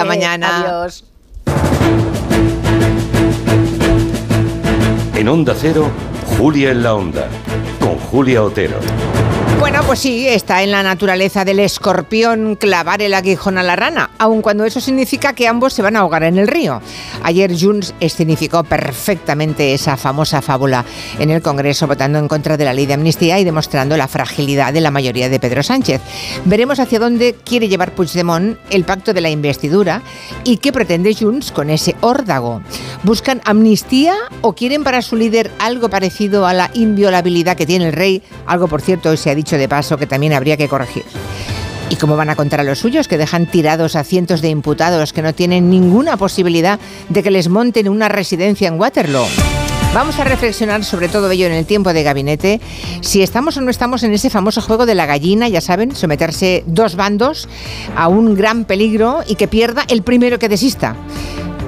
Hasta mañana. Adiós. En Onda Cero, Julia en la Onda, con Julia Otero. Bueno, pues sí, está en la naturaleza del escorpión clavar el aguijón a la rana, aun cuando eso significa que ambos se van a ahogar en el río. Ayer Junts escenificó perfectamente esa famosa fábula en el Congreso votando en contra de la ley de amnistía y demostrando la fragilidad de la mayoría de Pedro Sánchez. Veremos hacia dónde quiere llevar Puigdemont el pacto de la investidura y qué pretende Junts con ese órdago. ¿Buscan amnistía o quieren para su líder algo parecido a la inviolabilidad que tiene el rey? Algo, por cierto, hoy se ha dicho de paso que también habría que corregir. ¿Y cómo van a contar a los suyos que dejan tirados a cientos de imputados que no tienen ninguna posibilidad de que les monten una residencia en Waterloo? Vamos a reflexionar sobre todo ello en el tiempo de gabinete, si estamos o no estamos en ese famoso juego de la gallina, ya saben, someterse dos bandos a un gran peligro y que pierda el primero que desista.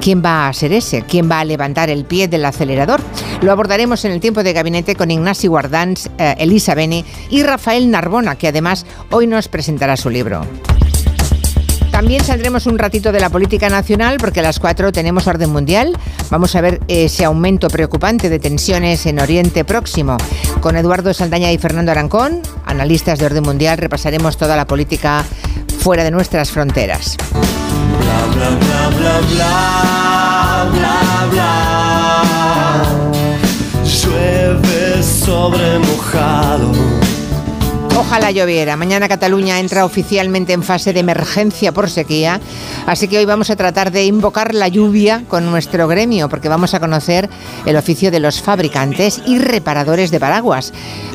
¿Quién va a ser ese? ¿Quién va a levantar el pie del acelerador? Lo abordaremos en el tiempo de gabinete con Ignacio Guardans, eh, Elisa Beni y Rafael Narbona, que además hoy nos presentará su libro. También saldremos un ratito de la política nacional porque a las 4 tenemos orden mundial. Vamos a ver ese aumento preocupante de tensiones en Oriente Próximo. Con Eduardo Saldaña y Fernando Arancón, analistas de orden mundial, repasaremos toda la política fuera de nuestras fronteras. Bla bla bla bla bla bla. Llueve sobre mojado. Ojalá lloviera. Mañana Cataluña entra oficialmente en fase de emergencia por sequía, así que hoy vamos a tratar de invocar la lluvia con nuestro gremio, porque vamos a conocer el oficio de los fabricantes y reparadores de paraguas,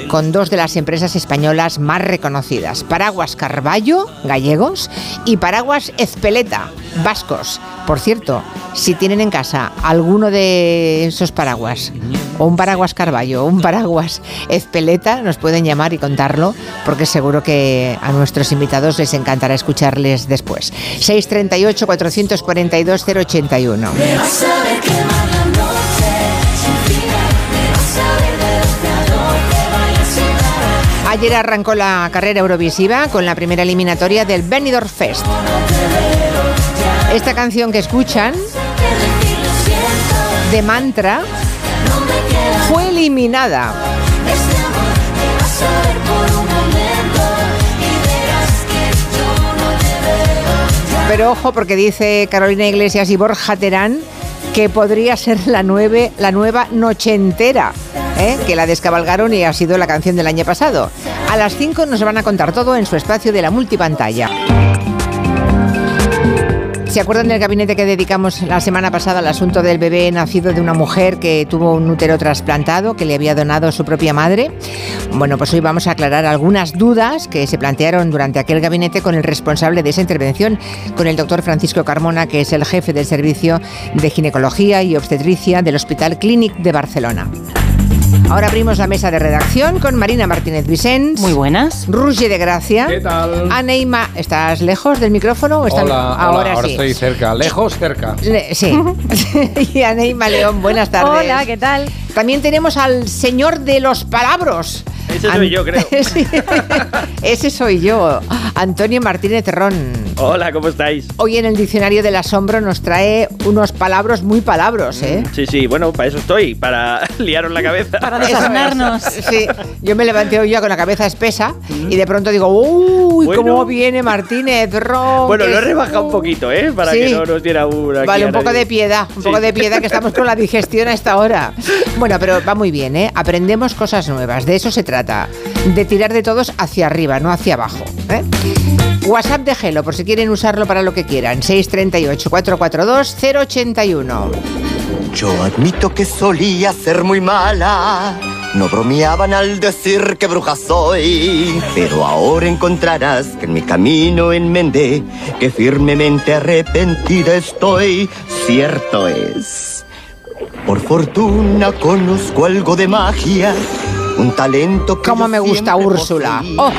con dos de las empresas españolas más reconocidas, Paraguas Carballo, gallegos, y Paraguas Ezpeleta, vascos. Por cierto, si tienen en casa alguno de esos paraguas, o un paraguas Carballo, o un paraguas Ezpeleta, nos pueden llamar y contarlo, porque seguro que a nuestros invitados les encantará escucharles después. 638-442-081. Ayer arrancó la carrera eurovisiva con la primera eliminatoria del Benidorm Fest. Esta canción que escuchan, de mantra, fue eliminada. Pero ojo porque dice Carolina Iglesias y Borja Terán que podría ser la, nueve, la nueva noche entera, ¿eh? que la descabalgaron y ha sido la canción del año pasado. A las 5 nos van a contar todo en su espacio de la multipantalla. ¿Se acuerdan del gabinete que dedicamos la semana pasada al asunto del bebé nacido de una mujer que tuvo un útero trasplantado que le había donado su propia madre? Bueno, pues hoy vamos a aclarar algunas dudas que se plantearon durante aquel gabinete con el responsable de esa intervención, con el doctor Francisco Carmona, que es el jefe del servicio de ginecología y obstetricia del Hospital Clínic de Barcelona. Ahora abrimos la mesa de redacción con Marina Martínez Vicens. Muy buenas. Ruge de Gracia. ¿Qué tal? Aneima, ¿estás lejos del micrófono? O estás- Hola, ahora, hola, ahora sí. estoy cerca, lejos, cerca. Le- sí. y Aneima León, buenas tardes. Hola, ¿qué tal? También tenemos al señor de los palabros. Ese soy yo, creo. Sí. Ese soy yo, Antonio Martínez Ron. Hola, ¿cómo estáis? Hoy en el diccionario del asombro nos trae unos palabros muy palabros, ¿eh? Sí, sí, bueno, para eso estoy, para liaros la cabeza. Para desasnarnos. Sí, yo me levanté hoy ya con la cabeza espesa y de pronto digo, uy, Bueno. ¿cómo viene Martínez Ron? Bueno, lo he rebajado un poquito, ¿eh? Para Sí. que no nos diera una. Vale, un poco de piedad, un Sí. poco de piedad que estamos con la digestión a esta hora. Bueno, pero va muy bien, ¿eh? Aprendemos cosas nuevas, de eso se trata, de tirar de todos hacia arriba, no hacia abajo. ¿eh? WhatsApp de Gelo, por si quieren usarlo para lo que quieran, 638-442-081. Yo admito que solía ser muy mala. No bromeaban al decir que bruja soy. Pero ahora encontrarás que en mi camino enmendé, que firmemente arrepentida estoy. Cierto es. Por fortuna conozco algo de magia. Un talento que Cómo yo me gusta Úrsula. Oh.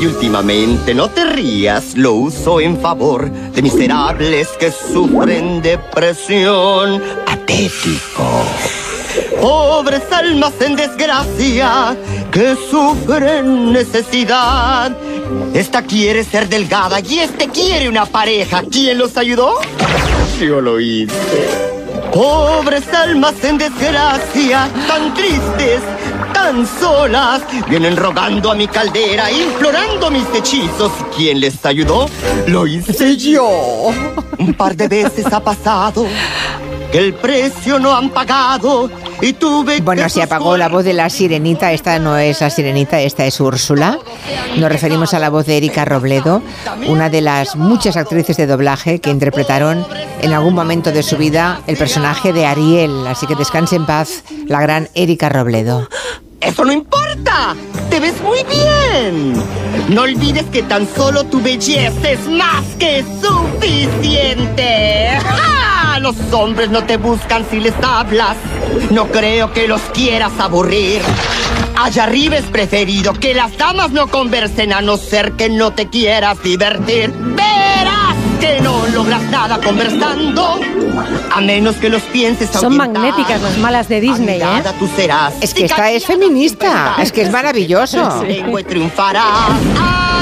Y últimamente, no te rías, lo uso en favor de miserables que sufren depresión. Patético. Pobres almas en desgracia que sufren necesidad, Esta quiere ser delgada y este quiere una pareja. ¿Quién los ayudó? Yo lo hice. Pobres almas en desgracia, tan tristes, tan solas, vienen rogando a mi caldera, implorando mis hechizos. ¿Quién les ayudó? Lo hice yo. Un par de veces ha pasado que el precio no han pagado y tuve Bueno, se apagó la voz de la sirenita. Esta no es la sirenita, esta es Úrsula. Nos referimos a la voz de Erika Robledo, una de las muchas actrices de doblaje que interpretaron en algún momento de su vida el personaje de Ariel. Así que descanse en paz la gran Erika Robledo. ¡Eso no importa! ¡Te ves muy bien! No olvides que tan solo tu belleza es más que suficiente. ¡Ja! Los hombres no te buscan si les hablas. No creo que los quieras aburrir. Allá arriba es preferido que las damas no conversen a no ser que no te quieras divertir. Que no logras nada conversando. A menos que los pienses Son magnéticas las malas de Disney, ¿eh? Admirada tú serás. Es que esta es feminista, es que es maravilloso. Lengua y triunfará.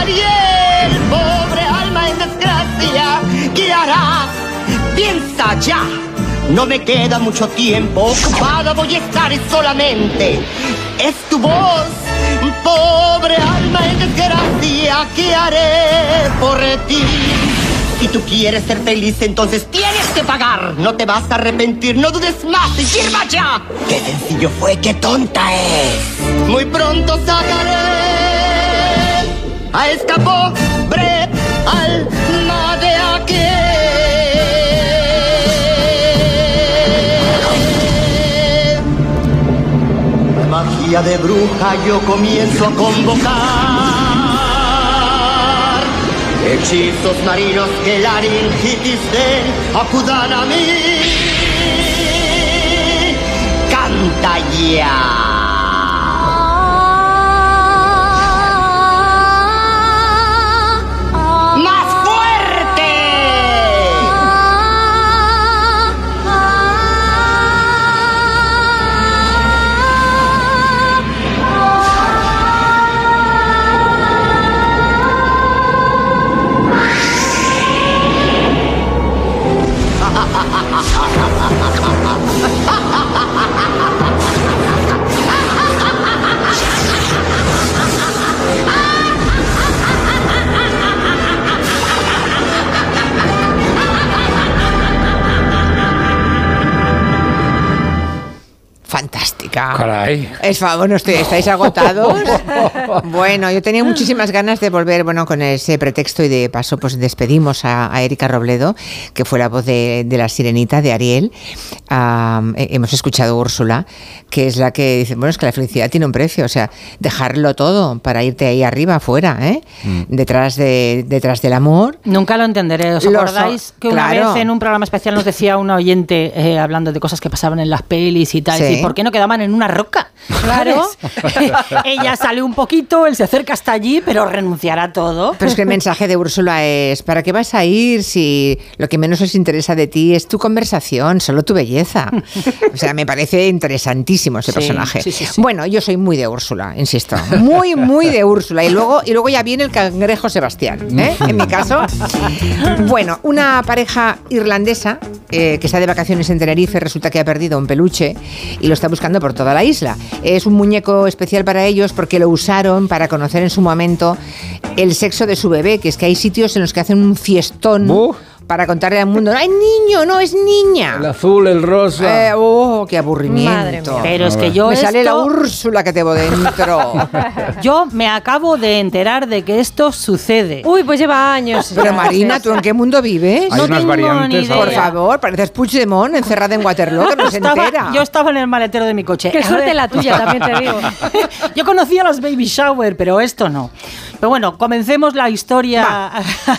Ariel, pobre alma en desgracia, ¿qué hará? Piensa ya. No me queda mucho tiempo, ocupada voy a estar solamente. Es tu voz, pobre alma en desgracia, ¿qué haré por ti? Si tú quieres ser feliz, entonces tienes que pagar. No te vas a arrepentir, no dudes más y firma ya. Qué sencillo fue, qué tonta es. Muy pronto sacaré a esta pobre alma de aquel. Magia de bruja yo comienzo a convocar. Hechizos marinos que la laringitis den acudan a mí. Canta ya. Es fa- bueno, estoy- estáis agotados. Bueno, yo tenía muchísimas ganas de volver, bueno, con ese pretexto y de paso, pues despedimos a, a Erika Robledo, que fue la voz de, de la sirenita de Ariel. He- hemos escuchado a Úrsula, que es la que dice, bueno, es que la felicidad tiene un precio, o sea, dejarlo todo para irte ahí arriba, afuera, ¿eh? Detrás, de, detrás del amor. Nunca lo entenderé. ¿Os acordáis que una claro. vez en un programa especial nos decía una oyente eh, hablando de cosas que pasaban en las pelis y tal? Sí. ¿Y por qué no quedaban en una roca? Claro. Ella sale un poquito, él se acerca hasta allí, pero renunciará a todo. Pero es que el mensaje de Úrsula es, ¿para qué vas a ir si lo que menos les interesa de ti es tu conversación, solo tu belleza? O sea, me parece interesantísimo ese Sí, personaje. sí, sí. Bueno, yo soy muy de Úrsula, insisto. Muy, muy de Úrsula. Y luego, y luego ya viene el cangrejo Sebastián, ¿eh? En mi caso. Bueno, una pareja irlandesa eh, que está de vacaciones en Tenerife resulta que ha perdido un peluche y lo está buscando por toda la isla. Es un muñeco especial para ellos porque lo usaron para conocer en su momento el sexo de su bebé, que es que hay sitios en los que hacen un fiestón. Para contarle al mundo, ¡ay, niño! No, es niña. El azul, el rosa. Eh, ¡Oh, qué aburrimiento! Madre mía. Pero es que yo Me sale la esto- Úrsula que te voy dentro. Yo me acabo de enterar de que esto sucede. Uy, pues lleva años. Pero. Marina, ¿tú en qué mundo vives? Hay no unas tengo variantes ni idea. Por favor, pareces Puigdemont encerrada en Waterloo, que no se Estaba- entera. yo estaba en el maletero de mi coche. Qué A suerte ver. la tuya, también te digo. Yo conocía las baby shower, pero esto no. Pero bueno, comencemos la historia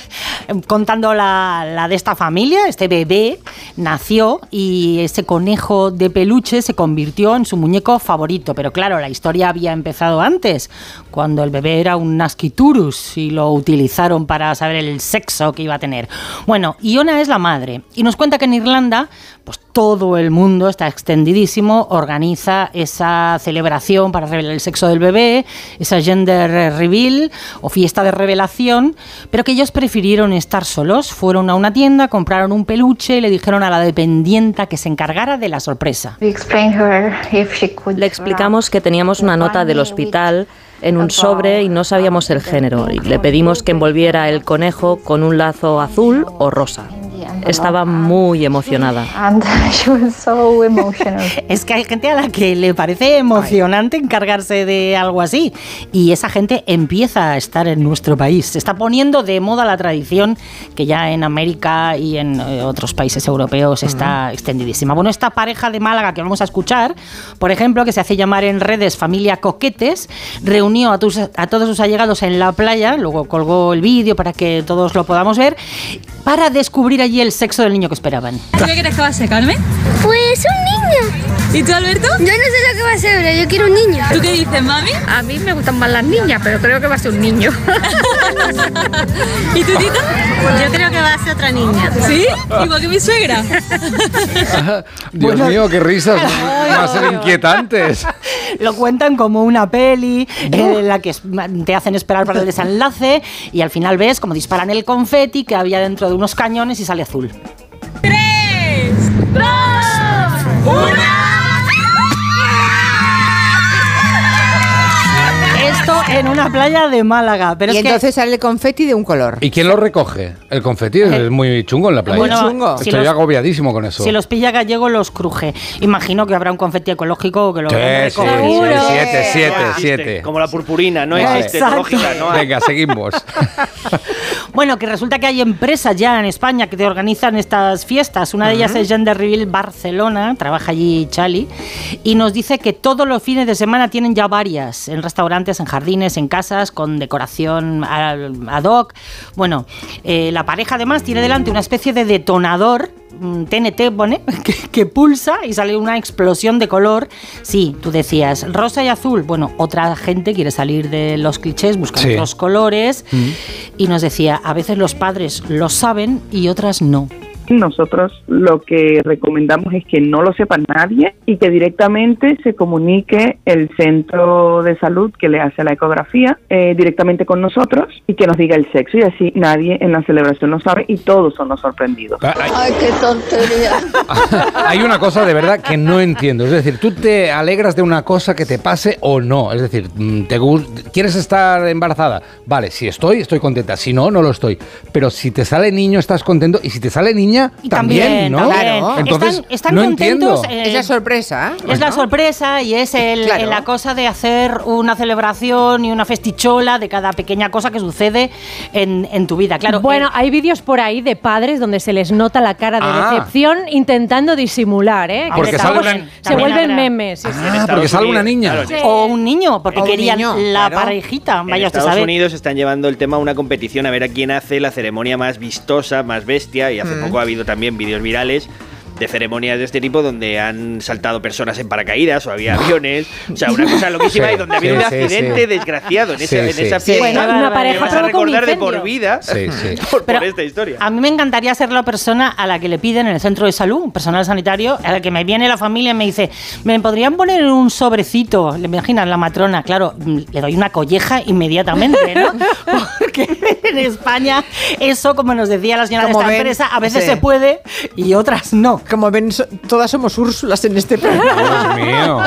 contando la, la de esta familia, este bebé. nació y ese conejo de peluche se convirtió en su muñeco favorito. Pero claro, la historia había empezado antes, cuando el bebé era un nasciturus y lo utilizaron para saber el sexo que iba a tener. Bueno, Iona es la madre y nos cuenta que en Irlanda, pues todo el mundo está extendidísimo, organiza esa celebración para revelar el sexo del bebé, esa gender reveal o fiesta de revelación, pero que ellos prefirieron estar solos. Fueron a una tienda, compraron un peluche y le dijeron a la dependienta que se encargara de la sorpresa. Le explicamos que teníamos una nota del hospital en un sobre y no sabíamos el género. Y le pedimos que envolviera el conejo con un lazo azul o rosa. Estaba muy emocionada. And she was so emotional. Es que hay gente a la que le parece emocionante encargarse de algo así. Y esa gente empieza a estar en nuestro país. Se está poniendo de moda la tradición que ya en América y en eh, otros países europeos está extendidísima. Bueno, esta pareja de Málaga que vamos a escuchar, por ejemplo, que se hace llamar en redes Familia Coquetes, reunió a, tus- a todos sus allegados en la playa, luego colgó el vídeo para que todos lo podamos ver, para descubrir allí el sexo del niño que esperaban. ¿Tú qué crees que va a ser, Carmen? Pues un niño. ¿Y tú, Alberto? Yo no sé lo que va a ser, pero yo quiero un niño. ¿Tú qué dices, mami? A mí me gustan más las niñas, pero creo que va a ser un niño. ¿Y tú, Tita? Yo creo que va a ser otra niña. ¿Sí? Igual que mi suegra. Dios mío, qué risas más ser inquietantes. Lo cuentan como una peli eh, en la que te hacen esperar para el desenlace y al final ves como disparan el confeti que había dentro de unos cañones y sale azul. ¡Tres! ¡Dos! Esto en una playa de Málaga. Pero y es que- entonces sale el confeti de un color. ¿Y quién lo recoge? El confeti es muy chungo en la playa. Bueno, chungo. si Estoy los- agobiadísimo con eso. Si los pilla gallego, los cruje. Imagino que habrá un confeti ecológico que lo Sí, sí, siete, siete, siete. Como la purpurina, no Exacto. existe, lógica, no hay. Venga, seguimos. Bueno, que resulta que hay empresas ya en España que te organizan estas fiestas. Una de ellas es Gender Reveal Barcelona, trabaja allí Chali, y nos dice que todos los fines de semana tienen ya varias, en restaurantes, en jardines, en casas, con decoración ad hoc. Bueno, eh, la pareja además tiene delante una especie de detonador. Mm, TNT pone, que, que pulsa y sale una explosión de color. Sí, tú decías rosa y azul. Bueno, otra gente quiere salir de los clichés, buscan Sí. otros colores y nos decía, a veces los padres lo saben y otras no. Nosotros lo que recomendamos es que no lo sepa nadie y que directamente se comunique el centro de salud que le hace la ecografía eh, directamente con nosotros y que nos diga el sexo y así nadie en la celebración lo sabe y todos son los sorprendidos. Ay, qué tontería. Hay una cosa de verdad que no entiendo. Es decir, tú te alegras de una cosa que te pase o no. Es decir, mm, te ¿quieres estar embarazada? Vale, si estoy, estoy contenta. Si no, no lo estoy. Pero si te sale niño, estás contento. Y si te sale niña, Y también, ¿no? también. Entonces, están, están no contentos. entiendo. eh, Es la sorpresa. ¿eh? es la sorpresa y es el- Claro. la cosa de hacer una celebración y una festichola de cada pequeña cosa que sucede en, en tu vida. Claro, Bueno, eh, hay vídeos por ahí de padres donde se les nota la cara de Ah. decepción intentando disimular, ¿eh? Porque Que sale luego una- se también vuelven memes. sí. En Ah, Estados porque sale una Unidos, niña. claro, sí. o un niño, porque un querían niño, la claro. parejita. En Vaya a Estados saber. Unidos están llevando el tema a una competición a ver a quién hace la ceremonia más vistosa, más bestia. Y hace poco ha habido también vídeos virales de ceremonias de este tipo donde han saltado personas en paracaídas o había aviones. O sea, una cosa loquísima Sí, y donde ha habido sí, un accidente sí. desgraciado en, Sí, esa, en sí. esa Sí. fiesta. Bueno, una pareja vas a recordar de por vida Sí, sí. por, esta historia. A mí me encantaría ser la persona a la que le piden en el centro de salud, un personal sanitario, a la que me viene la familia y me dice, ¿me podrían poner en un sobrecito? Le imaginan la matrona, claro, le doy una colleja inmediatamente, ¿no? Porque en España eso, como nos decía la señora de esta ven, empresa, a veces sí. se puede y otras no. Como ven, so- todas somos Úrsulas en este programa. Dios mío.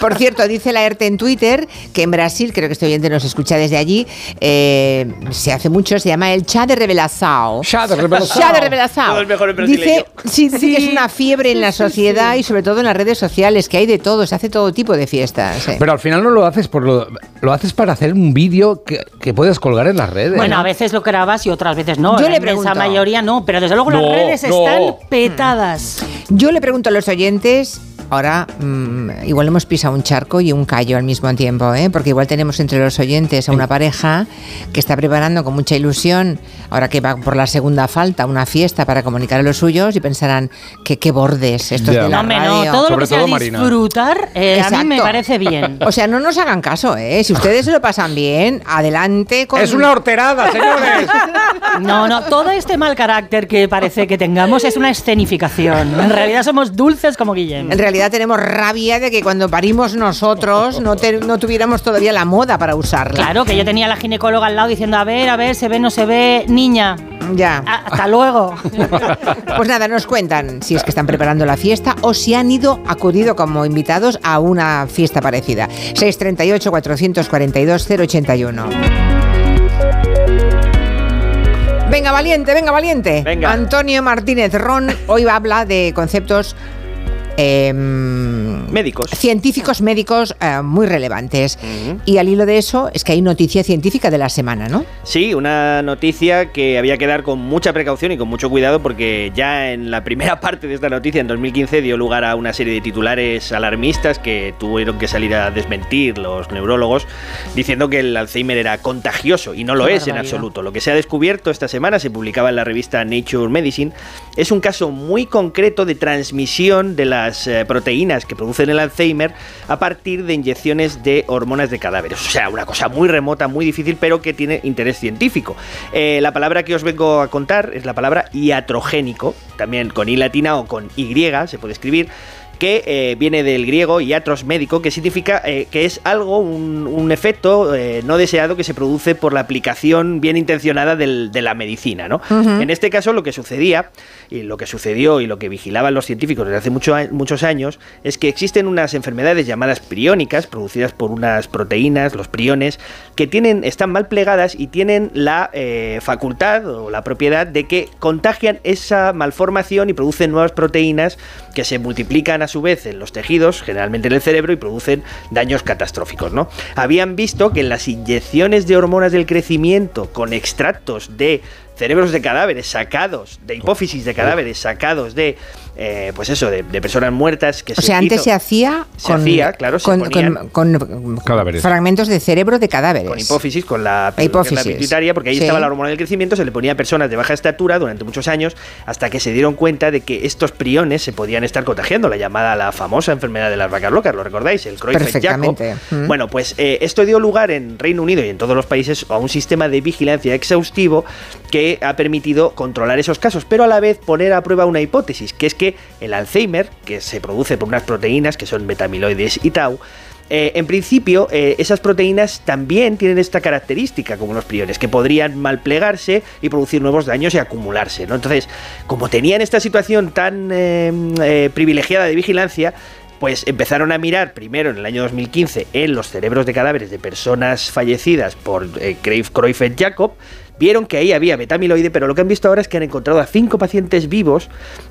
Por cierto, dice la ERTE en Twitter que en Brasil, creo que este oyente nos escucha desde allí, eh, se hace mucho, se llama el chá de revelação. Chá de revelação. Chá de revelação. Todo es mejor en Dice, sí, dice que es una fiebre en la sociedad y sobre todo en las redes sociales, que hay de todo, se hace todo tipo de fiestas. eh. Pero al final no lo haces por lo, lo haces para hacer un vídeo que, que puedes colgar en las redes. Bueno, a veces lo grabas y otras veces no. Yo la le pregunto. mayoría no, pero desde luego No, las redes no. están petadas. Yo le pregunto a los oyentes ahora mm, igual hemos pisado un charco y un callo al mismo tiempo, ¿eh? porque igual tenemos entre los oyentes a una pareja que está preparando con mucha ilusión, ahora que va por la segunda falta, una fiesta para comunicar a los suyos y pensarán que qué bordes estos Ya. de la No, hombre, no, radio. todo lo Sobre que sea todo Marina. disfrutar, eh, a mí me parece bien. O sea, no nos hagan caso, ¿eh? Si ustedes se lo pasan bien, adelante con... Es una horterada, señores. No, no, todo este mal carácter que parece que tengamos es una escenificación. En realidad somos dulces como Guillem. En realidad tenemos rabia de que cuando parimos nosotros no, te- no tuviéramos todavía la moda para usarla. Claro, que yo tenía a la ginecóloga al lado diciendo, a ver, a ver, se ve, no se ve, niña. Ya. Hasta luego. Pues nada, nos cuentan si es que están preparando la fiesta o si han ido, acudido como invitados a una fiesta parecida. 638 442 081. Venga, valiente, venga, valiente. Venga. Antonio Martínez Ron hoy va a hablar de conceptos em, Médicos. científicos médicos eh, muy relevantes. Y al hilo de eso es que hay noticia científica de la semana, ¿no? Sí, una noticia que había que dar con mucha precaución y con mucho cuidado porque ya en la primera parte de esta noticia, en 2015, dio lugar a una serie de titulares alarmistas que tuvieron que salir a desmentir los neurólogos diciendo que el Alzheimer era contagioso y no lo Qué es en absoluto. Lo que se ha descubierto esta semana, se publicaba en la revista Nature Medicine, es un caso muy concreto de transmisión de las eh, proteínas que producen el Alzheimer a partir de inyecciones de hormonas de cadáveres. O sea, una cosa muy remota, muy difícil, pero que tiene interés científico. Eh, la palabra que os vengo a contar es la palabra iatrogénico, también con i latina o con y se puede escribir que eh, viene del griego iatros médico, que significa eh, que es algo, un, un efecto eh, no deseado que se produce por la aplicación bien intencionada del- de la medicina. ¿no? En este caso, lo que sucedía, y lo que sucedió y lo que vigilaban los científicos desde hace mucho muchos años, es que existen unas enfermedades llamadas priónicas, producidas por unas proteínas, los priones, que tienen, están mal plegadas y tienen la facultad o la propiedad de que contagian esa malformación y producen nuevas proteínas que se multiplican a su vez en los tejidos, generalmente en el cerebro, y producen daños catastróficos. ¿no? Habían visto que en las inyecciones de hormonas del crecimiento con extractos de cerebros de cadáveres sacados, de hipófisis de cadáveres sacados de, eh, pues eso, de, de personas muertas que O sea, antes se hacía Se hacía, claro, se con, con- con Cadáveres. fragmentos de cerebro de cadáveres. con hipófisis, con la, La hipófisis. la pituitaria, porque ahí Sí. estaba la hormona del crecimiento, se le ponía a personas de baja estatura durante muchos años, hasta que se dieron cuenta de que estos priones se podían estar contagiando, la llamada la famosa enfermedad de las vacas locas, ¿lo recordáis? El. Perfectamente. Mm. Bueno, pues eh, esto dio lugar en Reino Unido y en todos los países a un sistema de vigilancia exhaustivo que ha permitido controlar esos casos, pero a la vez poner a prueba una hipótesis, que es que el Alzheimer, que se produce por unas proteínas que son betamiloides y tau, eh, en principio, eh, esas proteínas también tienen esta característica, como los priones, que podrían malplegarse y producir nuevos daños y acumularse. ¿no? Entonces, como tenían esta situación tan eh, privilegiada de vigilancia, pues empezaron a mirar primero en el año 2015 en los cerebros de cadáveres de personas fallecidas por eh, Creutzfeldt-Jakob, vieron que ahí había betamiloide, pero lo que han visto ahora es que han encontrado a cinco pacientes vivos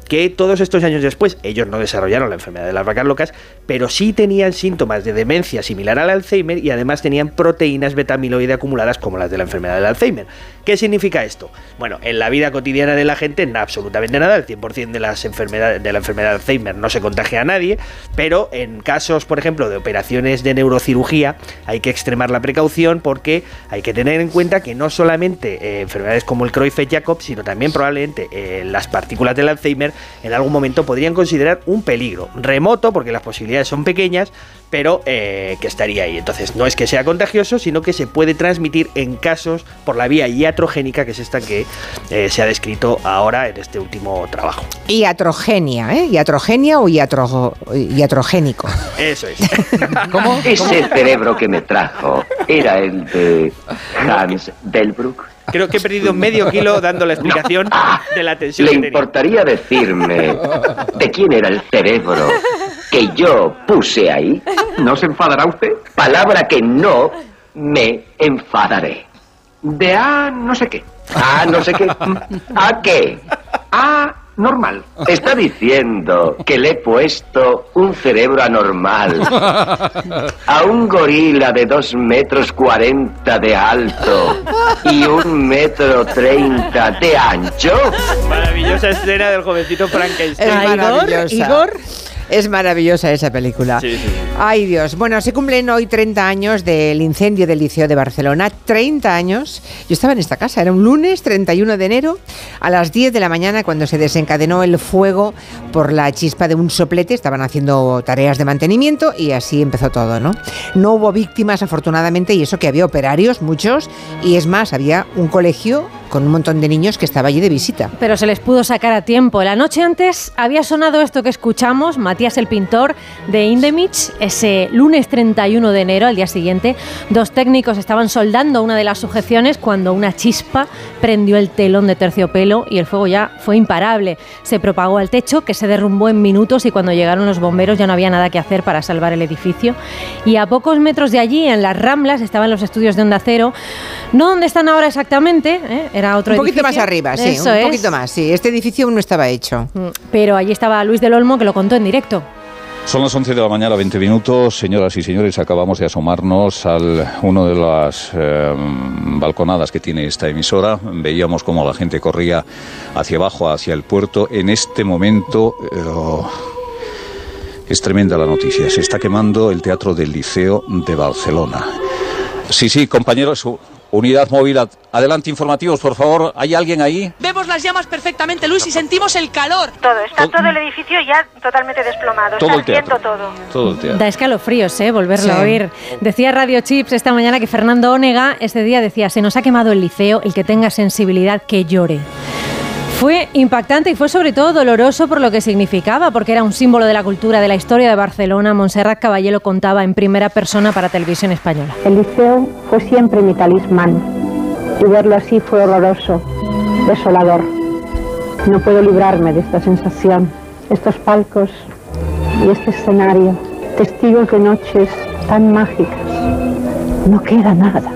que todos estos años después, ellos no desarrollaron la enfermedad de las vacas locas, pero sí tenían síntomas de demencia similar al Alzheimer y además tenían proteínas betamiloide acumuladas como las de la enfermedad del Alzheimer. ¿Qué significa esto? Bueno, en la vida cotidiana de la gente, no, absolutamente nada, el 100% de, las enfermedades, de la enfermedad de Alzheimer no se contagia a nadie, pero en casos, por ejemplo, de operaciones de neurocirugía, hay que extremar la precaución porque hay que tener en cuenta que no solamente eh, enfermedades como el Creutzfeldt-Jakob, sino también probablemente eh, las partículas del Alzheimer en algún momento podrían considerar un peligro remoto, porque las posibilidades son pequeñas, pero eh, que estaría ahí. Entonces, no es que sea contagioso, sino que se puede transmitir en casos por la vía iatrogénica, que es esta que eh, se ha descrito ahora en este último trabajo. Iatrogenia, ¿eh? Iatrogenia o iatro- iatrogénico. Eso es. ¿Cómo? Ese cerebro que me trajo era el de Hans Delbruck. Creo que he perdido medio kilo dando la explicación de la tensión ¿Le que tenía. importaría decirme de quién era el cerebro que yo puse ahí? ¿No se enfadará usted? Palabra que no me enfadaré. De A no sé qué. A no sé qué. ¿A qué? A normal. Está diciendo que le he puesto un cerebro anormal a un gorila de dos metros cuarenta de alto y un metro treinta de ancho. Maravillosa escena del jovencito Frankenstein. Maravillosa. Igor, Es maravillosa esa película. Sí, sí. Ay Dios. Bueno, se cumplen hoy 30 años del incendio del Liceo de Barcelona. 30 años. Yo estaba en esta casa, era un lunes 31 de enero a las 10 de la mañana cuando se desencadenó el fuego por la chispa de un soplete. Estaban haciendo tareas de mantenimiento y así empezó todo, ¿no? No hubo víctimas afortunadamente y eso que había operarios, muchos, y es más, había un colegio con un montón de niños que estaba allí de visita. Pero se les pudo sacar a tiempo. La noche antes había sonado esto que escuchamos, Matías el pintor de Indemich, ese lunes 31 de enero, al día siguiente. Dos técnicos estaban soldando una de las sujeciones cuando una chispa prendió el telón de terciopelo y el fuego ya fue imparable. Se propagó al techo, que se derrumbó en minutos y cuando llegaron los bomberos ya no había nada que hacer para salvar el edificio. Y a pocos metros de allí, en las Ramblas, estaban los estudios de Onda Cero. No donde están ahora exactamente, ¿eh? Era otro un poquito edificio. más arriba, sí, Eso un es. poquito más, sí. Este edificio aún no estaba hecho. Mm, Pero allí estaba Luis del Olmo que lo contó en directo. Son las 11 de la mañana, 20 minutos. Señoras y señores, acabamos de asomarnos al uno de las eh, balconadas que tiene esta emisora. Veíamos cómo la gente corría hacia abajo, hacia el puerto. En este momento es tremenda la noticia. Se está quemando el Teatro del Liceo de Barcelona. Sí, sí, compañeros, unidad móvil. ad- Adelante, informativos, por favor. ¿Hay alguien ahí? Vemos las llamas perfectamente, Luis, y sentimos el calor. Todo, está todo el edificio ya totalmente desplomado. Todo está el teatro. todo. Todo el teatro. Da escalofríos, ¿eh? Volverlo Sí. a oír. Decía Radio Chips esta mañana que Fernando Onega este día decía, se nos ha quemado el liceo, el que tenga sensibilidad que llore. Fue impactante y fue sobre todo doloroso por lo que significaba, porque era un símbolo de la cultura, de la historia de Barcelona. Montserrat Caballé lo contaba en primera persona para Televisión Española. El liceo fue siempre mi talismán y verlo así fue horroroso, desolador. No puedo librarme de esta sensación, estos palcos y este escenario, testigos de noches tan mágicas. No queda nada.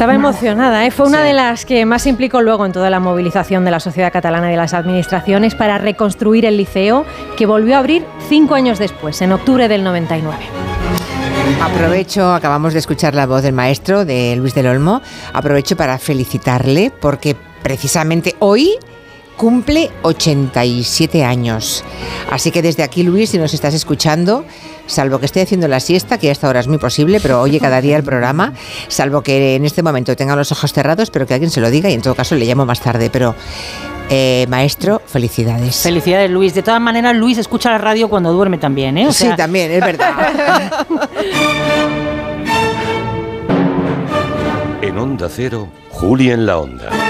Estaba emocionada, ¿eh? fue una de las que más se implicó luego en toda la movilización de la sociedad catalana y de las administraciones para reconstruir el liceo, que volvió a abrir cinco años después, en octubre del 99. Aprovecho, acabamos de escuchar la voz del maestro, de Luis del Olmo, aprovecho para felicitarle porque precisamente hoy cumple 87 años. Así que desde aquí, Luis, si nos estás escuchando, salvo que esté haciendo la siesta, que a esta hora es muy posible, pero oye cada día el programa, salvo que en este momento tenga los ojos cerrados, pero que alguien se lo diga y en todo caso le llamo más tarde. Pero, eh, maestro, felicidades. Felicidades, Luis. De todas maneras, Luis escucha la radio cuando duerme también, ¿eh? O sí, también, es verdad. En Onda Cero, Juli en la Onda.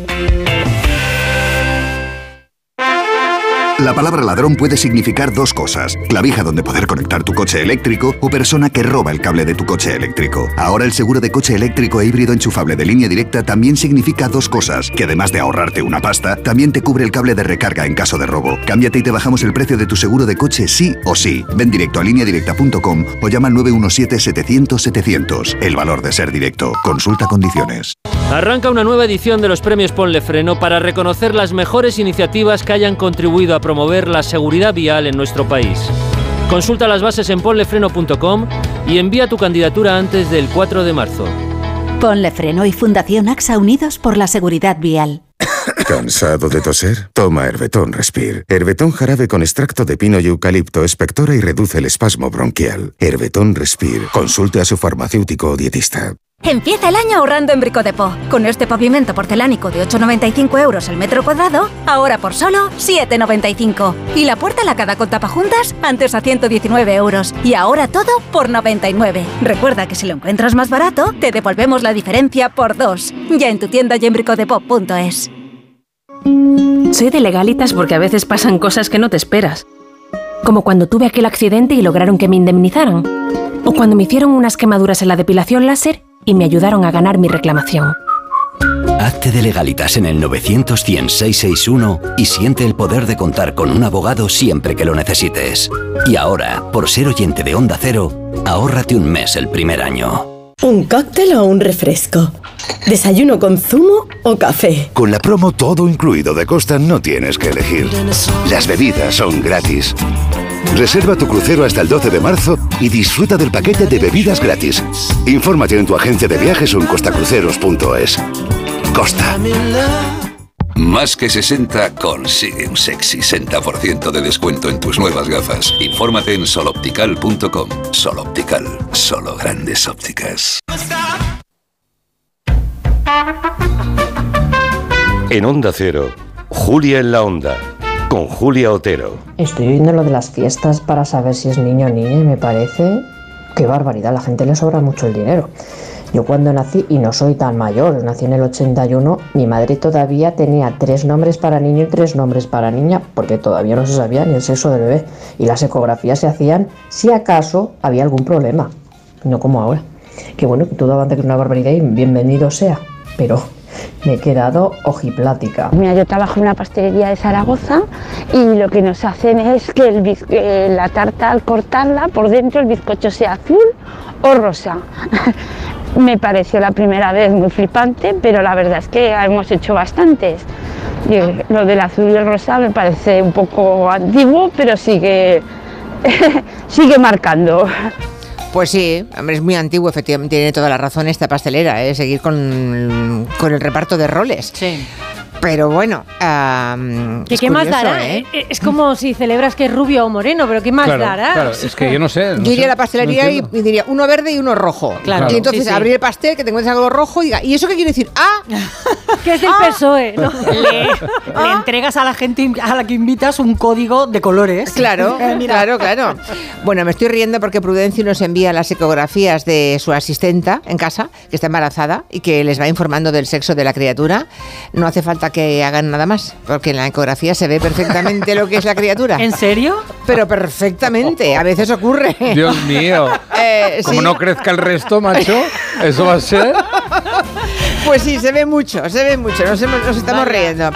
La palabra ladrón puede significar dos cosas. Clavija donde poder conectar tu coche eléctrico o persona que roba el cable de tu coche eléctrico. Ahora el seguro de coche eléctrico e híbrido enchufable de línea directa también significa dos cosas, que además de ahorrarte una pasta, también te cubre el cable de recarga en caso de robo. Cámbiate y te bajamos el precio de tu seguro de coche sí o sí. Ven directo a lineadirecta.com o llama al 917-700-700. El valor de ser directo. Consulta condiciones. Arranca una nueva edición de los premios Ponle Freno para reconocer las mejores iniciativas que hayan contribuido a promover la seguridad vial en nuestro país. Consulta las bases en ponlefreno.com y envía tu candidatura antes del 4 de marzo. Ponle Freno y Fundación AXA Unidos por la Seguridad Vial. ¿Cansado de toser? Toma Herbetón Respire. Herbetón jarabe con extracto de pino y eucalipto espectora y reduce el espasmo bronquial. Herbetón Respire. Consulte a su farmacéutico o dietista. Empieza el año ahorrando en Bricodepo. Con este pavimento porcelánico de 8,95 euros el metro cuadrado, ahora por solo 7,95. Y la puerta lacada con tapajuntas, antes a 119 euros. Y ahora todo por 99. Recuerda que si lo encuentras más barato, te devolvemos la diferencia por dos. Ya en tu tienda y en bricodepo.es. Soy de legalitas porque a veces pasan cosas que no te esperas. Como cuando tuve aquel accidente y lograron que me indemnizaran. O cuando me hicieron unas quemaduras en la depilación láser y me ayudaron a ganar mi reclamación. Hazte de legalitas en el 900 100 661 y siente el poder de contar con un abogado siempre que lo necesites. Y ahora, por ser oyente de Onda Cero, ahórrate un mes el primer año. ¿Un cóctel o un refresco? ¿Desayuno con zumo o café? Con la promo todo incluido de Costa no tienes que elegir. Las bebidas son gratis. Reserva tu crucero hasta el 12 de marzo y disfruta del paquete de bebidas gratis. Infórmate en tu agencia de viajes o en costacruceros.es. Costa. Más que 60 consigue un sexy 60% de descuento en tus nuevas gafas. Infórmate en soloptical.com. Soloptical, solo grandes ópticas. En Onda Cero, Julia en la Onda, con Julia Otero. Estoy viendo lo de las fiestas para saber si es niño o niña y me parece qué barbaridad, la gente le sobra mucho el dinero. Yo cuando nací, y no soy tan mayor, nací en el 81, mi madre todavía tenía tres nombres para niño y tres nombres para niña, porque todavía no se sabía ni el sexo del bebé. Y las ecografías se hacían si acaso había algún problema, no como ahora. Que bueno, todo avanza que es una barbaridad y bienvenido sea, pero me he quedado ojiplática. Mira, yo trabajo en una pastelería de Zaragoza y lo que nos hacen es que eh, la tarta al cortarla por dentro el bizcocho sea azul o rosa. Me pareció la primera vez muy flipante, pero la verdad es que hemos hecho bastantes. Lo del azul y el rosa me parece un poco antiguo, pero sigue, sigue marcando. Pues sí, hombre, es muy antiguo, efectivamente, tiene toda la razón esta pastelera, ¿eh? seguir con, con el reparto de roles. Sí. Pero bueno, am, ¿Qué, es qué más dará? ¿eh? Eh, Es como si celebras que es rubio o moreno, pero ¿qué más Claro, dará? claro, es que yo no sé. no Yo iría sé, a la pastelería no y, diría uno verde y uno rojo. Claro. Y entonces Sí, sí. abrir el pastel, que te encuentres algo rojo y diga, ¿y eso qué quiere decir? ¡Ah! Que es del PSOE, ¿no? Le, le entregas a la gente a la que invitas un código de colores. Claro, Eh, claro, claro. Bueno, me estoy riendo porque Prudencio nos envía las ecografías de su asistenta en casa, que está embarazada y que les va informando del sexo de la criatura. No hace falta que hagan nada más, porque en la ecografía se ve perfectamente lo que es la criatura. ¿En serio? Pero perfectamente, a veces ocurre. Dios mío. Eh, Como sí. no crezca el resto, macho, eso va a ser. Pues sí, se ve mucho, se ve mucho, nos, hemos- nos estamos riendo.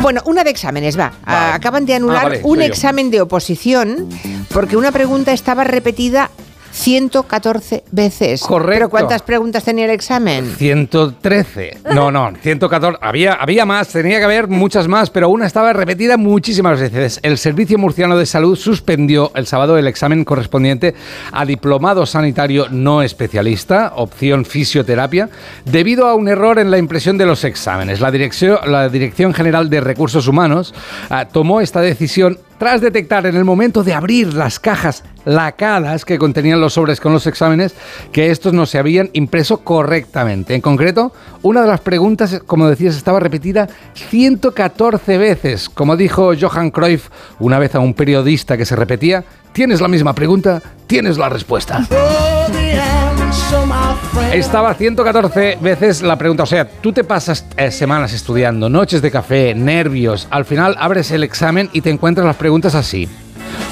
Bueno, una de exámenes, va. Acaban de anular Ah, vale, un yo. examen de oposición porque una pregunta estaba repetida 114 veces. Correcto. ¿Pero cuántas preguntas tenía el examen? 113. No, no, 114. Había, había más, tenía que haber muchas más, pero una estaba repetida muchísimas veces. El Servicio Murciano de Salud suspendió el sábado el examen correspondiente a diplomado sanitario no especialista, opción fisioterapia, debido a un error en la impresión de los exámenes. La Dirección, la Dirección General de Recursos Humanos ah, tomó esta decisión tras detectar en el momento de abrir las cajas lacadas que contenían los sobres con los exámenes que estos no se habían impreso correctamente. En concreto, una de las preguntas, como decías, estaba repetida 114 veces. Como dijo Johan Cruyff una vez a un periodista que se repetía, tienes la misma pregunta, tienes la respuesta. Estaba 114 veces la pregunta. O sea, tú te pasas eh, semanas estudiando, noches de café, nervios. Al final abres el examen y te encuentras las preguntas así.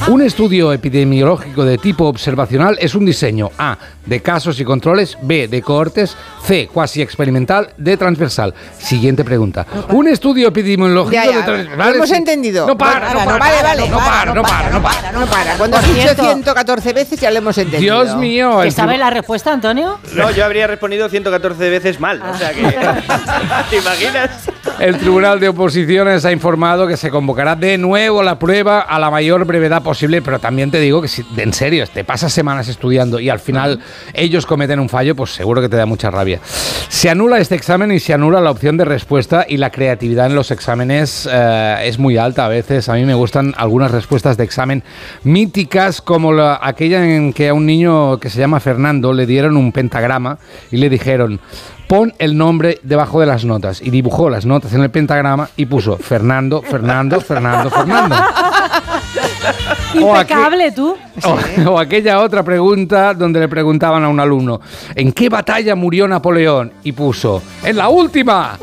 Un estudio epidemiológico de tipo observacional es un diseño A de casos y controles, B de cohortes, C cuasi experimental, D transversal. Siguiente pregunta. Un estudio epidemiológico Ya, ya, de trans- lo vale, hemos entendido. No para, no para, no para, no para, no para. No para. Cuando has dicho cierto. 114 veces ya lo hemos entendido. Dios mío. ¿Te el sabe tri- la respuesta, Antonio? No, yo habría respondido 114 veces mal. O sea que. ¿Te imaginas? El Tribunal de Oposiciones ha informado que se convocará de nuevo la prueba a la mayor brevedad posible, pero también te digo que si en serio te pasas semanas estudiando y al final ellos cometen un fallo, pues seguro que te da mucha rabia. Se anula este examen y se anula la opción de respuesta y la creatividad en los exámenes eh, es muy alta a veces. A mí me gustan algunas respuestas de examen míticas como la- aquella en que a un niño que se llama Fernando le dieron un pentagrama y le dijeron pon el nombre debajo de las notas y dibujó las notas en el pentagrama y puso Fernando, Fernando, Fernando, Fernando. Impecable, tú. O, o aquella otra pregunta donde le preguntaban a un alumno, ¿en qué batalla murió Napoleón? Y puso, ¡en la última!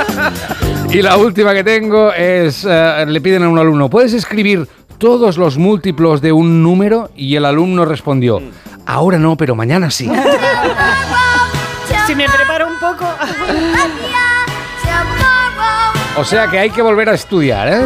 y la última que tengo es, eh, le piden a un alumno, ¿puedes escribir todos los múltiplos de un número? Y el alumno respondió, ahora no, pero mañana sí. Si me preparo un poco. O sea que hay que volver a estudiar, ¿eh?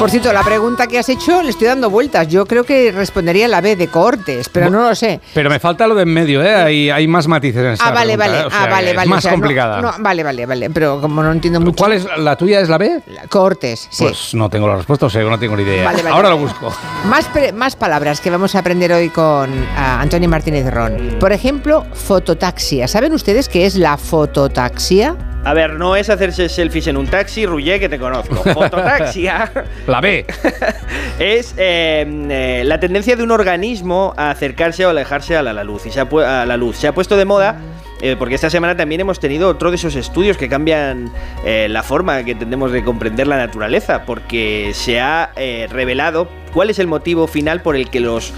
Por cierto, la pregunta que has hecho le estoy dando vueltas. Yo creo que respondería la B de cohortes, pero no lo sé. Pero me falta lo de en medio, ¿eh? Hay, hay más matices en esta Ah, vale, pregunta, vale. ¿eh? O sea ah, vale, es vale. más o sea, no- complicada. no, vale, vale, vale. Pero como no entiendo mucho. ¿Cuál es la tuya? ¿Es la B? Cohortes, sí. Pues no tengo la respuesta, o sea, no tengo ni idea. Vale, vale. Ahora lo busco. Más, pre- más palabras que vamos a aprender hoy con ah, Antonio Martínez Ron. Por ejemplo, fototaxia. ¿Saben ustedes qué es la fototaxia? A ver, no es hacerse selfies en un taxi, Rullé, que te conozco. Fototaxia La B. es eh, eh, la tendencia de un organismo a acercarse o alejarse a la, la luz. Y se ha, a la luz. Se ha puesto de moda eh, porque esta semana también hemos tenido otro de esos estudios que cambian eh, la forma que tendemos de comprender la naturaleza. Porque se ha eh, revelado cuál es el motivo final por el que los,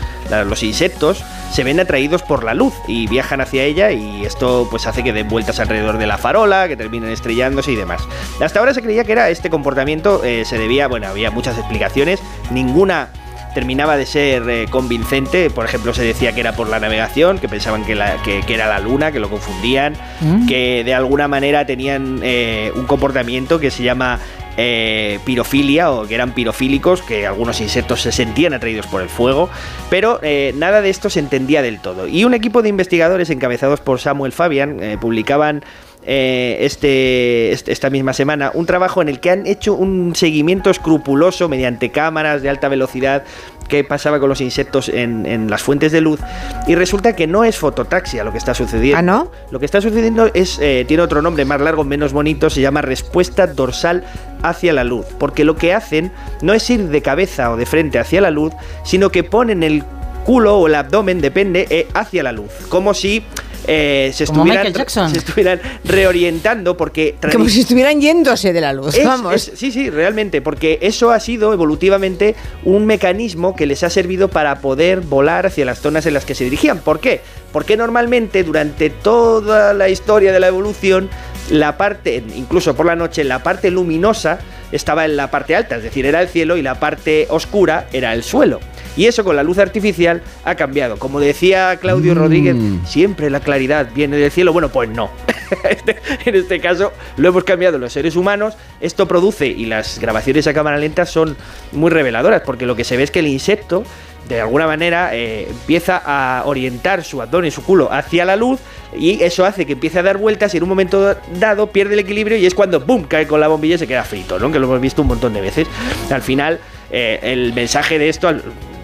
los insectos se ven atraídos por la luz y viajan hacia ella y esto pues hace que den vueltas alrededor de la farola, que terminen estrellándose y demás. Hasta ahora se creía que era este comportamiento eh, se debía, bueno, había muchas explicaciones, ninguna terminaba de ser eh, convincente, por ejemplo se decía que era por la navegación, que pensaban que, la- que- que era la luna, que lo confundían, Mm. que de alguna manera tenían eh, un comportamiento que se llama eh, pirofilia o que eran pirofílicos, que algunos insectos se sentían atraídos por el fuego, pero eh, nada de esto se entendía del todo. Y un equipo de investigadores encabezados por Samuel Fabian eh, publicaban eh, este, este- esta misma semana un trabajo en el que han hecho un seguimiento escrupuloso mediante cámaras de alta velocidad que pasaba con los insectos en, en las fuentes de luz y resulta que no es fototaxia lo que está sucediendo. ¿Ah, no? Lo que está sucediendo es eh, tiene otro nombre más largo, menos bonito, se llama respuesta dorsal hacia la luz, porque lo que hacen no es ir de cabeza o de frente hacia la luz, sino que ponen el culo o el abdomen, depende, eh, hacia la luz, como si eh, se, Como estuvieran, Jackson. se estuvieran reorientando porque Como si estuvieran yéndose de la luz. es- vamos. es- sí, sí, realmente, porque eso ha sido evolutivamente un mecanismo que les ha servido para poder volar hacia las zonas en las que se dirigían. ¿Por qué? Porque normalmente durante toda la historia de la evolución, la parte, incluso por la noche, la parte luminosa estaba en la parte alta, es decir, era el cielo y la parte oscura era el suelo. Y eso con la luz artificial ha cambiado. Como decía Claudio Mm. Rodríguez, siempre la claridad viene del cielo. Bueno, pues no. Este- en este caso lo hemos cambiado los seres humanos. Esto produce, y las grabaciones a cámara lenta son muy reveladoras, porque lo que se ve es que el insecto, de alguna manera, eh, empieza a orientar su abdomen y su culo hacia la luz, y eso hace que empiece a dar vueltas y en un momento dado pierde el equilibrio y es cuando ¡boom! cae con la bombilla y se queda frito, ¿no? Que lo hemos visto un montón de veces. Al final, eh, el mensaje de esto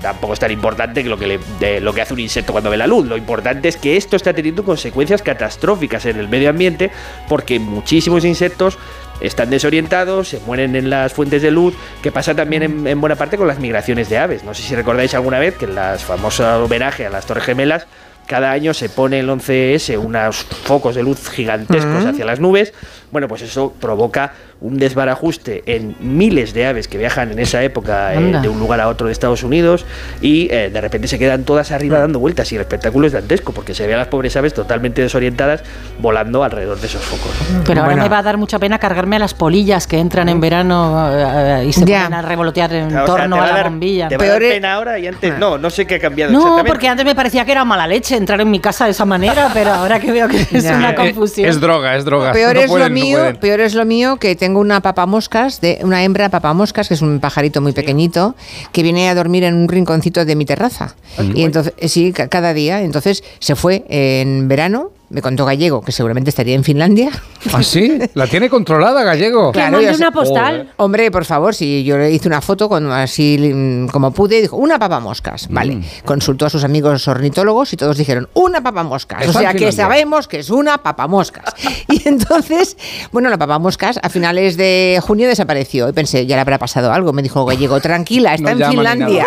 tampoco es tan importante que lo que, de lo que hace un insecto cuando ve la luz. Lo importante es que esto está teniendo consecuencias catastróficas en el medio ambiente porque muchísimos insectos están desorientados, se mueren en las fuentes de luz, que pasa también en, en buena parte con las migraciones de aves. No sé si recordáis alguna vez que en las famosas homenaje a las Torres Gemelas, cada año se pone el 11S unos focos de luz gigantescos hacia las nubes. Bueno, pues eso provoca un desbarajuste en miles de aves que viajan en esa época eh, de un lugar a otro de Estados Unidos y eh, de repente se quedan todas arriba dando vueltas y el espectáculo es dantesco porque se ve a las pobres aves totalmente desorientadas volando alrededor de esos focos. Pero ahora Bueno. me va a dar mucha pena cargarme a las polillas que entran en verano eh, y se Ya. ponen a revolotear en torno a la dar- bombilla. Te va a Peor dar es- pena ahora y antes no, no sé qué ha cambiado No, exactamente. porque antes me parecía que era mala leche entrar en mi casa de esa manera, pero ahora que veo que es Ya. una confusión. Es droga, es droga. Peor No es lo mío, peor es lo mío que tengo una papamoscas, de una hembra papamoscas, que es un pajarito muy pequeñito, que viene a dormir en un rinconcito de mi terraza. y entonces, eh, sí, ca- cada día. Entonces se fue en verano me contó Gallego, que seguramente estaría en Finlandia. ¿Ah, sí? ¿La tiene controlada, Gallego? Mande yo una postal. Hombre, por favor, si yo le hice una foto con, así mm, como pude, y dijo, una papamoscas. Vale. Mm. Consultó a sus amigos ornitólogos y todos dijeron, una papamoscas. O Está en sea que sabemos que es una papamoscas. Y entonces, bueno, la papamoscas a finales de junio desapareció. Y pensé, ya le habrá pasado algo. Me dijo Gallego, tranquila, está No en Finlandia.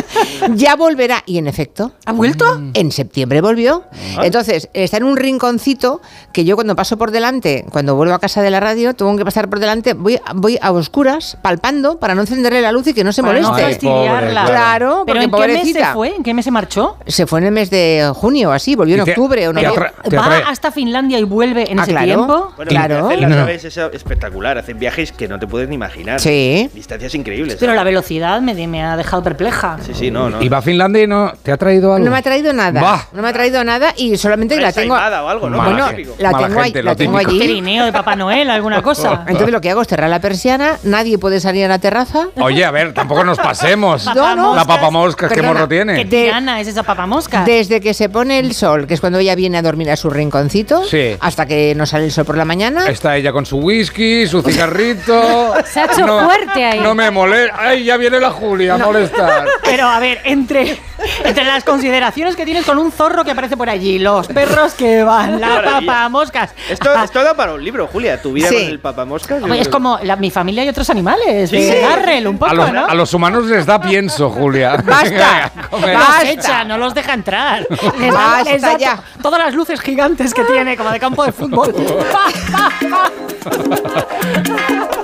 ya volverá. Y en efecto. ¿Ha vuelto? En septiembre volvió. Ah. Entonces, está en un rinconcito que yo cuando paso por delante, cuando vuelvo a casa de la radio, tengo que pasar por delante, voy, voy a oscuras, palpando, para no encenderle la luz y que no se Para no moleste. fastidiarla. Claro, ¿Pero en qué mes se fue? ¿En qué mes se marchó? Se fue en el mes de junio así, volvió en te- octubre o te ¿Va hasta Finlandia y vuelve en Ah, ese claro. tiempo? Bueno, Claro. las no. aves es espectacular. Hacen viajes que no te puedes ni imaginar. Sí. Distancias increíbles. Pero la velocidad me, me ha dejado perpleja. Sí, sí, no, no. ¿Y va a Finlandia y no te ha traído algo? No me ha traído nada. Bah. No me ha traído nada y solamente la tengo. O algo, ¿no? Bueno, la tengo, ahí- gente, la lo tengo allí. Trineo de Papá Noel, alguna cosa. Entonces lo que hago es cerrar la persiana, nadie puede salir a la terraza. Oye, a ver, tampoco nos pasemos. No, no. La papamoscas, ¿qué Perdona, morro ¿Qué tiene? tirana es esa papamosca? Desde que se pone el sol, que es cuando ella viene a dormir a su rinconcito, Sí. hasta que no sale el sol por la mañana. Está ella con su whisky, su cigarrito. Se ha hecho fuerte ahí. No me molesta. Ay, ya viene la Julia a molestar. Pero a ver, entre, entre las consideraciones que tienes con un zorro que aparece por allí, los perros que van, la maravilla. papamoscas. Esto, esto da para un libro, Julia. Tu vida Sí. con el papamoscas. yo es creo- como la- mi familia y otros animales. Sí, de sí. Darrell, un poco, A los, ¿no? a los humanos les da pienso, Julia. Basta. Venga, a comer. Los Basta. echa, no los deja entrar. Les Basta da, les da ya. to- todas las luces gigantes que tiene, como de campo de fútbol.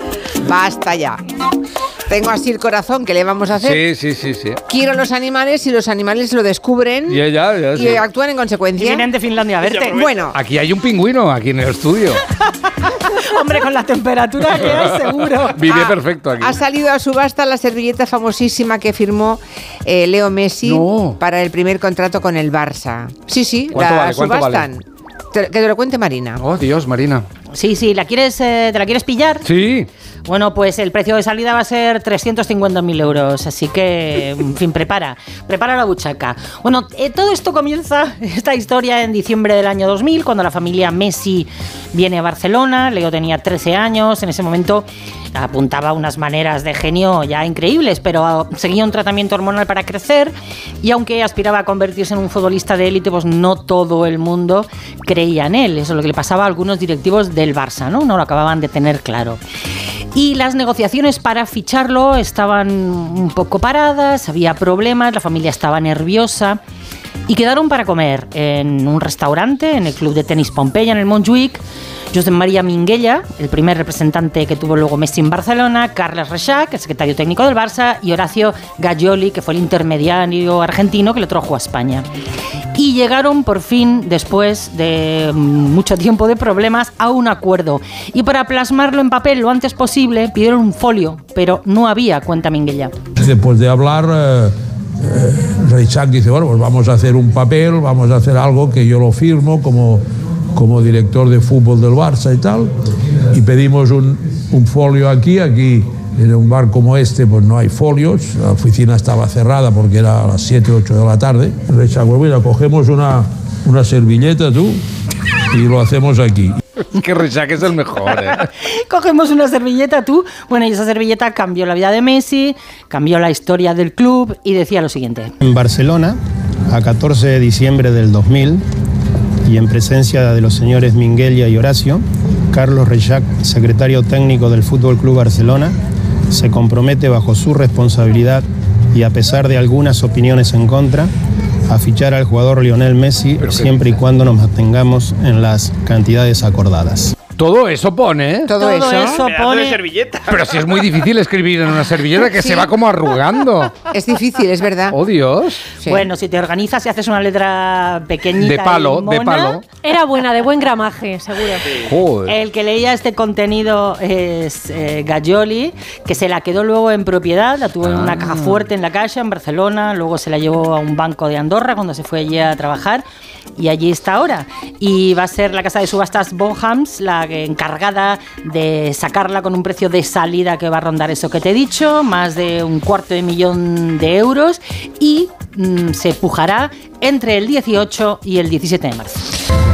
Basta ya. Tengo así el corazón, ¿qué le vamos a hacer? Sí, sí, sí, sí. Quiero los animales y los animales lo descubren Y ella, ya, y sí. actúan en Y consecuencia. vienen de Finlandia a verte. Bueno, Aquí hay un pingüino, aquí en el estudio. Hombre, con la temperatura que hay, seguro. Vive Ah, perfecto aquí. Ha salido a subasta la servilleta famosísima que firmó eh, Leo Messi No. para el primer contrato con el Barça. Sí, sí, ¿Cuánto la vale? ¿Cuánto subastan. Te- que te lo cuente Marina. Oh, Dios, Marina. Sí, sí, ¿la quieres, eh, ¿te la quieres pillar? Sí. Bueno, pues el precio de salida va a ser 350.000 euros, así que, en fin, prepara, prepara la buchaca. Bueno, eh, todo esto comienza, esta historia, en diciembre del año 2000, cuando la familia Messi viene a Barcelona, Leo tenía 13 años, en ese momento apuntaba unas maneras de genio ya increíbles, pero seguía un tratamiento hormonal para crecer y aunque aspiraba a convertirse en un futbolista de élite, pues no todo el mundo creía en él. Eso es lo que le pasaba a algunos directivos del Barça, ¿no? No lo acababan de tener claro. Y las negociaciones para ficharlo estaban un poco paradas, había problemas, la familia estaba nerviosa y quedaron para comer en un restaurante, en el club de tenis Pompeya, en el Montjuic. Josep María Minguella, el primer representante que tuvo luego Messi en Barcelona, Carles Reixac, el secretario técnico del Barça, y Horacio Gaggioli, que fue el intermediario argentino que lo trajo a España. Y llegaron por fin, después de mucho tiempo de problemas, a un acuerdo. Y para plasmarlo en papel lo antes posible, pidieron un folio, pero no había cuenta Minguella. Después de hablar, eh, eh, Reichak dice, bueno, pues vamos a hacer un papel, vamos a hacer algo que yo lo firmo como, como director de fútbol del Barça y tal, y pedimos un, folio aquí, aquí en un bar como este pues no hay folios, la oficina estaba cerrada porque era a las 7, 8 de la tarde. Reichak, pues mira, cogemos una, una servilleta tú y lo hacemos aquí. Es que Richak es el mejor, ¿eh? Cogemos una servilleta tú. Bueno, y esa servilleta cambió la vida de Messi, cambió la historia del club y decía lo siguiente. En Barcelona, a 14 de diciembre del 2000, y en presencia de los señores Minguelia y Horacio, Carlos Rechac, secretario técnico del Fútbol Club Barcelona, se compromete bajo su responsabilidad y a pesar de algunas opiniones en contra, a fichar al jugador Lionel Messi siempre y cuando nos mantengamos en las cantidades acordadas. Todo eso pone, ¿eh? Todo, eso. Pedazo de servilleta. Pero si es muy difícil escribir en una servilleta que Sí. se va como arrugando. Es difícil, es verdad. Oh, Dios. Bueno, si te organizas y haces una letra pequeñita. De palo, y de mona, palo. Era buena, de buen gramaje, seguro. Joder. El que leía este contenido es eh, Gaggioli, que se la quedó luego en propiedad, la tuvo en una Ah. caja fuerte en la calle, en Barcelona, luego se la llevó a un banco de Andorra cuando se fue allí a trabajar y allí está ahora. Y va a ser la casa de subastas Bonhams la encargada de sacarla con un precio de salida que va a rondar eso que te he dicho, más de un cuarto de millón de euros y mm, se pujará entre el 18 y el 17 de marzo.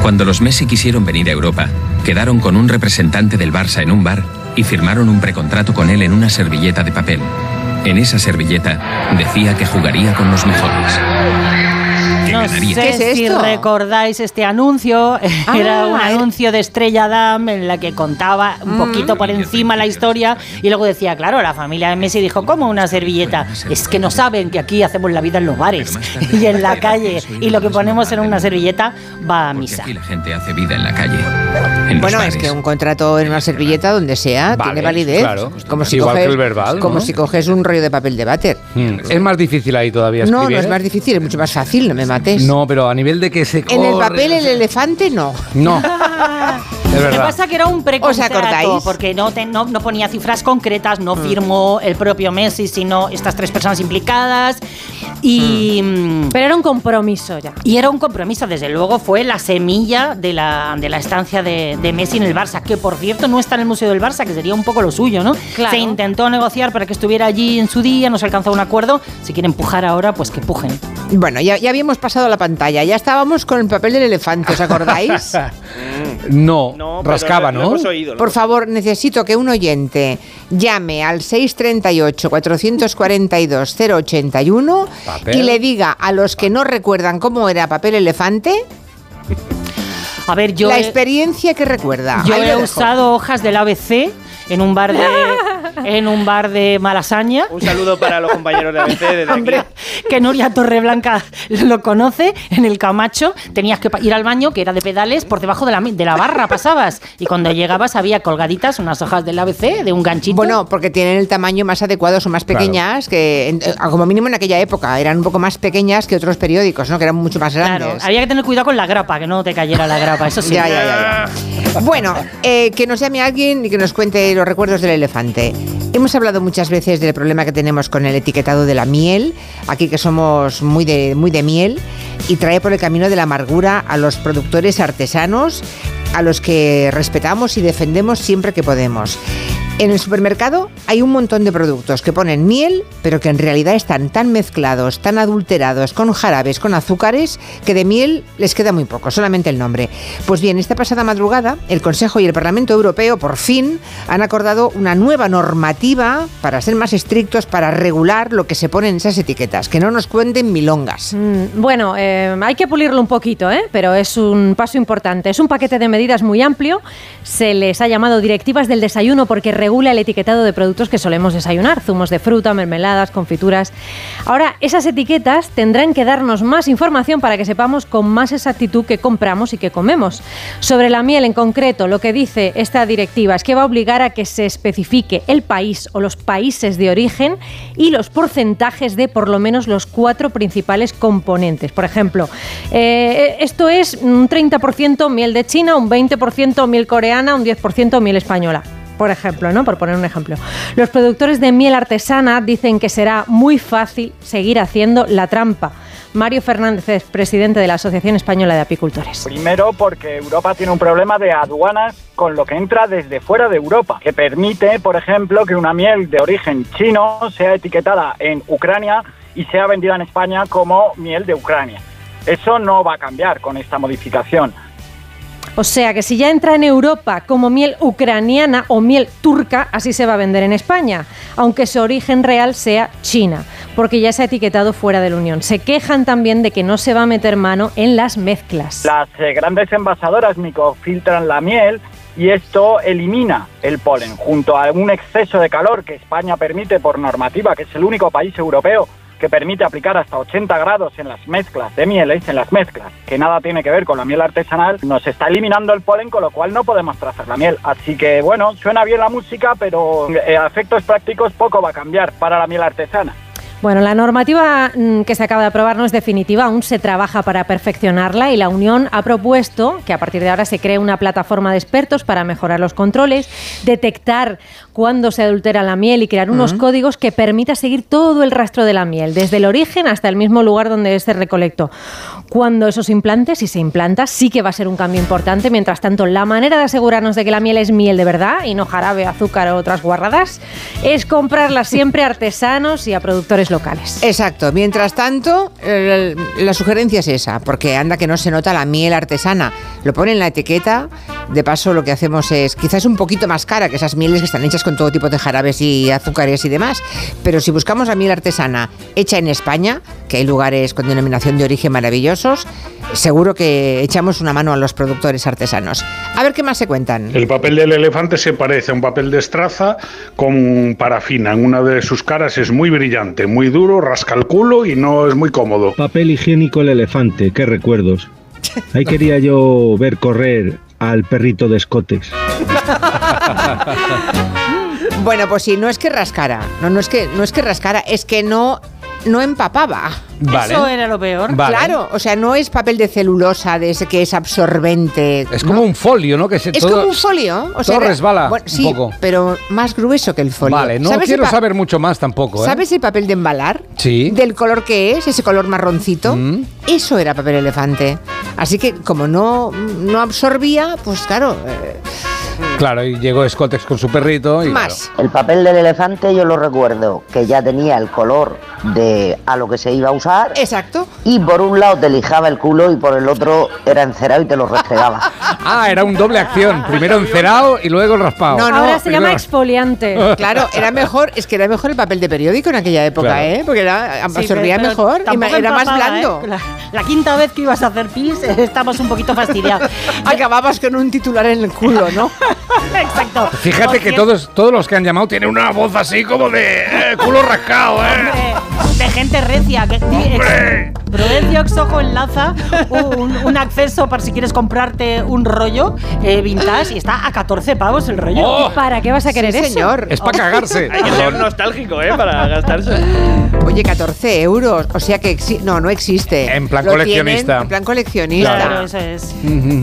Cuando los Messi quisieron venir a Europa, quedaron con un representante del Barça en un bar y firmaron un precontrato con él en una servilleta de papel. En esa servilleta decía que jugaría con los mejores. No sé si recordáis este anuncio. Era un anuncio de Estrella Damm en la que contaba un poquito por encima la historia y luego decía, claro, la familia de Messi dijo, ¿cómo una servilleta? Es que no saben que aquí hacemos la vida en los bares y en la calle y lo que ponemos en una servilleta va a misa. Aquí la gente hace vida en la calle. Bueno, es que un contrato en una servilleta donde sea Vale, tiene validez. claro. Como si Igual coges, que el verbal, Como ¿no? si coges un rollo de papel de váter. Mm, Es más difícil ahí todavía No, escribir. no es más difícil, es mucho más fácil, no me mates. No, pero a nivel de que se en el corre, papel no el elefante no. No. Es Lo que pasa que era un ¿Os precontrato, porque no, te- no, no ponía cifras concretas, no firmó el propio Messi, sino estas tres personas implicadas. Y, mm, Pero era un compromiso ya. y era un compromiso, desde luego fue la semilla de la, de la estancia de, de Messi en el Barça, que por cierto no está en el Museo del Barça, que sería un poco lo suyo, ¿no? Claro. Se intentó negociar para que estuviera allí en su día, no se alcanzó un acuerdo. Si quieren pujar ahora, pues que pujen. Bueno, ya, ya habíamos pasado la pantalla, ya estábamos con el papel del elefante, ¿os acordáis? No, No, rascaba, ¿no? lo hemos oído, lo Por hemos- favor, necesito que un oyente llame al 638-442-081 Papel. y le diga a los que no recuerdan cómo era papel elefante A ver, yo la he- experiencia que recuerda. Yo Ahí he usado hojas del ABC en un bar de en un bar de Malasaña. Un saludo para los compañeros de ABC desde Hombre, aquí. que Nuria Torreblanca lo conoce, en el Camacho tenías que ir al baño, que era de pedales, por debajo de la, mi- de la barra pasabas. Y cuando llegabas había colgaditas unas hojas del ABC de un ganchito. Bueno, porque tienen el tamaño más adecuado, son más Claro. pequeñas, que en- eh, como mínimo en aquella época eran un poco más pequeñas que otros periódicos, ¿no? Que eran mucho más Claro, grandes. había que tener cuidado con la grapa, que no te cayera la grapa, eso sí. Ya, ya, ya, ya. Bueno, eh, que nos llame alguien y que nos cuente los recuerdos del elefante. Hemos hablado muchas veces del problema que tenemos con el etiquetado de la miel, aquí que somos muy de, muy de miel, y trae por el camino de la amargura a los productores artesanos, a los que respetamos y defendemos siempre que podemos. En el supermercado hay un montón de productos que ponen miel, pero que en realidad están tan mezclados, tan adulterados, con jarabes, con azúcares, que de miel les queda muy poco, solamente el nombre. Pues bien, esta pasada madrugada, el Consejo y el Parlamento Europeo por fin han acordado una nueva normativa para ser más estrictos, para regular lo que se pone en esas etiquetas, que no nos cuenten milongas. Mm, Bueno, eh, hay que pulirlo un poquito, ¿eh? pero es un paso importante. Es un paquete de medidas muy amplio. Se les ha llamado directivas del desayuno porque regula el etiquetado de productos que solemos desayunar, zumos de fruta, mermeladas, confituras. Ahora, esas etiquetas tendrán que darnos más información para que sepamos con más exactitud qué compramos y qué comemos. Sobre la miel en concreto, lo que dice esta directiva es que va a obligar a que se especifique el país o los países de origen y los porcentajes de por lo menos los cuatro principales componentes. Por ejemplo, eh, esto es un 30% miel de China, un 20% miel coreana, un 10% miel española. Por ejemplo, ¿no? Por poner un ejemplo. Los productores de miel artesana dicen que será muy fácil seguir haciendo la trampa. Mario Fernández es presidente de la Asociación Española de Apicultores. Primero porque Europa tiene un problema de aduanas con lo que entra desde fuera de Europa, que permite, por ejemplo, que una miel de origen chino sea etiquetada en Ucrania y sea vendida en España como miel de Ucrania. Eso no va a cambiar con esta modificación. O sea que si ya entra en Europa como miel ucraniana o miel turca, así se va a vender en España, aunque su origen real sea China, porque ya se ha etiquetado fuera de la Unión. Se quejan también de que no se va a meter mano en las mezclas. Las eh, grandes envasadoras microfiltran la miel y esto elimina el polen, junto a un exceso de calor que España permite por normativa, que es el único país europeo que permite aplicar hasta 80 grados en las mezclas de mieles, en las mezclas, que nada tiene que ver con la miel artesanal, nos está eliminando el polen, con lo cual no podemos trazar la miel. Así que bueno, suena bien la música, pero eh, a efectos prácticos poco va a cambiar para la miel artesana. Bueno, la normativa mm, que se acaba de aprobar no es definitiva, aún se trabaja para perfeccionarla y la Unión ha propuesto que a partir de ahora se cree una plataforma de expertos para mejorar los controles, detectar cuándo se adultera la miel y crear unos códigos que permita seguir todo el rastro de la miel, desde el origen hasta el mismo lugar donde se recolectó. Cuando eso se implante, si se implanta, sí que va a ser un cambio importante. Mientras tanto, la manera de asegurarnos de que la miel es miel de verdad y no jarabe, azúcar o otras guarradas es comprarla siempre a artesanos y a productores locales. Exacto. Mientras tanto, la sugerencia es esa, porque anda que no se nota la miel artesana. Lo pone en la etiqueta. De paso, lo que hacemos es quizás un poquito más cara que esas mieles que están hechas con todo tipo de jarabes y azúcares y demás. Pero si buscamos la miel artesana hecha en España, que hay lugares con denominación de origen maravillosos, seguro que echamos una mano a los productores artesanos. A ver qué más se cuentan. El papel del elefante se parece a un papel de estraza con parafina. En una de sus caras es muy brillante, muy duro, rasca el culo y no es muy cómodo. Papel higiénico el elefante, qué recuerdos. Ahí quería yo ver correr al perrito de escotes. Bueno, pues sí, no es que rascara, no, no es que no es que rascara, es que no no empapaba. Vale. Eso era lo peor. Vale. Claro, o sea, no es papel de celulosa de ese que es absorbente. Es como un folio, ¿no? Que se, Es todo- como un folio. O sea, todo era- resbala bueno, un sí, poco. pero más grueso que el folio. Vale, no ¿Sabes el quiero saber mucho más tampoco, ¿eh? ¿Sabes el papel de embalar? Sí. Mm. Del color que es, ese color marroncito. Eso era papel elefante. Así que como no, no absorbía, pues claro. eh, Claro, y llegó Scotex con su perrito y Más. El papel del elefante yo lo recuerdo, que ya tenía el color de a lo que se iba a usar. Exacto. Y por un lado te lijaba el culo y por el otro era encerado y te lo restregaba. Ah, era un doble acción. Primero encerado y luego raspado. No, no, Ahora se llama exfoliante. Claro, era mejor, es que era mejor el papel de periódico en aquella época, Claro. ¿eh? Porque era, absorbía mejor y era más blando. ¿eh? La, la quinta vez que ibas a hacer pis, estabas un poquito fastidiados. Acababas con un titular en el culo, ¿no? Exacto. Fíjate que todos, todos los que han llamado tienen una voz así como de eh, culo rascado, ¿eh? hombre, de gente recia. Que, di- Prudencio Exojo enlaza un, un acceso para si quieres comprarte un rollo eh, vintage y está a 14 pavos el rollo. Oh. ¿Para qué vas a querer Sí, eso? señor. Es para cagarse. Hay que ser nostálgico, ¿eh? Para gastarse. Oye, 14 euros. O sea que no, no existe. En plan Lo coleccionista. tienen En plan coleccionista. Claro, eso es.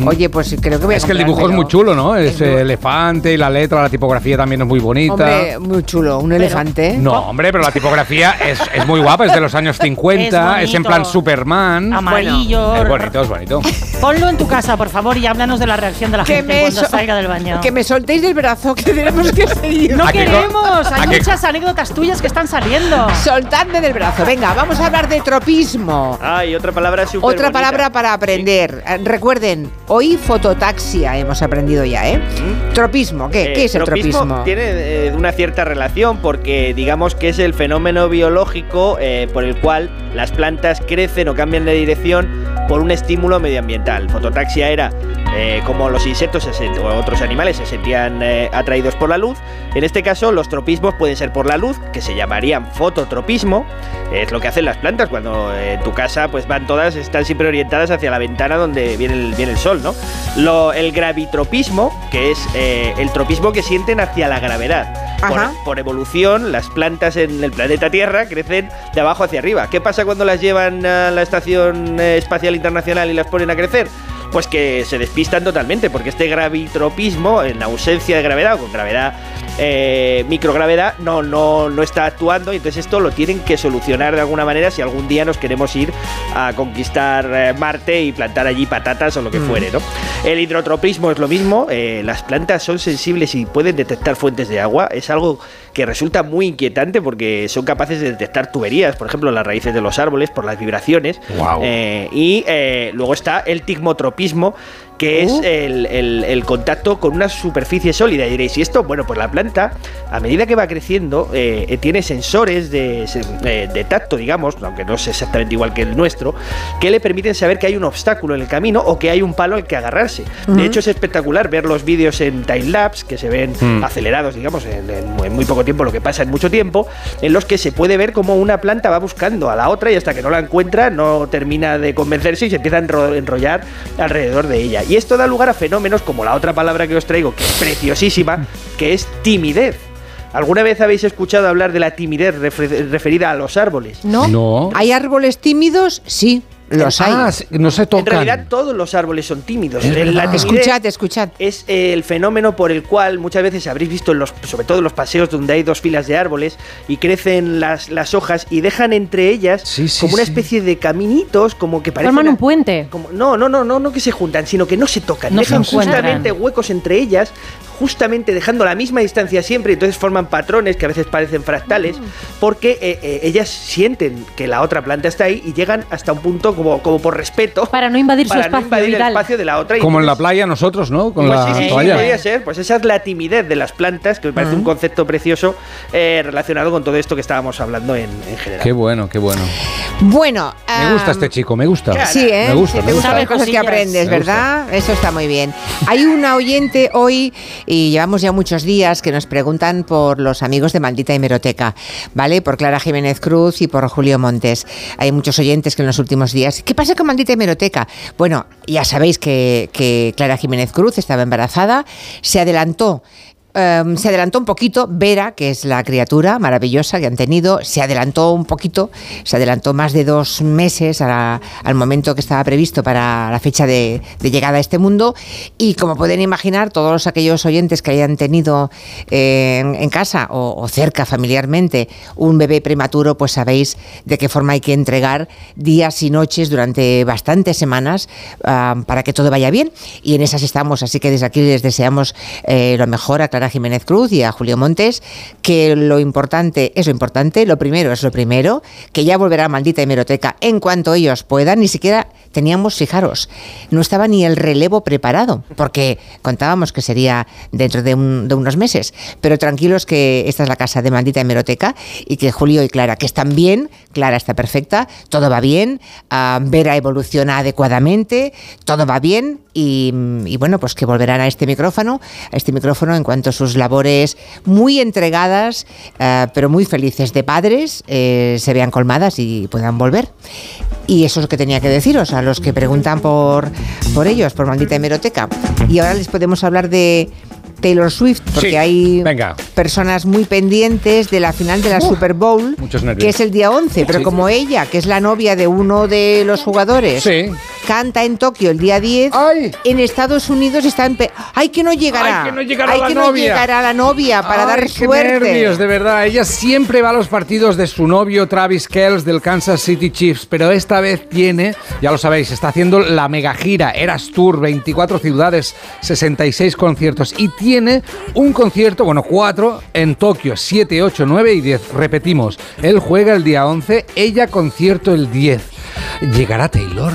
Oye, pues creo que voy a Es que el dibujo es muy chulo, ¿no? Es El elefante y la letra, la tipografía también es muy bonita. Hombre, muy chulo. Un elefante. No, hombre, pero la tipografía es, es muy guapa, es de los años 50, Es es, en plan bonito. Superman. Amarillo. Es bonito, es bonito. Ponlo en tu casa, por favor, y háblanos de la reacción de la Que gente me, cuando so- salga del baño. que me soltéis del brazo, que tenemos que seguir. ¡No ¿A qué co- queremos! Hay muchas anécdotas tuyas que están saliendo. Soltadme del brazo. Venga, vamos a hablar de tropismo. Ay, otra palabra súper Otra bonita. palabra para aprender. Eh, Recuerden, hoy fototaxia hemos aprendido ya, ¿eh? Tropismo, ¿qué? Eh, ¿Qué es el tropismo? Tiene eh, una cierta relación porque digamos que es el fenómeno biológico eh, por el cual las plantas crecen o cambian de dirección por un estímulo medioambiental. Fototaxia era eh, como los insectos o otros animales se sentían eh, atraídos por la luz. En este caso, los tropismos pueden ser por la luz, que se llamarían fototropismo. Es lo que hacen las plantas cuando eh, en tu casa pues van todas, están siempre orientadas hacia la ventana donde viene el, viene el sol, ¿no? Lo, el gravitropismo, que es eh, el tropismo que sienten hacia la gravedad. Por, por evolución, las plantas en el planeta Tierra crecen de abajo hacia arriba. ¿Qué pasa cuando las llevan a la Estación eh, Espacial Internacional y las ponen a crecer? Pues que se despistan totalmente, porque este gravitropismo, en ausencia de gravedad o con gravedad, eh, microgravedad, no, no, no está actuando y entonces esto lo tienen que solucionar de alguna manera si algún día nos queremos ir a conquistar eh, Marte y plantar allí patatas o lo que Mm. fuere, ¿no? El hidrotropismo es lo mismo, eh, las plantas son sensibles y pueden detectar fuentes de agua, es algo que resulta muy inquietante porque son capaces de detectar tuberías, por ejemplo, las raíces de los árboles por las vibraciones. Guau. Eh, y eh, luego está el tigmotropismo, que es el, el- el contacto con una superficie sólida. Y diréis, ¿y esto? Bueno, pues la planta, a medida que va creciendo, eh, eh, tiene sensores de, eh, de tacto, digamos, aunque no es exactamente igual que el nuestro, que le permiten saber que hay un obstáculo en el camino o que hay un palo al que agarrarse. De hecho, es espectacular ver los vídeos en timelapse, que se ven Mm. acelerados, digamos, en, en muy- en muy poco tiempo, lo que pasa en mucho tiempo, en los que se puede ver cómo una planta va buscando a la otra y hasta que no la encuentra no termina de convencerse y se empieza a enro- enrollar alrededor de ella. Y esto da lugar a fenómenos como la otra palabra que os traigo, que es preciosísima, que es timidez. ¿Alguna vez habéis escuchado hablar de la timidez refer- referida a los árboles? ¿No? No. ¿Hay árboles tímidos? Sí, los hay. Ah, no se En tocan. realidad todos los árboles son tímidos. Es La Escuchad, escuchad. Es el fenómeno por el cual muchas veces habréis visto, en los, sobre todo en los paseos donde hay dos filas de árboles y crecen las, las hojas y dejan entre ellas como una especie de caminitos, como que parecen... Forman un puente. como- no, no, no, no, no que se juntan, sino que no se tocan. No dejan justamente huecos entre ellas, justamente dejando la misma distancia siempre, y entonces forman patrones que a veces parecen fractales, porque eh, eh, ellas sienten que la otra planta está ahí y llegan hasta un punto como, como por respeto. Para no invadir su para no espacio invadir el espacio de la otra. y Como en la playa nosotros, ¿no? Con pues la sí, sí, toalla. podría ser. Pues esa es la timidez de las plantas, que me parece un concepto precioso eh, relacionado con todo esto que estábamos hablando en, en general. Qué bueno, qué bueno. Bueno, Me gusta este chico, me gusta. Sí, ¿eh? Me gusta, Sí, me te gusta. gustan las cosas que aprendes, Me gusta. ¿verdad? Eso está muy bien. Hay una oyente hoy, y llevamos ya muchos días, que nos preguntan por los amigos de Maldita Hemeroteca, ¿vale? Por Clara Jiménez Cruz y por Julio Montes. Hay muchos oyentes que en los últimos días, ¿qué pasa con Maldita Hemeroteca? Bueno, ya sabéis que, que Clara Jiménez Cruz estaba embarazada, se adelantó Em, se adelantó un poquito, Vera, que es la criatura maravillosa que han tenido, se adelantó un poquito, se adelantó más de dos meses al momento que estaba previsto para la fecha de, llegada a este mundo. Y como pueden imaginar, todos aquellos oyentes que hayan tenido eh, en, casa o, cerca familiarmente un bebé prematuro, pues sabéis de qué forma hay que entregar días y noches durante bastantes semanas ah, para que todo vaya bien. Y en esas estamos, así que desde aquí les deseamos eh, lo mejor a Clara Jiménez Cruz y a Julio Montes, que lo importante es lo importante, lo primero es lo primero, que ya volverá Maldita Hemeroteca en cuanto ellos puedan, ni siquiera teníamos, fijaros, no estaba ni el relevo preparado, porque contábamos que sería dentro de unos meses, pero tranquilos que esta es la casa de Maldita Hemeroteca y que Julio y Clara, que están bien, Clara está perfecta, todo va bien, ah, Vera evoluciona adecuadamente, todo va bien y, y bueno, pues que volverán a este micrófono, a este micrófono en cuanto sus labores muy entregadas, eh, pero muy felices de padres, eh, se vean colmadas y puedan volver. Y eso es lo que tenía que deciros a los que preguntan por, por ellos, por maldita hemeroteca. Y ahora les podemos hablar de Taylor Swift, porque Sí, hay venga. personas muy pendientes de la final de la Super Bowl, que es el día 11, pero Sí. como ella, que es la novia de uno de los jugadores, canta en Tokio el día 10, en Estados Unidos está en... pe- ¡Ay, que no llegará! Ay, que no llegará Ay, la que no novia. llegará la novia para Ay, dar qué suerte! nervios, de verdad. Ella siempre va a los partidos de su novio Travis Kells del Kansas City Chiefs, pero esta vez tiene, ya lo sabéis, está haciendo la mega gira Eras Tour, 24 ciudades, 66 conciertos y tiene un concierto, bueno, cuatro en Tokio, 7, 8, 9 y 10. Repetimos, él juega el día 11, ella concierto el 10. ¿Llegará Taylor?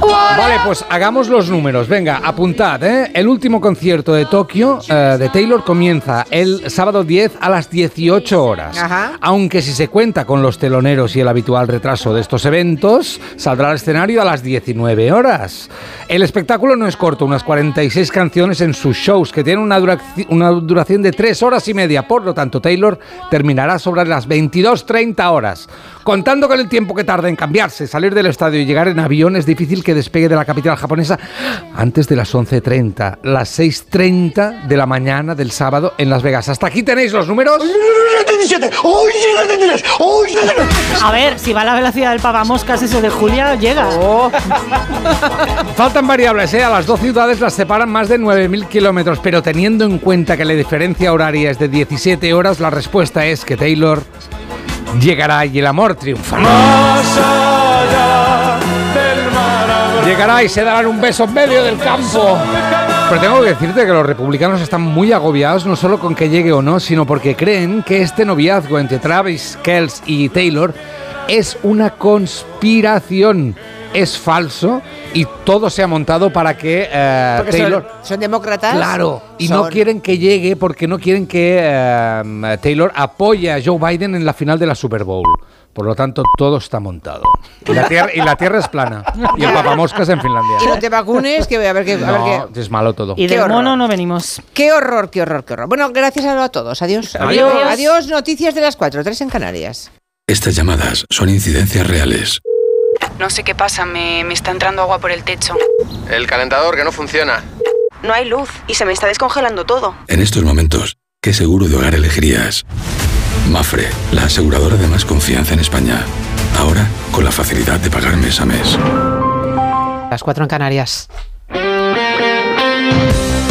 Vale, pues hagamos los números. Venga, apuntad, ¿eh? El último concierto de Tokio eh, de Taylor comienza el sábado 10 a las 18 horas. Ajá. Aunque si se cuenta con los teloneros y el habitual retraso de estos eventos, saldrá al escenario a las 19 horas. El espectáculo no es corto, unas 46 canciones en sus shows que tienen una duración de 3 horas y media. Por lo tanto, Taylor terminará sobre las 22.30 horas. Contando con el tiempo que tarda en cambiarse, salir del estadio y llegar en avión, es difícil que despegue de la capital japonesa antes de las 11.30, las 6.30 de la mañana del sábado en Las Vegas. Hasta aquí tenéis los números. A ver, si va a la velocidad del pavamoscas eso de Julia, llega. Faltan variables, ¿eh? A las dos ciudades las separan más de 9.000 kilómetros, pero teniendo en cuenta que la diferencia horaria es de 17 horas, la respuesta es que Taylor llegará y el amor triunfará. Llegará y se darán un beso en medio del campo. Pero tengo que decirte que los republicanos están muy agobiados no solo con que llegue o no, sino porque creen que este noviazgo entre Travis Kells y Taylor es una conspiración. Es falso y todo se ha montado para que eh, son- Taylor... son, demócratas. Claro, y no quieren que llegue porque no quieren que eh, Taylor apoye a Joe Biden en la final de la Super Bowl. Por lo tanto, todo está montado. Y la tierra, y la tierra es plana. Y el papamoscas en Finlandia. Y no te vacunes, que a ver qué... a ver qué- No, es malo todo. Y del mono no venimos. Qué horror, qué horror, qué horror. Bueno, gracias a todos. Adiós. Adiós. Adiós, noticias de las 4, 3 en Canarias. Estas llamadas son incidencias reales. No sé qué pasa, me, me está entrando agua por el techo. El calentador que no funciona. no hay luz y se me está descongelando todo. En estos momentos, ¿qué seguro de hogar elegirías? Mafre, la aseguradora de más confianza en España. Ahora, con la facilidad de pagar mes a mes. Las cuatro en Canarias.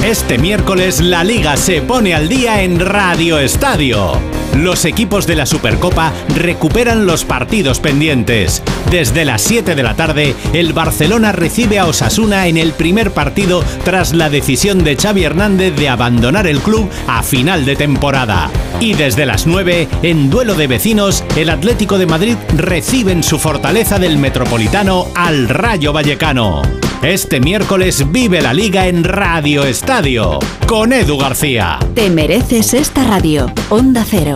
Este miércoles la liga se pone al día en Radio Estadio. Los equipos de la Supercopa recuperan los partidos pendientes. Desde las 7 de la tarde, el Barcelona recibe a Osasuna en el primer partido tras la decisión de Xavi Hernández de abandonar el club a final de temporada. Y desde las 9, en duelo de vecinos, el Atlético de Madrid recibe en su fortaleza del Metropolitano al Rayo Vallecano. Este miércoles vive la liga en Radio Estadio con Edu García. Te mereces esta radio. Onda Cero,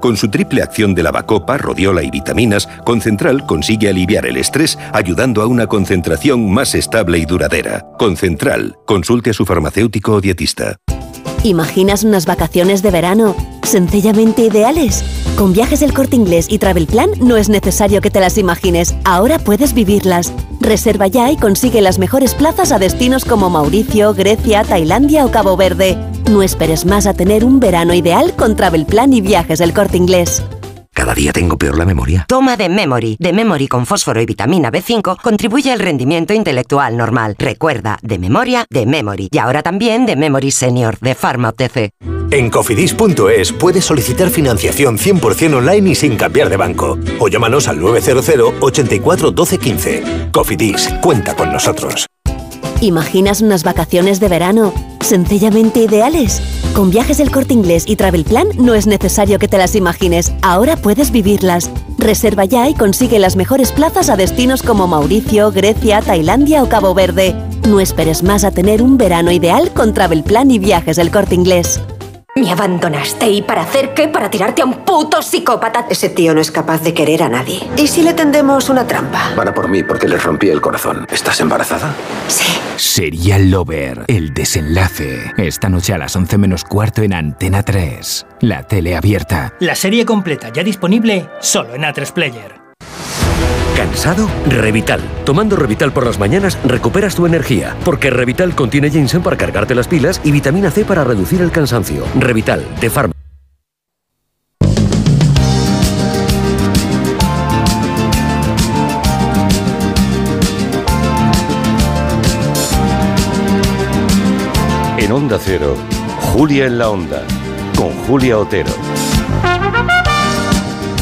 Con su triple acción de lavacopa, rodiola y vitaminas, Concentral consigue aliviar el estrés ayudando a una concentración más estable y duradera. Concentral. Consulte a su farmacéutico o dietista. ¿Imaginas unas vacaciones de verano sencillamente ideales? Con viajes del corte inglés y Travel Plan no es necesario que te las imagines, ahora puedes vivirlas. Reserva ya y consigue las mejores plazas a destinos como Mauricio, Grecia, Tailandia o Cabo Verde. No esperes más a tener un verano ideal con Travel Plan y viajes del corte inglés. Cada día tengo peor la memoria. Toma de Memory. De Memory con fósforo y vitamina B5 contribuye al rendimiento intelectual normal. Recuerda, de memoria, de Memory. Y ahora también de Memory Senior, de Pharma OTC. En cofidis.es puedes solicitar financiación 100% online y sin cambiar de banco. O llámanos al 900 84 12 15. Cofidis, cuenta con nosotros. ¿Imaginas unas vacaciones de verano sencillamente ideales? Con viajes del corte inglés y Travel Plan no es necesario que te las imagines, ahora puedes vivirlas. Reserva ya y consigue las mejores plazas a destinos como Mauricio, Grecia, Tailandia o Cabo Verde. No esperes más a tener un verano ideal con Travel Plan y viajes del corte inglés. Me abandonaste y para hacer qué? Para tirarte a un puto psicópata. Ese tío no es capaz de querer a nadie. ¿Y si le tendemos una trampa? Van a por mí porque les rompí el corazón. ¿Estás embarazada? Sí. Serial Lover, el desenlace. Esta noche a las 11 menos cuarto en Antena 3. La tele abierta. La serie completa ya disponible solo en A3 Player. ¿Cansado? Revital. Tomando Revital por las mañanas recuperas tu energía, porque Revital contiene ginseng para cargarte las pilas y vitamina C para reducir el cansancio. Revital, de Pharma. En Onda Cero, Julia en la Onda, con Julia Otero.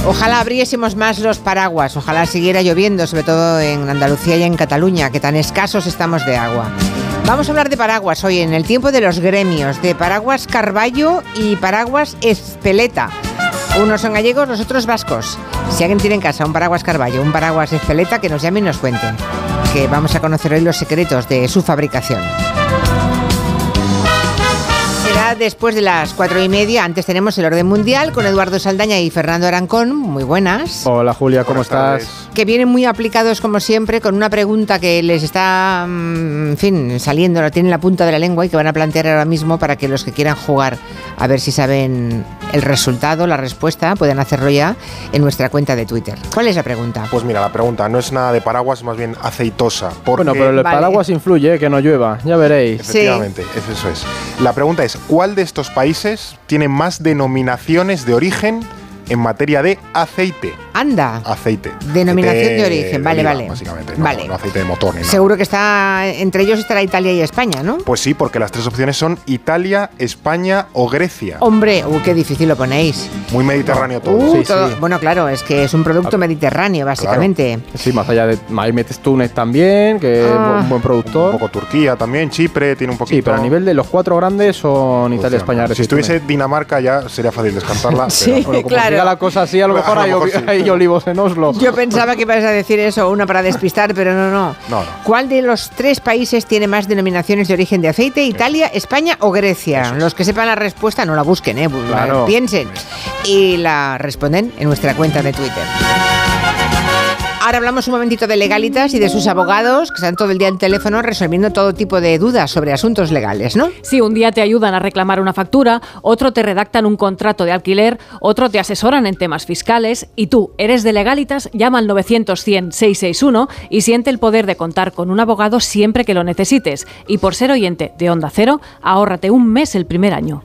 Ojalá abriésemos más los paraguas, ojalá siguiera lloviendo, sobre todo en Andalucía y en Cataluña, que tan escasos estamos de agua. Vamos a hablar de paraguas hoy en el tiempo de los gremios, de paraguas Carballo y paraguas Espeleta. Unos son gallegos, los otros vascos. Si alguien tiene en casa un paraguas Carballo, un paraguas Espeleta, que nos llame y nos cuente. Que vamos a conocer hoy los secretos de su fabricación. Después de las cuatro y media. Antes tenemos el orden mundial con Eduardo Saldaña y Fernando Arancón. Muy buenas. Hola Julia, ¿cómo estás? Que vienen muy aplicados como siempre con una pregunta que les está, mm, en fin, saliendo, la tienen en la punta de la lengua y que van a plantear ahora mismo para que los que quieran jugar a ver si saben el resultado, la respuesta, pueden hacerlo ya en nuestra cuenta de Twitter. ¿Cuál es la pregunta? Pues mira, la pregunta no es nada de paraguas, más bien aceitosa. Bueno, pero el Vale. paraguas influye, que no llueva, ya veréis. Efectivamente, es- eso es. La pregunta es, ¿cuál de estos países tiene más denominaciones de origen en materia de aceite? Anda. Aceite. Denominación Aceite de origen, vale, oliva, vale. Básicamente, no, Vale. no aceite de motor ni nada. Seguro que está entre ellos estará Italia y España, ¿no? Pues sí, porque las tres opciones son Italia, España o Grecia. Hombre, uy, qué difícil lo ponéis. Muy mediterráneo todo. Uh, todo- Bueno, claro, es que es un producto mediterráneo, básicamente. Sí, más allá de. Ahí metes Túnez también, que es Ah. un buen productor. Un poco Turquía también, Chipre tiene un poquito. Sí, pero a nivel de los cuatro grandes son Italia, España, Si Grecia y estuviese Túnez. Dinamarca ya sería fácil descartarla. Sí, pero, Bueno, como claro. siga la cosa así, a lo A mejor lo hay, mejor sí. hay olivos en Oslo. Yo pensaba que ibas a decir eso, una para despistar, pero no, no. No, no. ¿Cuál de los tres países tiene más denominaciones de origen de aceite? ¿Italia, España o Grecia? Los que sepan la respuesta no la busquen, ¿eh? Claro. piensen. Y la responden en nuestra cuenta de Twitter. Ahora hablamos un momentito de legalitas y de sus abogados que están todo el día en teléfono resolviendo todo tipo de dudas sobre asuntos legales, ¿no? Sí, un día te ayudan a reclamar una factura, otro te redactan un contrato de alquiler, otro te asesoran en temas fiscales y tú, eres de legalitas, llama al 900-100-661 y siente el poder de contar con un abogado siempre que lo necesites. Y por ser oyente de Onda Cero, ahórrate un mes el primer año.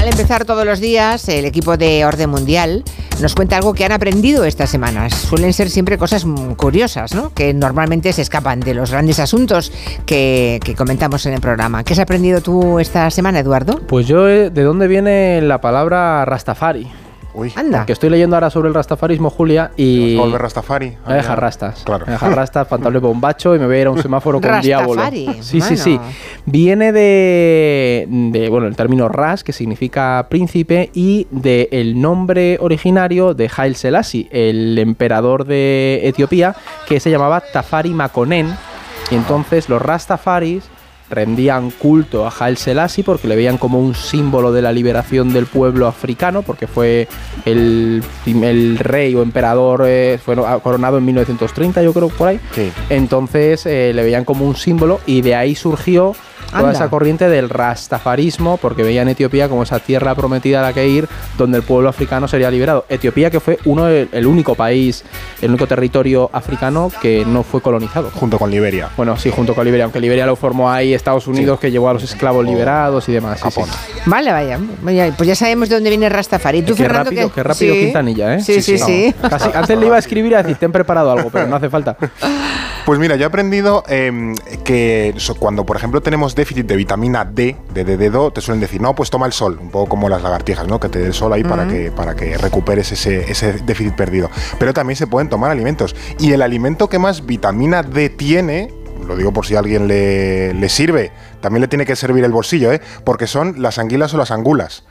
Al empezar todos los días, el equipo de Orden Mundial nos cuenta algo que han aprendido estas semanas. Suelen ser siempre cosas mm, curiosas, ¿no? Que normalmente se escapan de los grandes asuntos que, que comentamos en el programa. ¿Qué has aprendido tú esta semana, Eduardo? Pues yo, eh, ¿de dónde viene la palabra Rastafari? Uy, Anda. Que estoy leyendo ahora sobre el rastafarismo, Julia, y... ¿Vas a volver Rastafari? Me voy a dejar rastas. Claro. Voy a dejar rastas, pantalón bombacho y me voy a ir a un semáforo con diablo. Rastafari, Sí, sí, sí. bueno. Viene de, de, bueno, el término ras, que significa príncipe, y del el nombre originario de Haile Selassie, el emperador de Etiopía, que se llamaba Tafari Makonnen. Y entonces los rastafaris rendían culto a Haile Selassie porque le veían como un símbolo de la liberación del pueblo africano, porque fue el, rey o emperador, eh, fue coronado en 1930, yo creo, por ahí. Sí. Entonces eh, le veían como un símbolo y de ahí surgió toda Anda. esa corriente del rastafarismo, porque veían Etiopía como esa tierra prometida a la que ir, donde el pueblo africano sería liberado. Etiopía que fue uno el único país, el único territorio africano que no fue colonizado. Junto con Liberia. Bueno, sí, junto con Liberia, aunque Liberia lo formó ahí Estados Unidos, que llevó a los esclavos liberados y demás. sí, sí. Vale, vaya. Vaya, Pues ya sabemos de dónde viene Rastafari. ¿Tú, Qué Fernando, rápido, qué rápido Sí. Quintanilla, ¿eh? Sí, sí, sí. No, casi- antes le iba a escribir y a decir, te han preparado algo, pero no hace falta. Pues mira, yo he aprendido em, que cuando, por ejemplo, tenemos déficit de vitamina D, de, de dedo, te suelen decir, no, pues toma el sol, un poco como las lagartijas, ¿no? Que te dé el sol ahí para, que, para que recuperes ese, ese déficit perdido. Pero también se pueden tomar alimentos. Y el alimento que más vitamina D tiene, lo digo por si a alguien le, le sirve, también le tiene que servir el bolsillo, ¿eh? Porque son las anguilas o las angulas.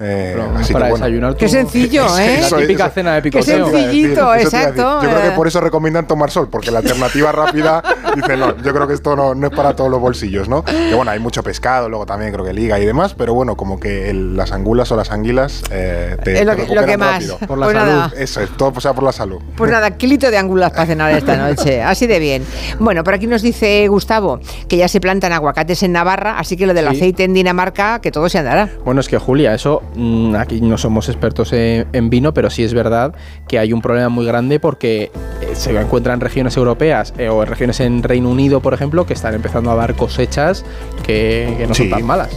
Eh, así para que bueno. desayunar Qué sencillo, ¿eh? La típica cena de Qué picoteo. sencillito, Eso a decir. exacto. Yo creo eh. que por eso recomiendan tomar sol, porque la alternativa rápida dice, no, yo creo que esto no, no es para todos los bolsillos, ¿no? Que bueno, hay mucho pescado, luego también creo que liga y demás, pero bueno, como que el- las angulas o las anguilas eh, te, Es lo te que- lo que recuperan más. rápido. Por la Pues salud. nada. Eso es, todo sea por la salud. Pues nada, kilito de angulas para cenar esta noche. Así de bien. Bueno, por aquí nos dice Gustavo que ya se plantan aguacates en Navarra, así que lo del Sí. aceite en Dinamarca, que todo se andará. Bueno, es que Julia, eso mm, aquí no somos expertos en, vino, pero sí es verdad que hay un problema muy grande porque eh, se encuentran regiones europeas eh, o regiones en Reino Unido, por ejemplo, que están empezando a dar cosechas que, que no Sí. son tan malas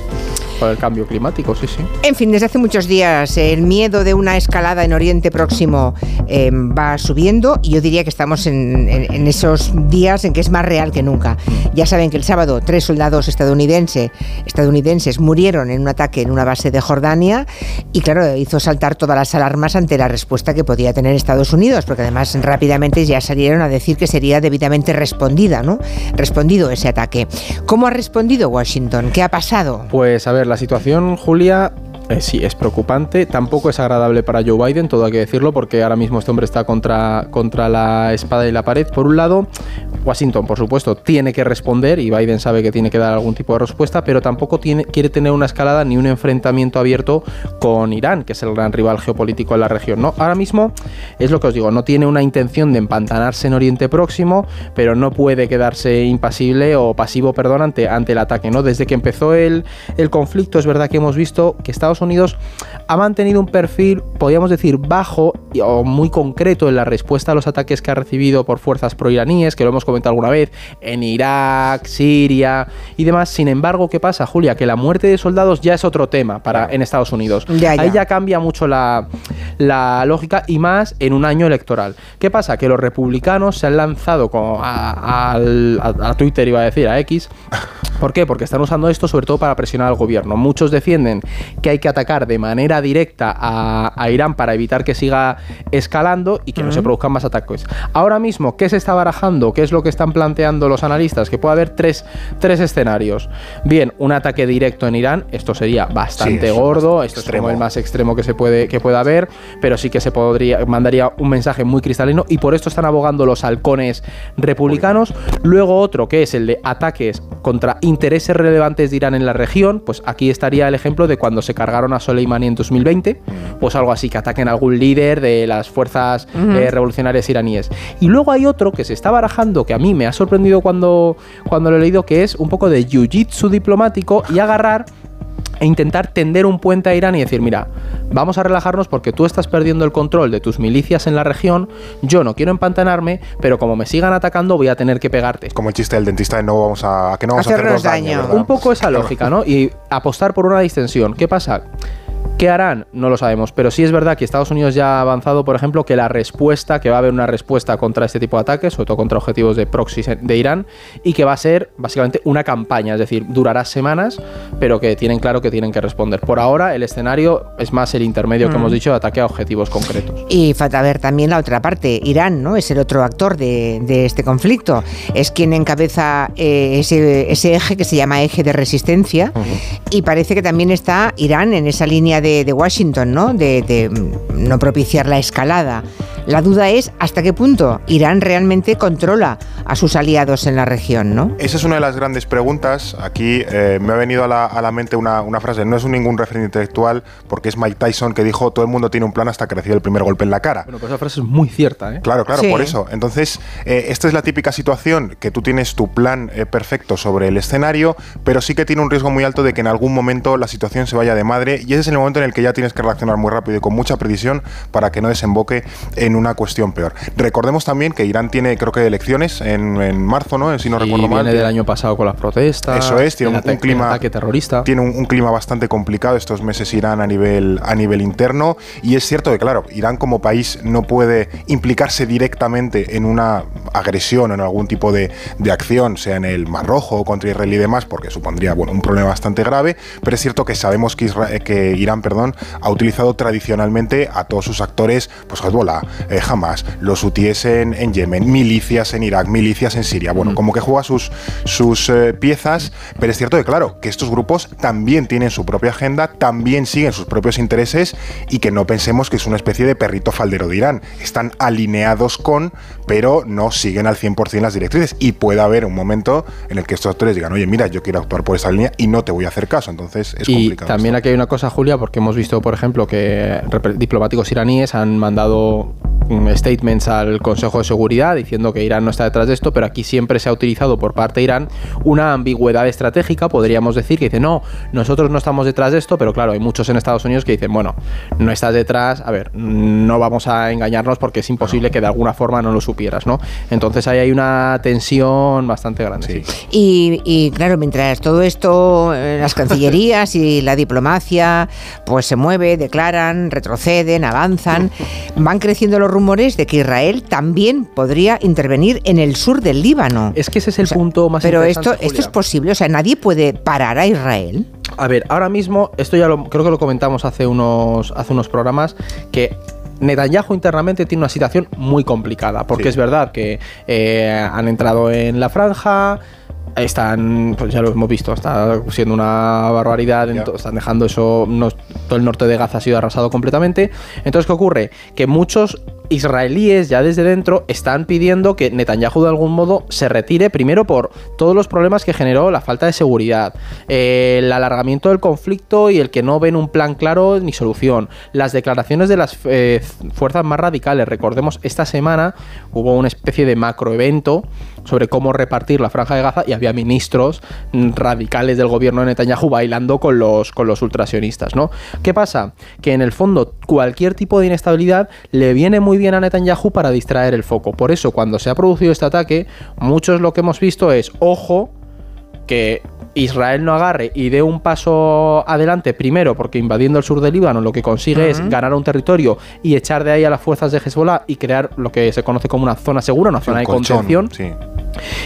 por el cambio climático, sí, sí. En fin, desde hace muchos días el miedo de una escalada en Oriente Próximo eh, va subiendo y yo diría que estamos en, en- en esos días en que es más real que nunca. Ya saben que el sábado tres soldados estadounidense, estadounidenses murieron en un ataque en una base de Jordania y claro, hizo saltar todas las alarmas ante la respuesta que podía tener Estados Unidos, porque además rápidamente ya salieron a decir que sería debidamente respondida, ¿no? Respondido ese ataque. ¿Cómo ha respondido Washington? ¿Qué ha pasado? Pues a ver, la situación, Julia, Eh, sí, es preocupante. Tampoco es agradable para Joe Biden, todo hay que decirlo, porque ahora mismo este hombre está contra, contra la espada y la pared. Por un lado, Washington, por supuesto, tiene que responder y Biden sabe que tiene que dar algún tipo de respuesta, pero tampoco quiere tener una escalada ni un enfrentamiento abierto con Irán, que es el gran rival geopolítico en la región. ¿no? Ahora mismo es lo que os digo, no tiene una intención de empantanarse en Oriente Próximo, pero no puede quedarse impasible o pasivo, perdón, ante, ante el ataque. ¿no? Desde que empezó el, el conflicto, es verdad que hemos visto que Estados Unidos ha mantenido un perfil, podríamos decir, bajo o muy concreto en la respuesta a los ataques que ha recibido por fuerzas proiraníes, que lo hemos comentado alguna vez, en Irak, Siria y demás. Sin embargo, ¿qué pasa, Julia? Que la muerte de soldados ya es otro tema para, en Estados Unidos. Ya, ya. Ahí ya cambia mucho la, la lógica y más en un año electoral. ¿Qué pasa? Que los republicanos se han lanzado con- a, al- a- a Twitter, iba a decir, a X. ¿Por qué? Porque están usando esto sobre todo para presionar al gobierno. Muchos defienden que hay que atacar de manera directa a, a Irán para evitar que siga escalando y que no se produzcan más ataques. Ahora mismo, ¿qué se está barajando? ¿Qué es lo que están planteando los analistas? Que puede haber tres, tres escenarios. Bien, un ataque directo en Irán, esto sería bastante Sí, es gordo, esto es como extremo. el más extremo que se puede que pueda haber, pero sí que se podría mandaría un mensaje muy cristalino y por esto están abogando los halcones republicanos. Luego otro que es el de ataques contra intereses relevantes de Irán en la región, pues aquí estaría el ejemplo de cuando se cargaron a Soleimani en 2020, pues algo así que ataquen a algún líder de las fuerzas eh, revolucionarias iraníes. Y luego hay otro que se está barajando que a mí me ha sorprendido cuando cuando lo he leído que es un poco de jiu-jitsu diplomático y agarrar e intentar tender un puente a Irán y decir, mira, vamos a relajarnos porque tú estás perdiendo el control de tus milicias en la región, yo no quiero empantanarme, pero como me sigan atacando voy a tener que pegarte. Como el chiste del dentista de no vamos a, a que no vamos a Hacernos hacernos daño. Un poco esa lógica, ¿no? Y apostar por una distensión. ¿Qué pasa? ¿Qué harán? No lo sabemos, pero sí es verdad que Estados Unidos ya ha avanzado, por ejemplo, que la respuesta, que va a haber una respuesta contra este tipo de ataques, sobre todo contra objetivos de proxies de Irán, y que va a ser básicamente una campaña, es decir, durará semanas, pero que tienen claro que tienen que responder. Por ahora, el escenario es más el intermedio que Mm. hemos dicho de ataque a objetivos concretos. Y falta ver también la otra parte. Irán, ¿no? Es el otro actor de, de este conflicto. Es quien encabeza eh, ese, ese eje que se llama eje de resistencia. Y parece que también está Irán en esa línea de, de Washington, ¿no? De, de, mm, no propiciar la escalada. La duda es hasta qué punto Irán realmente controla a sus aliados en la región, ¿no? Esa es una de las grandes preguntas. Aquí eh, me ha venido a la, a la mente una, una frase, no es un ningún referente intelectual, porque es Mike Tyson que dijo, todo el mundo tiene un plan hasta que recibe el primer golpe en la cara. Bueno, pues esa frase es muy cierta, ¿eh? Claro, claro, Sí. por eso. Entonces, eh, esta es la típica situación que tú tienes tu plan eh, perfecto sobre el escenario, pero sí que tiene un riesgo muy alto de que en algún momento la situación se vaya de madre y ese es el momento en el que ya tienes que reaccionar muy rápido y con mucha precisión para que no desemboque en una cuestión peor. Recordemos también que Irán tiene, creo que, elecciones en, en marzo, ¿no? Si no Y recuerdo mal. viene del año pasado con las protestas. Eso es, tiene un, un clima ataque terrorista. Tiene un, un clima bastante complicado estos meses Irán a nivel a nivel interno y es cierto que claro, Irán como país no puede implicarse directamente en una agresión en algún tipo de, de acción, sea en el Mar Rojo contra Israel y demás, porque supondría bueno, un problema bastante grave, pero es cierto que sabemos que, Isra- eh, que Irán, perdón, ha utilizado tradicionalmente a todos sus actores, pues Hezbollah, eh, Hamas, los hutíes en, en Yemen, milicias en Irak, milicias en Siria, bueno, como que juega sus, sus eh, piezas, pero es cierto que claro, que estos grupos también tienen su propia agenda, también siguen sus propios intereses y que no pensemos que es una especie de perrito faldero de Irán. Están alineados con, pero no siguen al 100% las directrices y puede haber un momento en el que estos actores digan, oye, mira, yo quiero actuar por esa línea y no te voy a hacer caso. Entonces es y complicado. también aquí hay una cosa, Julia, porque hemos visto, por ejemplo, que diplomáticos iraníes han mandado statements al Consejo de Seguridad diciendo que Irán no está detrás de esto, pero aquí siempre se ha utilizado por parte de Irán una ambigüedad estratégica, podríamos decir, que dice, no, nosotros no estamos detrás de esto, pero claro, hay muchos en Estados Unidos que dicen, bueno, no estás detrás, a ver, no vamos a engañarnos porque es imposible que de alguna forma no lo supieras, ¿no? Entonces ahí hay una tensión bastante grande. sí. Y, y, claro, mientras todo esto, eh, las cancillerías y la diplomacia, pues se mueve, declaran, retroceden, avanzan, van creciendo los rumores de que Israel también podría intervenir en el sur del Líbano. Es que ese es el punto más Pero interesante, esto, esto es posible, o sea, nadie puede parar a Israel. A ver, ahora mismo, esto ya lo, creo que lo comentamos hace unos, hace unos programas, que Netanyahu internamente tiene una situación muy complicada, porque Sí. es verdad que eh, han entrado en la franja, están, pues ya lo hemos visto, está siendo una barbaridad, están dejando eso, no, todo el norte de Gaza ha sido arrasado completamente. Entonces, ¿qué ocurre? Que muchos israelíes ya desde dentro están pidiendo que Netanyahu de algún modo se retire, primero por todos los problemas que generó la falta de seguridad, eh, el alargamiento del conflicto y el que no ven un plan claro ni solución, las declaraciones de las eh, fuerzas más radicales. Recordemos, esta semana hubo una especie de macroevento sobre cómo repartir la franja de Gaza y había ministros radicales del gobierno de Netanyahu bailando con los, con los ultrasionistas, ¿no? ¿Qué pasa? Que en el fondo cualquier tipo de inestabilidad le viene muy bien a Netanyahu para distraer el foco. Por eso cuando se ha producido este ataque, muchos lo que hemos visto es, ojo, que Israel no agarre y dé un paso adelante, primero porque invadiendo el sur del Líbano lo que consigue es ganar un territorio y echar de ahí a las fuerzas de Hezbollah y crear lo que se conoce como una zona segura, una zona de contención.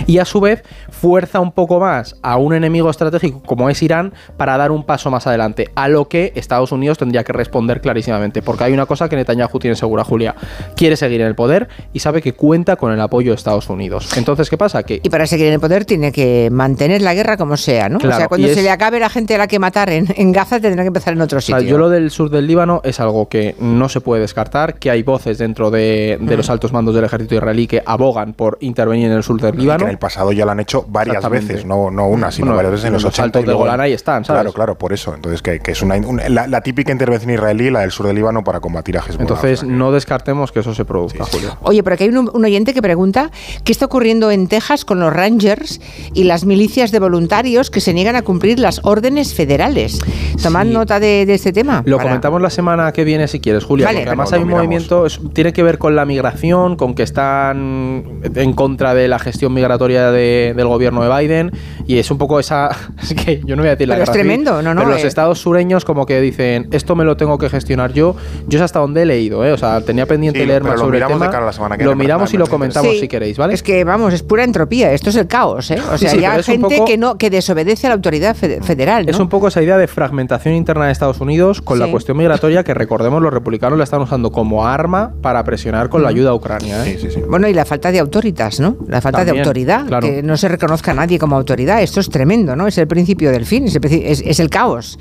Y a su vez fuerza un poco más a un enemigo estratégico como es Irán para dar un paso más adelante, a lo que Estados Unidos tendría que responder clarísimamente, porque hay una cosa que Netanyahu tiene segura, Julia, quiere seguir en el poder y sabe que cuenta con el apoyo de Estados Unidos. Entonces, ¿qué pasa? Que y para seguir en el poder tiene que mantener la guerra como sea o sea, cuando se le acabe la gente a la que matar en, Gaza, tendrá que empezar en otro sitio. yo lo del sur del Líbano es algo que no se puede descartar, que hay voces dentro de, los altos mandos del ejército israelí que abogan por intervenir en el sur del Líbano. en el pasado ya lo han hecho varias veces, no, no una, sino varias veces en los, los altos de Golán ahí están, ¿sabes? Claro, claro, por eso. Entonces, que, es una, la, típica intervención israelí, la del sur del Líbano, para combatir a Hezbollah. Entonces, no descartemos que eso se produzca, Julio. Oye, pero aquí hay un, un oyente que pregunta qué está ocurriendo en Texas con los Rangers y las milicias de voluntarios que se niegan a cumplir las órdenes federales. Tomad nota de, este tema. Lo comentamos la semana que viene si quieres, Julia, porque además hay un movimiento, tiene que ver con la migración, con que están en contra de la gestión migratoria del gobierno de Biden y es un poco esa, es que yo no voy a decir la Pero es tremendo, no, no. Pero los eh. estados sureños como que dicen, esto me lo tengo que gestionar yo, yo es hasta donde he leído, ¿eh? o sea, tenía pendiente leer más sobre el tema. lo miramos y lo comentamos si queréis, ¿vale? Es que vamos, es pura entropía, esto es el caos, ¿eh? O sea, ya hay gente que no que desobedece a la autoridad federal. Es un poco esa idea de fragmentación interna de Estados Unidos con la cuestión migratoria que recordemos los republicanos la están usando como arma para presionar con la ayuda a Ucrania. ¿eh? bueno, y la falta de autoritas, ¿no? La falta de autoridad, que no se reconozca a nadie como autoridad. Esto es tremendo, ¿no? Es el principio del fin, es el, caos.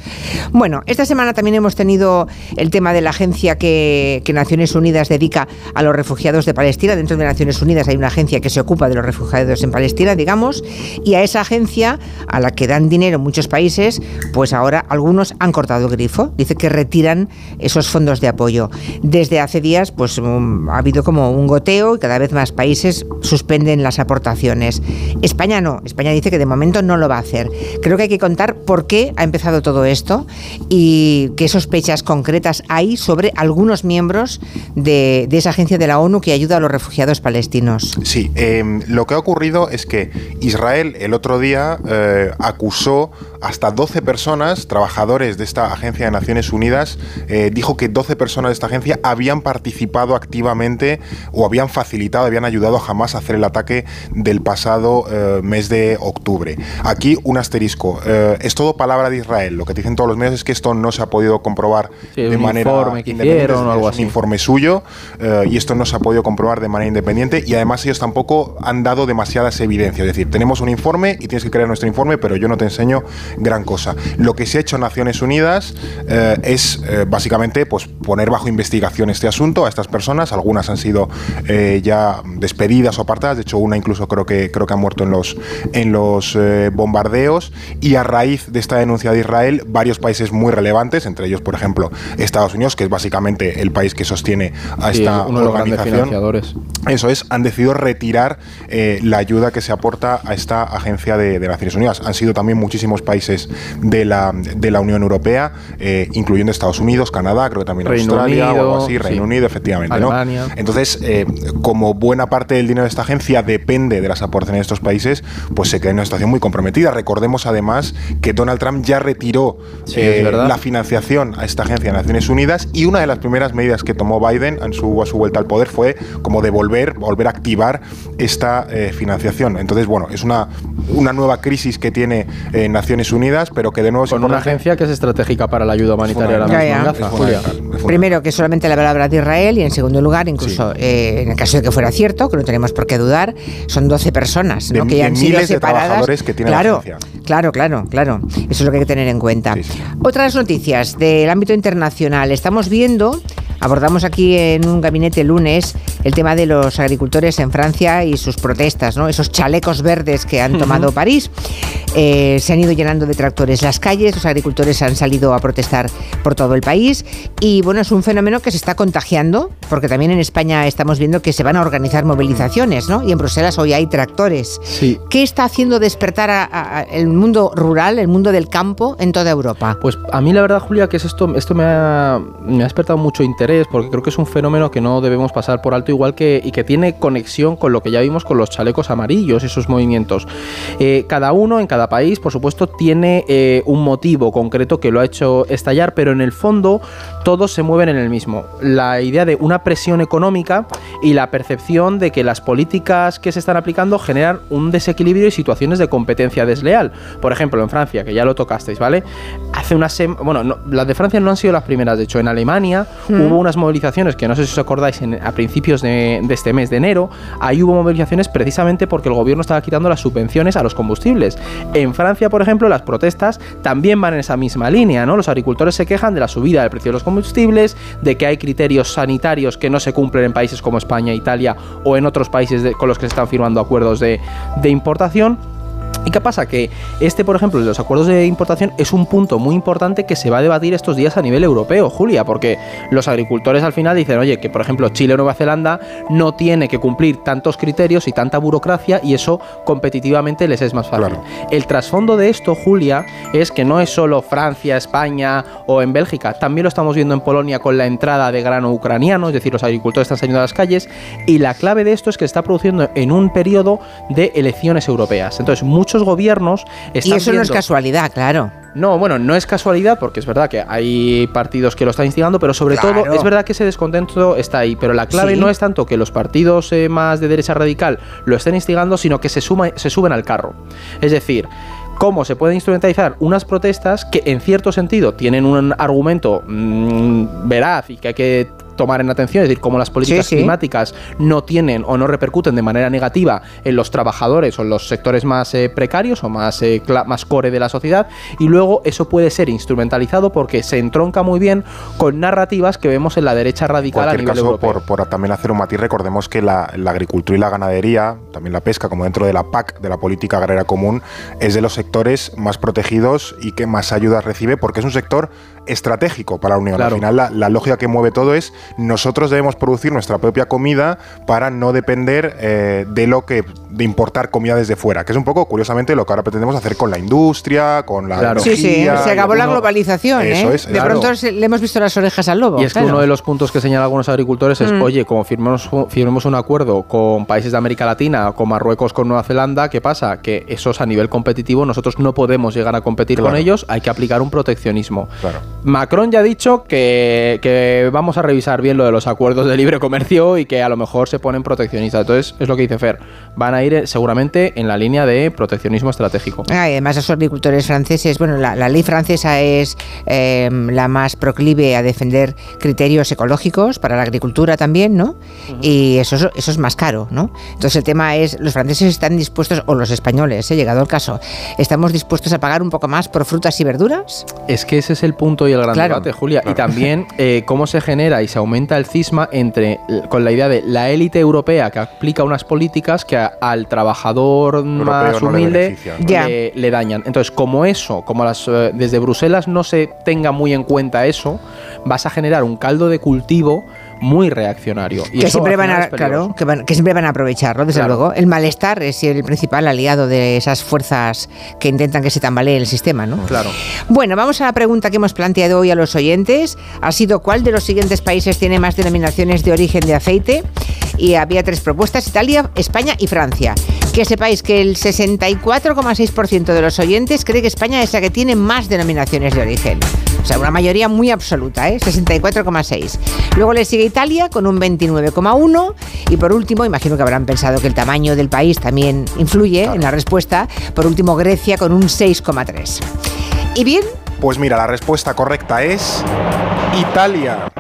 Bueno, esta semana también hemos tenido el tema de la agencia que, que Naciones Unidas dedica a los refugiados de Palestina. Dentro de Naciones Unidas hay una agencia que se ocupa de los refugiados en Palestina, digamos, y a esa agencia, a la que dan dinero muchos países, pues ahora algunos han cortado el grifo. Dice que retiran esos fondos de apoyo. Desde hace días, pues um, ha habido como un goteo y cada vez más países suspenden las aportaciones. España no. España dice que de momento no lo va a hacer. Creo que hay que contar por qué ha empezado todo esto y qué sospechas concretas hay sobre algunos miembros de, esa agencia de la ONU que ayuda a los refugiados palestinos. Sí, em, lo que ha ocurrido es que Israel el otro día eh, acusó hasta 12 personas, trabajadores de esta agencia de Naciones Unidas, eh, dijo que 12 personas de esta agencia habían participado activamente o habían facilitado, habían ayudado a Hamas a hacer el ataque del pasado eh, mes de octubre. Aquí un asterisco. Eh, es todo palabra de Israel. Lo que dicen todos los medios es que esto no se ha podido comprobar de manera independiente. o algo así. un informe suyo y esto no se ha podido comprobar de manera independiente y además ellos tampoco han dado demasiadas evidencias. Es decir, tenemos un informe y tienes que creer nuestro informe, pero yo no te enseño gran cosa. Lo que se ha hecho en Naciones Unidas eh, es eh, básicamente pues, poner bajo investigación este asunto a estas personas. Algunas han sido eh, ya despedidas o apartadas. De hecho, una incluso creo que, creo que ha muerto en los, en los bombardeos. Y a raíz de esta denuncia de Israel, varios países muy relevantes, entre ellos, por ejemplo, Estados Unidos, que es básicamente el país que sostiene a esta uno organización. Eso es, han decidido retirar la ayuda que se aporta a esta agencia de, de Naciones Unidas. Han sido también muchísimos países de la, de la Unión Europea, eh, incluyendo Estados Unidos, Canadá, creo que también Australia o algo así, Reino Unido, efectivamente. Entonces, eh, como buena parte del dinero de esta agencia depende de las aportaciones de estos países, pues se queda en una situación muy comprometida. Recordemos además que Donald Trump ya retiró eh, la financiación a esta agencia de Naciones Unidas y una de las primeras medidas que tomó Biden en su, a su vuelta al poder fue como devolver, volver a activar esta financiación. Entonces, bueno, es una, una nueva crisis que tiene Naciones Naciones Unidas, pero que de nuevo Con una agencia que es estratégica para la ayuda humanitaria ahora mismo ya. en Gaza, Es Julia. fundamental. Primero, que solamente la palabra de Israel y en segundo lugar, incluso eh, en el caso de que fuera cierto, que no tenemos por qué dudar, son 12 personas ¿no? De- que ya de han sido miles de separadas. trabajadores que tiene la claro, agencia. claro, claro, claro. Eso es lo que hay que tener en cuenta. Otras noticias del ámbito internacional. Estamos viendo, abordamos aquí en un gabinete el lunes, el tema de los agricultores en Francia y sus protestas, ¿no? Esos chalecos verdes que han tomado París. Eh, se han ido llenando de tractores las calles, los agricultores han salido a protestar por todo el país y bueno, es un fenómeno que se está contagiando porque también en España estamos viendo que se van a organizar movilizaciones, ¿no? Y en Bruselas hoy hay tractores. Sí. ¿Qué está haciendo despertar a- a- a el mundo rural, el mundo del campo en toda Europa? Pues a mí la verdad, Julia, que es esto, esto me ha, me ha despertado mucho interés porque creo que es un fenómeno que no debemos pasar por alto igual que y que tiene conexión con lo que ya vimos con los chalecos amarillos y sus movimientos. Eh, cada uno en cada país, por supuesto, tiene eh, un motivo concreto que lo ha hecho estallar, pero en el fondo todos se mueven en el mismo. La idea de una presión económica y la percepción de que las políticas que se están aplicando generan un desequilibrio y situaciones de competencia desleal. Por ejemplo, en Francia, que ya lo tocasteis, ¿vale? Hace una semana, bueno, no, las de Francia no han sido las primeras, de hecho, en Alemania Mm. hubo unas movilizaciones que no sé si os acordáis en- a principios de, de este mes de enero, ahí hubo movilizaciones precisamente porque el gobierno estaba quitando las subvenciones a los combustibles. En Francia, por ejemplo, las protestas también van en esa misma línea, ¿no? Los agricultores se quejan de la subida del precio de los combustibles, de que hay criterios sanitarios que no se cumplen en países como España, Italia o en otros países con los que se están firmando acuerdos de importación. ¿Y qué pasa? Que este, por ejemplo, de los acuerdos de importación es un punto muy importante que se va a debatir estos días a nivel europeo, Julia, porque los agricultores al final dicen, oye, que por ejemplo Chile o Nueva Zelanda no tiene que cumplir tantos criterios y tanta burocracia y eso competitivamente les es más fácil. El trasfondo de esto, Julia, es que no es solo Francia, España o en Bélgica, también lo estamos viendo en Polonia con la entrada de grano ucraniano, es decir, los agricultores están saliendo a las calles y la clave de esto es que se está produciendo en un periodo de elecciones europeas. Entonces, muchos gobiernos Y están eso no es casualidad, claro. no, bueno, no es casualidad porque es verdad que hay partidos que lo están instigando, pero sobre Claro. todo es verdad que ese descontento está ahí. Pero la clave Sí. no es tanto que los partidos eh, más de derecha radical lo estén instigando, sino que se, suma- se suben al carro. Es decir, cómo se pueden instrumentalizar unas protestas que en cierto sentido tienen un argumento mm, veraz y que hay que tomar en atención, es decir, cómo las políticas Sí, sí. climáticas no tienen o no repercuten de manera negativa en los trabajadores o en los sectores más eh, precarios o más, eh, cla- más core de la sociedad y luego eso puede ser instrumentalizado porque se entronca muy bien con narrativas que vemos en la derecha En radical a cualquier nivel caso, europeo. por, por también hacer un matiz, recordemos que la, la agricultura y la ganadería, también la pesca, como dentro de la PAC, de la Política Agraria Común, es de los sectores más protegidos y que más ayudas recibe porque es un sector estratégico para la Unión. Claro. Al final, la, la lógica que mueve todo es nosotros debemos producir nuestra propia comida para no depender eh, de lo que de importar comida desde fuera, que es un poco, curiosamente, lo que ahora pretendemos hacer con la industria, con la Claro. Sí, sí, se acabó la uno- globalización, Eso ¿eh? es, de claro. pronto le hemos visto las orejas al lobo. Y es que uno de los puntos que señalan algunos agricultores es, Mm. oye, como firmemos, firmemos un acuerdo con países de América Latina, con Marruecos, con Nueva Zelanda, ¿qué pasa? Que esos a nivel competitivo nosotros no podemos llegar a competir Claro. con ellos, hay que aplicar un proteccionismo. Claro. Macron ya ha dicho que, que vamos a revisar bien lo de los acuerdos de libre comercio y que a lo mejor se ponen proteccionistas. Entonces, es lo que dice Fer, van a ir eh, seguramente en la línea de proteccionismo estratégico. Ah, y además los agricultores franceses, bueno, la, la ley francesa es eh, la más proclive a defender criterios ecológicos para la agricultura también, ¿no? Y eso, es- eso es más caro, ¿no? Entonces el tema es, los franceses están dispuestos, o los españoles, he llegado el caso, estamos dispuestos a pagar un poco más por frutas y verduras. Es que ese es el punto y el gran Claro. debate, Julia. Y también eh, cómo se genera y se aumenta el cisma entre con la idea de la élite europea que aplica unas políticas que a- al trabajador más no le humilde le, le dañan. Entonces, como eso, como las, eh, desde Bruselas no se tenga muy en cuenta eso, vas a generar un caldo de cultivo muy reaccionario. Y que siempre van a, claro, que, van- que siempre van a aprovecharlo, desde Claro. luego. El malestar es el principal aliado de esas fuerzas que intentan que se tambalee el sistema, ¿no? Claro. Bueno, vamos a la pregunta que hemos planteado hoy a los oyentes. Ha sido ¿cuál de los siguientes países tiene más denominaciones de origen de aceite? Y había tres propuestas, Italia, España y Francia. Que sepáis que el 64,6% de los oyentes cree que España es la que tiene más denominaciones de origen. O sea, una mayoría muy absoluta, ¿eh? 64,6. Luego le sigue Italia con un 29,1. Y por último, imagino que habrán pensado que el tamaño del país también influye en la respuesta. Por último, Grecia con un 6,3. ¿Y bien? Pues mira, la respuesta correcta es Italia.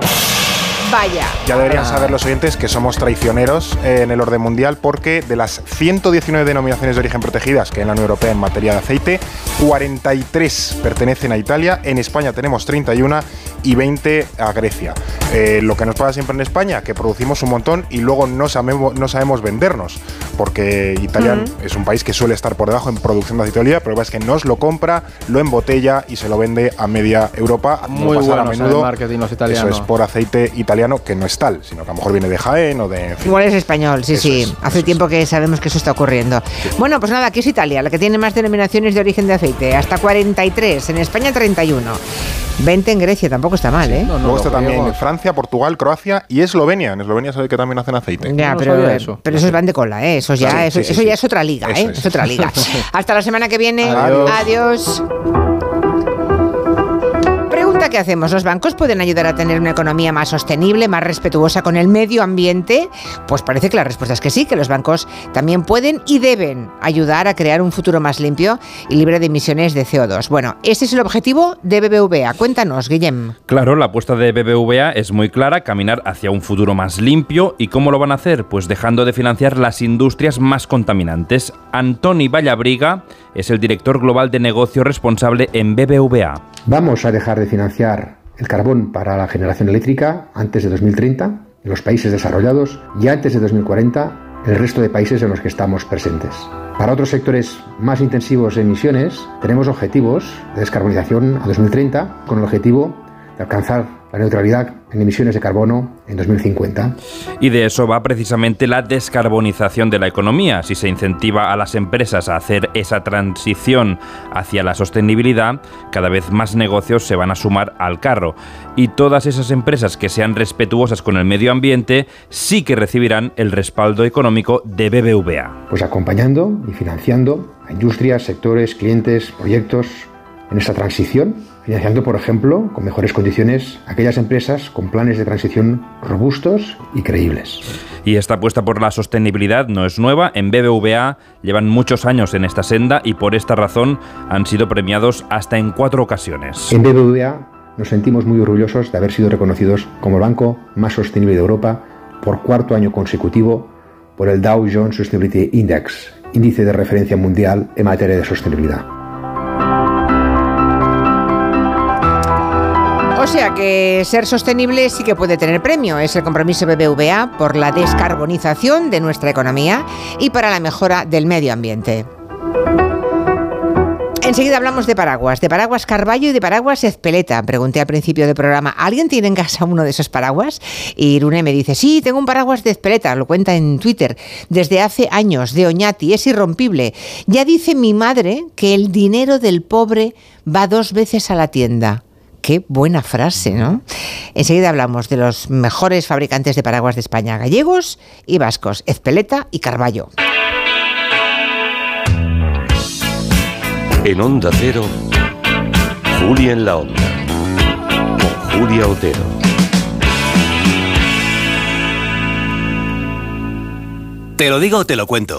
Vaya. Ya deberían saber los oyentes que somos traicioneros eh, en el orden mundial porque de las 119 denominaciones de origen protegidas que hay en la Unión Europea en materia de aceite, 43 pertenecen a Italia, en España tenemos 31 y 20 a Grecia. Eh, lo que nos pasa siempre en España, que producimos un montón y luego no sabemos, no sabemos vendernos, porque Italia Mm. es un país que suele estar por debajo en producción de aceite de oliva, pero es que nos lo compra, lo embotella y se lo vende a media Europa. Muy pasa buenos en el marketing los italianos. Eso es por aceite italiano, que no es tal, sino que a lo mejor viene de Jaén o de... en fin. Igual es español, sí, Eso sí. es, Hace tiempo que sabemos que eso está ocurriendo. Bueno, pues nada, aquí es Italia, la que tiene más denominaciones de origen de aceite. Hasta 43, en España 31. 20 en Grecia, tampoco está mal, ¿eh? Luego está también Francia, Portugal, Croacia y Eslovenia. En Eslovenia sabe que también hacen aceite. Ya, pero, pero esos van de cola, ¿eh? Esos ya, Sí, eso, sí, sí, eso sí. ya es otra liga, Eso ¿eh? es. Es otra liga. Hasta la semana que viene. Adiós. Adiós. Pregunta que hacemos, ¿los bancos pueden ayudar a tener una economía más sostenible, más respetuosa con el medio ambiente? Pues parece que la respuesta es que sí, que los bancos también pueden y deben ayudar a crear un futuro más limpio y libre de emisiones de CO2. Bueno, ese es el objetivo de BBVA. Cuéntanos, Guillem. Claro, la apuesta de BBVA es muy clara, caminar hacia un futuro más limpio. ¿Y cómo lo van a hacer? Pues dejando de financiar las industrias más contaminantes. Antoni Vallabriga es el director global de negocio responsable en BBVA. Vamos a dejar de financiar el carbón para la generación eléctrica antes de 2030 en los países desarrollados y antes de 2040 en el resto de países en los que estamos presentes. Para otros sectores más intensivos en emisiones, tenemos objetivos de descarbonización a 2030 con el objetivo de alcanzar la neutralidad en emisiones de carbono en 2050. Y de eso va precisamente la descarbonización de la economía. Si se incentiva a las empresas a hacer esa transición hacia la sostenibilidad, cada vez más negocios se van a sumar al carro. Y todas esas empresas que sean respetuosas con el medio ambiente sí que recibirán el respaldo económico de BBVA. Pues acompañando y financiando a industrias, sectores, clientes, proyectos en esta transición, financiando, por ejemplo, con mejores condiciones aquellas empresas con planes de transición robustos y creíbles. Y esta apuesta por la sostenibilidad no es nueva. En BBVA llevan muchos años en esta senda y por esta razón han sido premiados hasta en cuatro ocasiones. En BBVA nos sentimos muy orgullosos de haber sido reconocidos como el banco más sostenible de Europa por cuarto año consecutivo por el Dow Jones Sustainability Index, índice de referencia mundial en materia de sostenibilidad. Sea que ser sostenible sí que puede tener premio. Es el compromiso BBVA por la descarbonización de nuestra economía y para la mejora del medio ambiente. Enseguida hablamos de paraguas, de paraguas Carballo y de paraguas Ezpeleta. Pregunté al principio del programa, ¿alguien tiene en casa uno de esos paraguas? Y Irune me dice, sí, tengo un paraguas de Ezpeleta, lo cuenta en Twitter, desde hace años, de Oñati, es irrompible. Ya dice mi madre que el dinero del pobre va dos veces a la tienda. Qué buena frase, ¿no? Enseguida hablamos de los mejores fabricantes de paraguas de España, gallegos y vascos, Ezpeleta y Carballo. En Onda Cero, Julia en la Onda, con Julia Otero. Te lo digo o te lo cuento.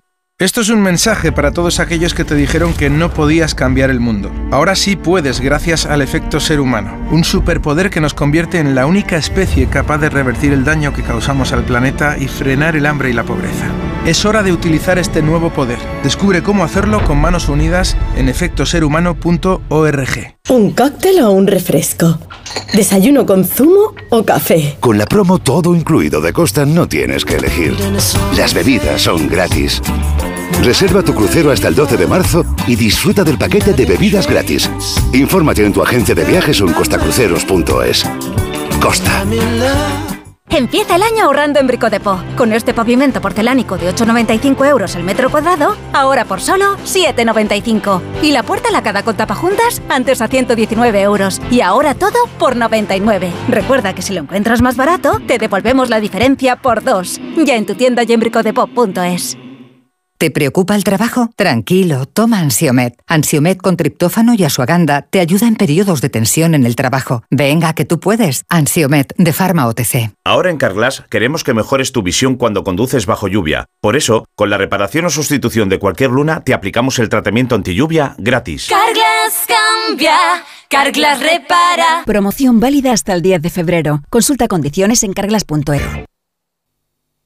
Esto es un mensaje para todos aquellos que te dijeron que no podías cambiar el mundo. Ahora sí puedes gracias al efecto ser humano, un superpoder que nos convierte en la única especie capaz de revertir el daño que causamos al planeta y frenar el hambre y la pobreza. Es hora de utilizar este nuevo poder. Descubre cómo hacerlo con manos unidas en efectoserhumano.org. ¿Un cóctel o un refresco? ¿Desayuno con zumo o café? Con la promo todo incluido de Costa no tienes que elegir. Las bebidas son gratis. Reserva tu crucero hasta el 12 de marzo y disfruta del paquete de bebidas gratis. Infórmate en tu agencia de viajes o en costacruceros.es. Costa. Empieza el año ahorrando en Brico Depot. Con este pavimento porcelánico de 8,95 euros el metro cuadrado, ahora por solo 7,95. Y la puerta lacada con tapajuntas, antes a 119 euros. Y ahora todo por 99. Recuerda que si lo encuentras más barato, te devolvemos la diferencia por dos. Ya en tu tienda y en bricodepot.es. ¿Te preocupa el trabajo? Tranquilo, toma Ansiomet. Ansiomet con triptófano y asuaganda te ayuda en periodos de tensión en el trabajo. Venga, que tú puedes. Ansiomet de Pharma OTC. Ahora en Carglass queremos que mejores tu visión cuando conduces bajo lluvia. Por eso, con la reparación o sustitución de cualquier luna, te aplicamos el tratamiento anti lluvia gratis. Carglass cambia, Carglass repara. Promoción válida hasta el 10 de febrero. Consulta condiciones en carglass.es.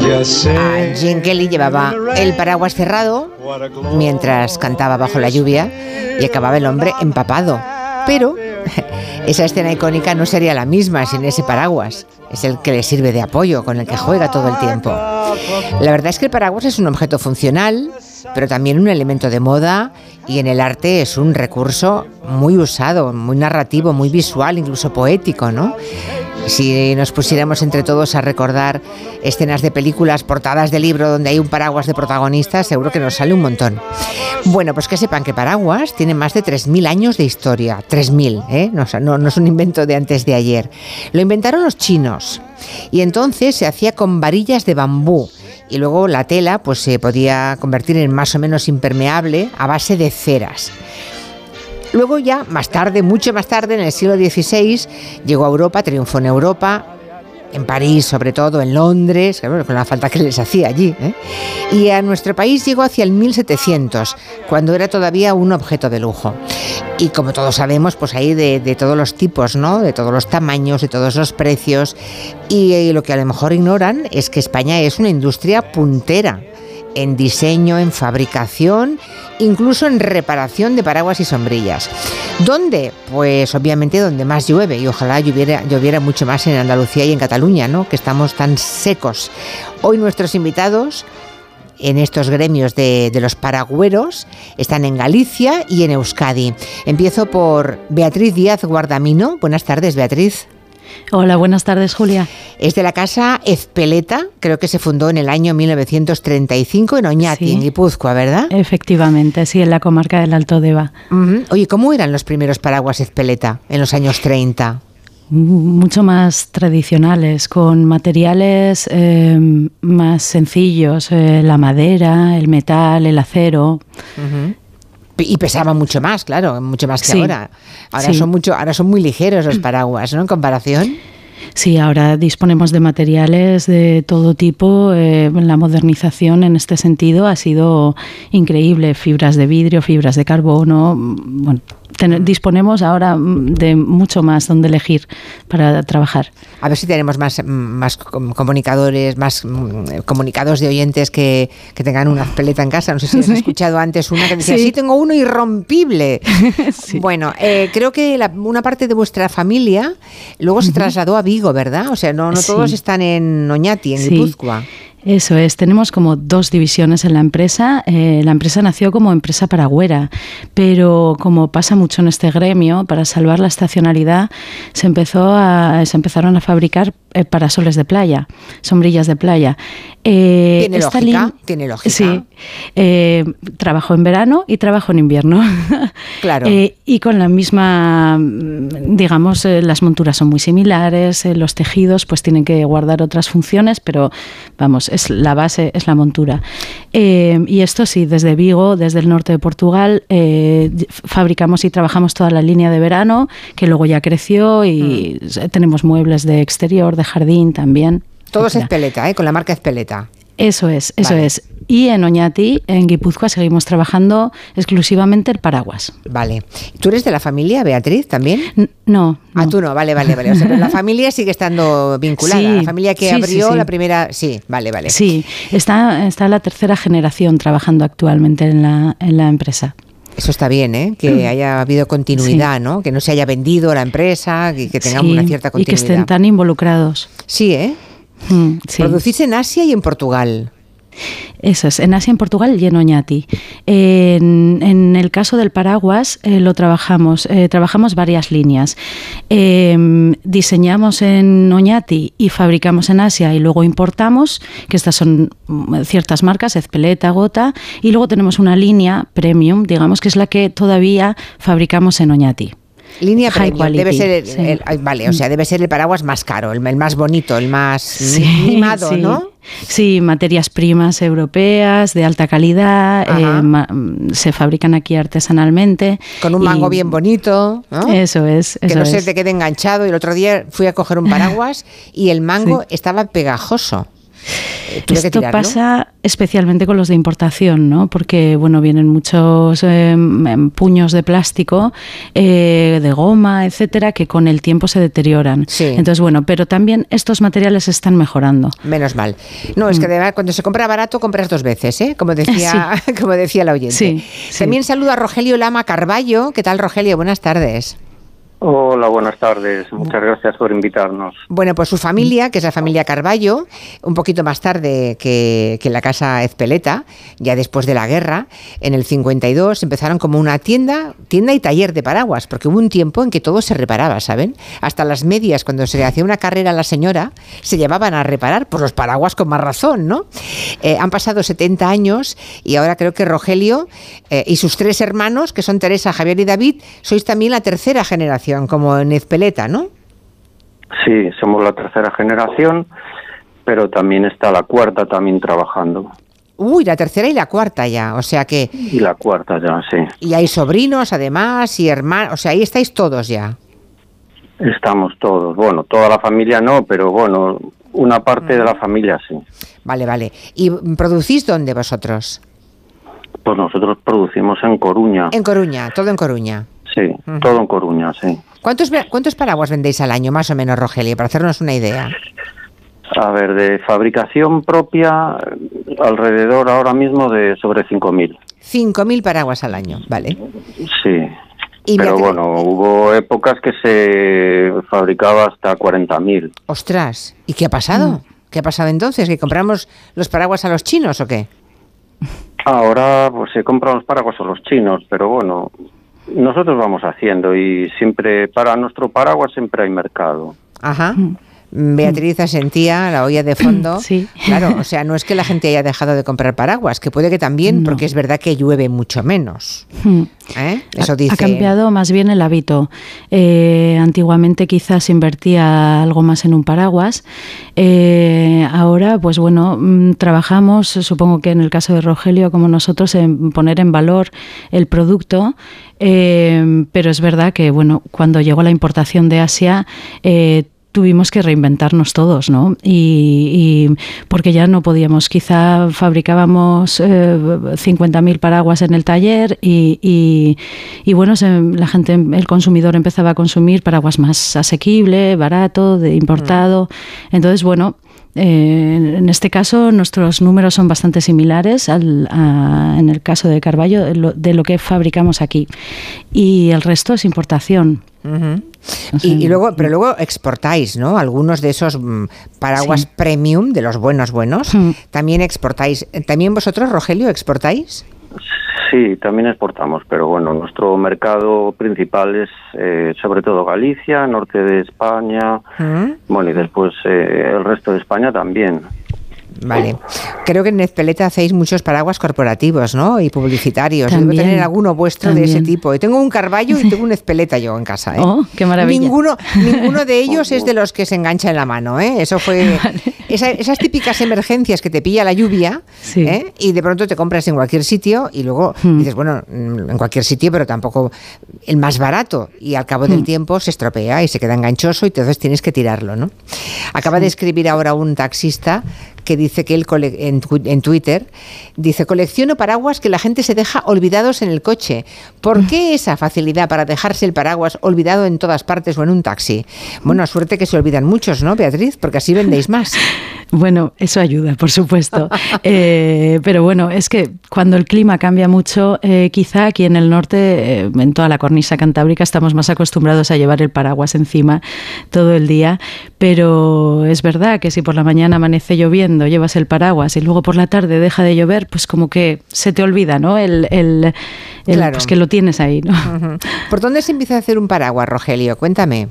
A Gene Kelly llevaba el paraguas cerrado mientras cantaba bajo la lluvia y acababa el hombre empapado. Pero esa escena icónica no sería la misma sin ese paraguas. Es el que le sirve de apoyo, con el que juega todo el tiempo. La verdad es que el paraguas es un objeto funcional, pero también un elemento de moda y en el arte es un recurso muy usado, muy narrativo, muy visual, incluso poético, ¿no? Si nos pusiéramos entre todos a recordar escenas de películas, portadas de libro donde hay un paraguas de protagonistas, seguro que nos sale un montón. Bueno, pues que sepan que paraguas tiene más de 3.000 años de historia. 3.000, ¿eh? No, no, es un invento de antes de ayer. Lo inventaron los chinos y entonces se hacía con varillas de bambú y luego la tela pues se podía convertir en más o menos impermeable a base de ceras. Luego ya, más tarde, mucho más tarde, en el siglo XVI, llegó a Europa, triunfó en Europa, en París sobre todo, en Londres, con la falta que les hacía allí. ¿eh? Y a nuestro país llegó hacia el 1700, cuando era todavía un objeto de lujo. Y como todos sabemos, pues hay de, todos los tipos, ¿no? De todos los tamaños, de todos los precios. Y, y lo que a lo mejor ignoran es que España es una industria puntera en diseño, en fabricación, incluso en reparación de paraguas y sombrillas. ¿Dónde? Pues obviamente donde más llueve y ojalá lloviera, mucho más en Andalucía y en Cataluña, ¿no? que estamos tan secos. Hoy nuestros invitados en estos gremios de, de, los paragüeros están en Galicia y en Euskadi. Empiezo por Beatriz Díaz Guardamino. Buenas tardes, Beatriz. Hola, buenas tardes, Julia. Es de la casa Ezpeleta, creo que se fundó en el año 1935 en Oñati, sí. en Guipúzcoa, ¿verdad? Efectivamente, sí, en la comarca del Alto Deva. Uh -huh. Oye, ¿cómo eran los primeros paraguas Ezpeleta en los años 30? mucho más tradicionales, con materiales eh, más sencillos, eh, la madera, el metal, el acero. Uh -huh. Y pesaba mucho más, claro, mucho más que sí. ahora. Ahora sí. son mucho, ahora son muy ligeros los paraguas, ¿no? En comparación. Sí, ahora disponemos de materiales de todo tipo. Eh, la modernización en este sentido ha sido increíble. Fibras de vidrio, fibras de carbono. Bueno, ten, disponemos ahora de mucho más donde elegir para trabajar. A ver si tenemos más, más comunicadores, más comunicados de oyentes que, que tengan una peleta en casa. No sé si has sí. escuchado antes una que decía, sí, sí tengo uno irrompible. sí. Bueno, eh, creo que la, una parte de vuestra familia luego se trasladó a Vigo, ¿verdad? O sea, no, no todos están en Oñati, en Guipúzcoa. Eso es, tenemos como dos divisiones en la empresa. Eh, la empresa nació como empresa paragüera, pero como pasa mucho en este gremio, para salvar la estacionalidad se, empezó a, se empezaron a fabricar eh, parasoles de playa, sombrillas de playa. Eh, ¿Tiene, lógica? ¿Tiene lógica? Sí. Trabajo en verano y trabajo en invierno. Claro. y con la misma, digamos, las monturas son muy similares, los tejidos pues tienen que guardar otras funciones, pero vamos, es la base, es la montura. Eh, y esto sí, desde Vigo, desde el norte de Portugal, eh, fabricamos y trabajamos toda la línea de verano, que luego ya creció y Mm. tenemos muebles de exterior, de jardín también. Todo es. Espeleta, ¿eh? con la marca Espeleta. Eso es, eso Vale. es. Y en Oñati, en Guipúzcoa, seguimos trabajando exclusivamente el paraguas. Vale. ¿Tú eres de la familia, Beatriz, también? no. Ah, tú no, vale, vale, vale. O sea, pero la familia sigue estando vinculada. Sí, la familia que sí, abrió sí. la primera. Sí, vale, vale. Sí, está, está la tercera generación trabajando actualmente en la, en la empresa. Eso está bien, ¿eh? Que haya habido continuidad, ¿no? Que no se haya vendido la empresa, que, que tengamos Sí, una cierta y que continuidad. estén tan involucrados. Sí, ¿eh? Mm, sí. Producís en Asia y en Portugal. Eso es, en Asia, en Portugal y en Oñati. En, el caso del paraguas eh, lo trabajamos, eh, trabajamos varias líneas. Eh, diseñamos en Oñati y fabricamos en Asia y luego importamos, que estas son mm, ciertas marcas, Ezpeleta, Gota, y luego tenemos una línea premium, digamos, que es la que todavía fabricamos en Oñati. Línea High premium. Debe ser el, sí. el- ay, vale, o sea, debe ser el paraguas más caro, el, más bonito, el más Sí, mimado, sí. ¿no? Sí, materias primas europeas de alta calidad, eh, ma- se fabrican aquí artesanalmente. Con un y- mango bien bonito, ¿no? Eso es, que eso no se te quede enganchado. Y el otro día fui a coger un paraguas y el mango estaba pegajoso. Eh, que Esto pasa especialmente con los de importación, ¿no? Porque bueno, vienen muchos eh, em, puños de plástico, eh, de goma, etcétera, que con el tiempo se deterioran. Entonces, bueno, pero también estos materiales están mejorando. Menos mal. No, es que de verdad, cuando se compra barato, compras dos veces, ¿eh? Como decía, como decía la oyente. Sí, sí. También saludo a Rogelio Lama Carballo. ¿Qué tal, Rogelio? Buenas tardes. Hola, buenas tardes. Muchas gracias por invitarnos. Bueno, pues su familia, que es la familia Carballo, un poquito más tarde que, que la casa Ezpeleta, ya después de la guerra, en el 52 empezaron como una tienda, tienda y taller de paraguas, porque hubo un tiempo en que todo se reparaba, ¿saben? Hasta las medias, cuando se le hacía una carrera a la señora, se llevaban a reparar por los paraguas con más razón, ¿no? Eh, han pasado 70 años y ahora creo que Rogelio eh, y sus tres hermanos, que son Teresa, Javier y David, sois también la tercera generación, como en Ezpeleta, ¿no? Sí, somos la tercera generación, pero también está la cuarta también trabajando. Uy, la tercera y la cuarta ya, o sea que... Y la cuarta ya, sí. Y hay sobrinos además y hermanos, o sea, ahí estáis todos ya. Estamos todos. Bueno, toda la familia no, pero bueno, una parte de la familia sí. Vale, vale. ¿Y producís dónde vosotros? Pues nosotros producimos en Coruña. En Coruña, todo en Coruña. Sí, todo en Coruña, sí. ¿Cuántos, ¿Cuántos paraguas vendéis al año, más o menos, Rogelio, para hacernos una idea? A ver, de fabricación propia, alrededor ahora mismo de sobre 5.000. 5.000 paraguas al año, ¿vale? Sí. Y Pero bueno, hubo épocas que se fabricaba hasta 40.000. Ostras, ¿y qué ha pasado? ¿Qué ha pasado entonces? ¿Que compramos los paraguas a los chinos o qué? Ahora pues se compran los paraguas a los chinos, pero bueno, nosotros vamos haciendo y siempre, para nuestro paraguas siempre hay mercado. Ajá. Beatriz asentía, la oía de fondo. Sí. Claro, o sea, no es que la gente haya dejado de comprar paraguas, que puede que también, porque es verdad que llueve mucho menos. Hmm. ¿eh? Eso Ha- dice. Ha cambiado más bien el hábito. Eh, antiguamente quizás se invertía algo más en un paraguas. Eh, ahora, pues bueno, mm, trabajamos, supongo que en el caso de Rogelio, como nosotros, en poner en valor el producto. Eh, pero es verdad que, bueno, cuando llegó la importación de Asia, eh, tuvimos que reinventarnos todos, ¿no? Y, y porque ya no podíamos, quizá fabricábamos eh, 50.000 paraguas en el taller y, y- y bueno, se- la gente, el consumidor empezaba a consumir paraguas más asequible, barato, de importado. Entonces, bueno, eh, en este caso nuestros números son bastante similares al, a- en el caso de Carballo de lo, que fabricamos aquí y el resto es importación. Y, y luego, pero luego exportáis, ¿no? Algunos de esos mm, paraguas Sí. premium, de los buenos buenos, Mm. también exportáis. ¿También vosotros, Rogelio, exportáis? Sí, también exportamos, pero bueno, nuestro mercado principal es eh, sobre todo Galicia, norte de España, ¿Mm? bueno, y después eh, el resto de España también. Vale. Creo que en Nezpeleta hacéis muchos paraguas corporativos, ¿no? Y publicitarios. Debo También, tener alguno vuestro de ese tipo. Y tengo un carballo y tengo un Ezpeleta yo en casa, ¿eh? Oh, qué maravilla. Ninguno, ninguno de ellos es de los que se engancha en la mano, ¿eh? Eso fue... esa- esas típicas emergencias que te pilla la lluvia ¿eh? y de pronto te compras en cualquier sitio y luego Hmm. dices, bueno, mm, en cualquier sitio, pero tampoco el más barato. Y al cabo del Hmm. tiempo se estropea y se queda enganchoso y entonces tienes que tirarlo, ¿no? Acaba de escribir ahora un taxista que dice que él en, en Twitter dice colecciono paraguas que la gente se deja olvidados en el coche. ¿Por qué esa facilidad para dejarse el paraguas olvidado en todas partes o en un taxi? Bueno, suerte que se olvidan muchos, ¿no, Beatriz? Porque así vendéis más. Bueno, eso ayuda, por supuesto. Eh, pero bueno, es que cuando el clima cambia mucho, eh, quizá aquí en el norte, eh, en toda la cornisa cantábrica, estamos más acostumbrados a llevar el paraguas encima todo el día. Pero es verdad que si por la mañana amanece lloviendo, llevas el paraguas y luego por la tarde deja de llover, pues como que se te olvida, ¿no? El, el- el- Claro. pues que lo tienes ahí, ¿no? ¿Por dónde se empieza a hacer un paraguas, Rogelio? Cuéntame.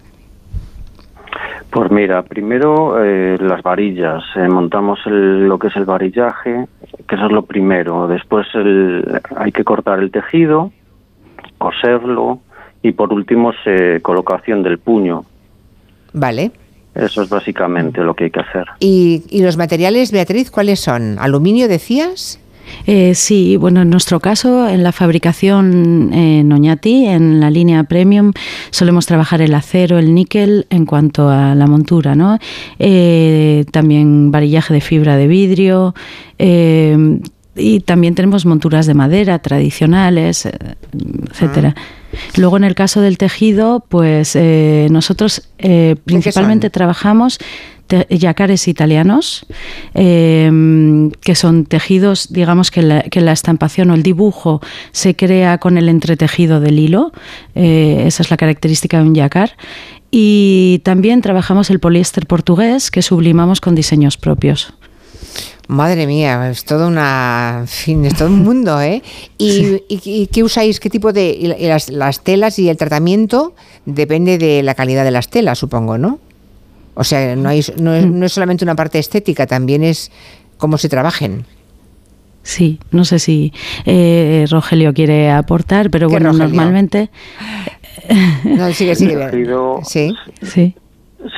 Pues mira, primero eh, las varillas. eh, montamos el- lo que es el varillaje, que eso es lo primero. Después el- hay que cortar el tejido, coserlo y por último se, colocación del puño. Vale. Eso es básicamente lo que hay que hacer. ¿Y, y los materiales, Beatriz, cuáles son? ¿Aluminio decías? Eh, sí, bueno, en nuestro caso, en la fabricación en Oñati, en la línea premium, solemos trabajar el acero, el níquel en cuanto a la montura, ¿no? Eh, también varillaje de fibra de vidrio. eh, y también tenemos monturas de madera tradicionales, eh, etcétera. Luego, en el caso del tejido, pues eh, nosotros eh, principalmente trabajamos yacares italianos, eh, que son tejidos, digamos que la, que la estampación o el dibujo se crea con el entretejido del hilo, eh, esa es la característica de un yacar. Y también trabajamos el poliéster portugués, que sublimamos con diseños propios. Madre mía, es todo una, en fin, es todo un mundo, ¿eh? ¿Y, y- y qué usáis? ¿Qué tipo de y las, las telas y el tratamiento depende de la calidad de las telas, supongo, ¿no? O sea, no, hay, no, es, no es solamente una parte estética, también es cómo se trabajen. Sí, no sé si eh, Rogelio quiere aportar, pero ¿Qué bueno, Rogelio? normalmente... No, sigue, sigue. Sí. Sí.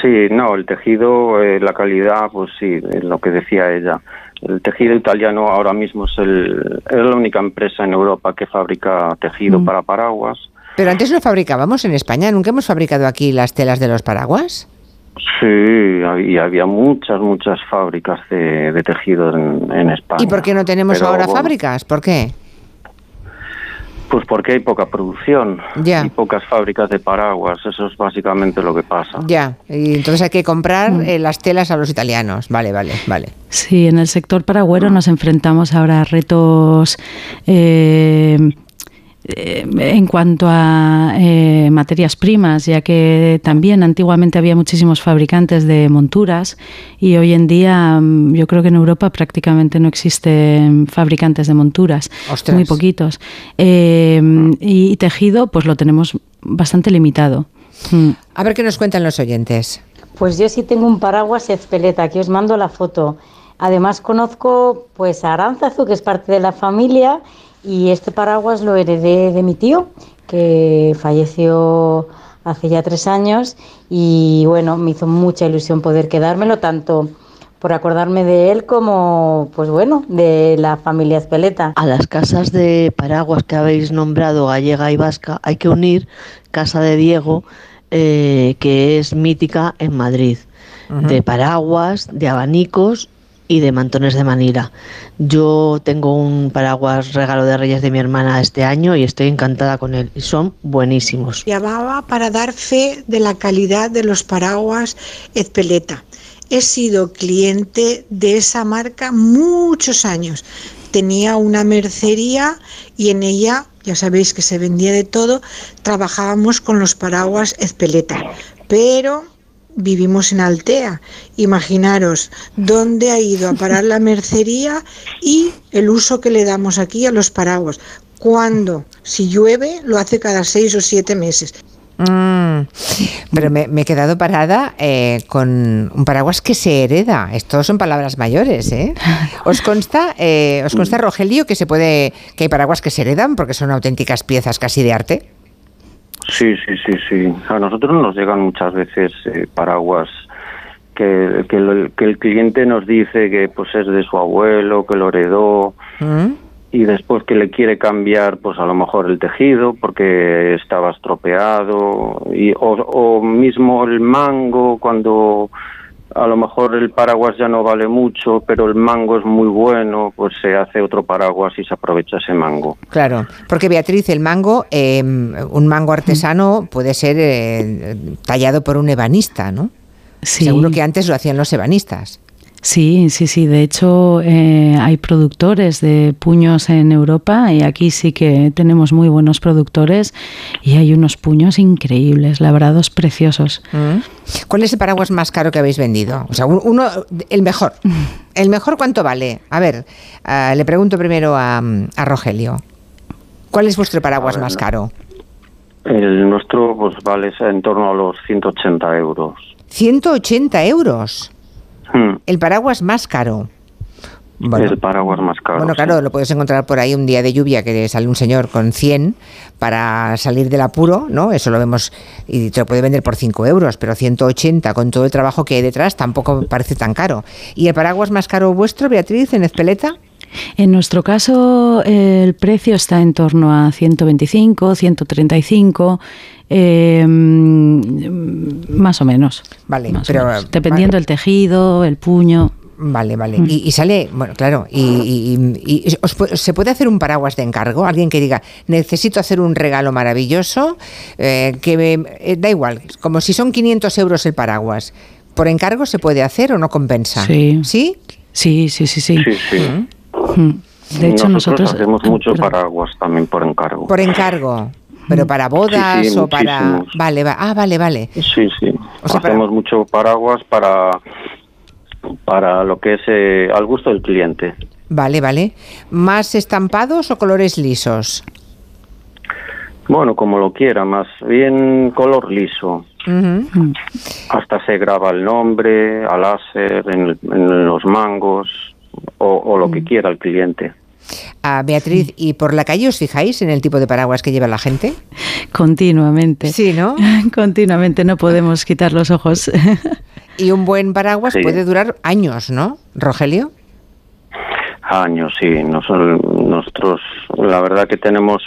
Sí, no, el tejido, eh, la calidad, pues sí, es lo que decía ella. El tejido italiano ahora mismo es, el, es la única empresa en Europa que fabrica tejido Mm. para paraguas. Pero antes lo fabricábamos en España, ¿nunca hemos fabricado aquí las telas de los paraguas? Sí, y había muchas, muchas fábricas de, de tejido en, en España. ¿Y por qué no tenemos Pero, ahora bueno, fábricas? ¿Por qué? Pues porque hay poca producción Ya. y pocas fábricas de paraguas. Eso es básicamente lo que pasa. Ya, y entonces hay que comprar Mm. eh, las telas a los italianos. Vale, vale, vale. Sí, en el sector paragüero nos enfrentamos ahora a retos eh, eh, en cuanto a eh, materias primas, ya que también antiguamente había muchísimos fabricantes de monturas y hoy en día mm, yo creo que en Europa prácticamente no existen fabricantes de monturas, Ostras. muy poquitos. Eh, y tejido pues lo tenemos bastante limitado. Mm. A ver qué nos cuentan los oyentes. Pues yo sí tengo un paraguas Ezpeleta, aquí os mando la foto. Además conozco pues a Aránzazu, que es parte de la familia, y este paraguas lo heredé de mi tío, que falleció hace ya tres años, y bueno, me hizo mucha ilusión poder quedármelo, tanto por acordarme de él como, pues bueno, de la familia Ezpeleta. A las casas de paraguas que habéis nombrado, gallega y vasca, hay que unir Casa de Diego, eh, que es mítica en Madrid, de paraguas, de abanicos y de mantones de Manila. Yo tengo un paraguas regalo de Reyes de mi hermana este año y estoy encantada con él. Y son buenísimos. Llamaba para dar fe de la calidad de los paraguas Ezpeleta. He sido cliente de esa marca muchos años. Tenía una mercería y en ella, ya sabéis que se vendía de todo, trabajábamos con los paraguas Ezpeleta. Pero vivimos en Altea. Imaginaros dónde ha ido a parar la mercería y el uso que le damos aquí a los paraguas. Cuando, si llueve, lo hace cada seis o siete meses. Mm, pero me, me he quedado parada eh, con un paraguas que se hereda. Estos son palabras mayores, ¿eh? ¿Os consta, eh, os consta Rogelio, que se puede, que hay paraguas que se heredan porque son auténticas piezas casi de arte? Sí, sí, sí, sí. A nosotros nos llegan muchas veces eh, paraguas que, que, lo- que el cliente nos dice que pues es de su abuelo, que lo heredó ¿Mm? y después que le quiere cambiar pues a lo mejor el tejido porque estaba estropeado y, o, o mismo el mango cuando a lo mejor el paraguas ya no vale mucho pero el mango es muy bueno pues se hace otro paraguas y se aprovecha ese mango Claro, porque Beatriz, el mango, eh, un mango artesano puede ser eh, tallado por un ebanista, ¿no? Sí. Seguro que antes lo hacían los ebanistas. Sí, sí, sí. De hecho, eh, hay productores de puños en Europa y aquí sí que tenemos muy buenos productores y hay unos puños increíbles, labrados preciosos. ¿Mm? ¿Cuál es el paraguas más caro que habéis vendido? O sea, un- uno, el mejor. ¿El mejor cuánto vale? A ver, ah, le pregunto primero a, a Rogelio. ¿Cuál es vuestro paraguas más caro? el nuestro pues vale en torno a los 180 euros 180 euros. Hmm, El paraguas más caro. Bueno. el paraguas más caro Bueno, sí. claro, lo puedes encontrar por ahí un día de lluvia que sale un señor con 100 para salir del apuro, ¿no? Eso lo vemos y te lo puede vender por 5 euros, pero 180 con todo el trabajo que hay detrás tampoco parece tan caro. ¿Y el paraguas más caro vuestro, Beatriz, en Ezpeleta? En nuestro caso, el precio está en torno a 125, 135, eh, mm, más o menos. Vale, Más o pero menos. dependiendo del tejido, el puño. Vale, vale. Mm. Y, y sale, bueno, claro, y, y- y- y os ¿se puede hacer un paraguas de encargo? Alguien que diga, necesito hacer un regalo maravilloso, eh, que me- eh, da igual, como si son 500 euros el paraguas. ¿Por encargo se puede hacer o no compensa? Sí. ¿Sí? Sí, sí, sí, sí. sí sí Mm. De hecho, nosotros... hacemos mucho paraguas también por encargo Por encargo. Pero para bodas Sí, sí, o para... Vale, va- ah, vale, vale. Sí, sí. O sea, para- Hacemos mucho paraguas para para lo que es eh, al gusto del cliente. Vale, vale. ¿Más estampados o colores lisos? Bueno, como lo quiera, más bien color liso. Hasta se graba el nombre a láser en, en los mangos o, o lo que quiera el cliente. Ah, Beatriz, ¿y por la calle os fijáis en el tipo de paraguas que lleva la gente? Continuamente. Sí, ¿no? Continuamente, no podemos quitar los ojos. Y un buen paraguas Sí. puede durar años, ¿no, Rogelio? Años, sí. Nos- nosotros, la verdad que tenemos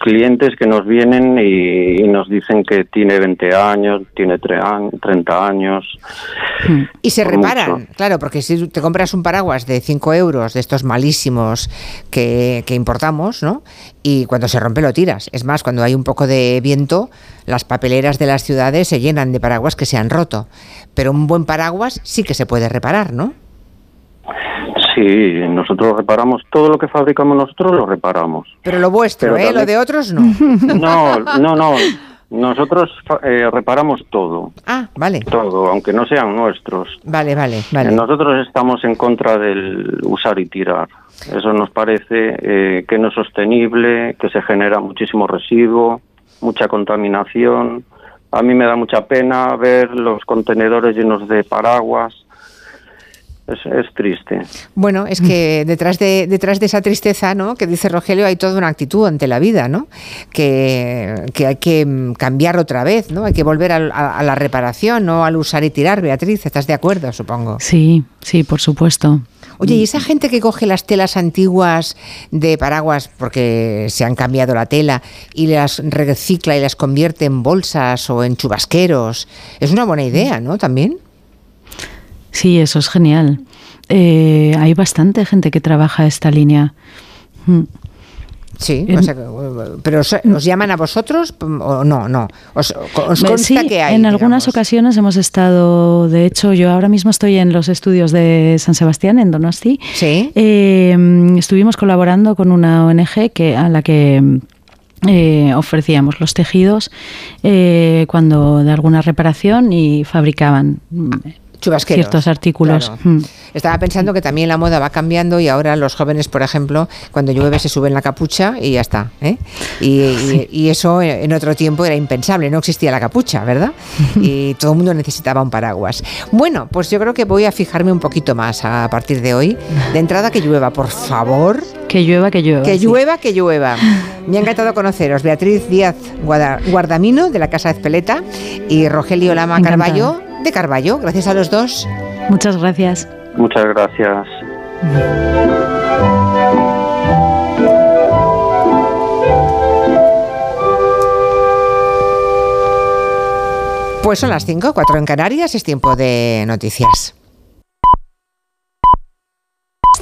clientes que nos vienen y, y nos dicen que tiene 20 años, tiene tre- an- 30 años. Y se reparan, mucho. claro, porque si te compras un paraguas de 5 euros, de estos malísimos que, que importamos, ¿no? Y cuando se rompe lo tiras. Es más, cuando hay un poco de viento, las papeleras de las ciudades se llenan de paraguas que se han roto. Pero un buen paraguas sí que se puede reparar, ¿no? Sí, nosotros reparamos todo lo que fabricamos nosotros, lo reparamos. Pero lo vuestro, Pero ¿eh? Lo de otros no. No, no, no. Nosotros eh, reparamos todo, Ah, vale. todo, aunque no sean nuestros. Vale, vale, vale. Nosotros estamos en contra del usar y tirar. Eso nos parece eh, que no es sostenible, que se genera muchísimo residuo, mucha contaminación. A mí me da mucha pena ver los contenedores llenos de paraguas. Es, es triste. Bueno, es que detrás de, detrás de esa tristeza, ¿no? Que dice Rogelio, hay toda una actitud ante la vida, ¿no? Que, que hay que cambiar otra vez, ¿no? Hay que volver al- a, a la reparación, no al usar y tirar, Beatriz. ¿Estás de acuerdo, supongo? Sí, sí, por supuesto. Oye, ¿y esa gente que coge las telas antiguas de paraguas porque se han cambiado la tela y las recicla y las convierte en bolsas o en chubasqueros? Es una buena idea, ¿no? También. Sí, eso es genial. Eh, hay bastante gente que trabaja esta línea. Mm. Sí, o sea, que, pero os, os llaman a vosotros o no, no. Os, os Eh, consta sí, que hay. en algunas ocasiones hemos estado, de hecho, yo ahora mismo estoy en los estudios de San Sebastián, en Donosti. Sí. Eh, estuvimos colaborando con una ONG que, a la que eh, ofrecíamos los tejidos eh, cuando de alguna reparación y fabricaban mm, Chubasqueros, ciertos artículos. claro. Mm. Estaba pensando que también la moda va cambiando y ahora los jóvenes, por ejemplo, cuando llueve se suben la capucha y ya está. ¿eh? Y, y- y eso en otro tiempo era impensable, no existía la capucha, ¿verdad? Y todo el mundo necesitaba un paraguas. Bueno, pues yo creo que voy a fijarme un poquito más a partir de hoy. De entrada que llueva, por favor. Que llueva, que llueva. Que sí. llueva, que llueva. Me ha encantado conoceros. Beatriz Díaz Guardamino, de la Casa Ezpeleta, y Rogelio Lama. Carballo, de Carballo. Gracias a los dos. Muchas gracias. Muchas gracias. Pues son las 5, 4 en Canarias, es tiempo de noticias.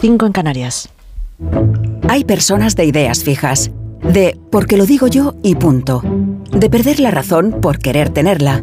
5 en Canarias. Hay personas de ideas fijas, de porque lo digo yo y punto, de perder la razón por querer tenerla.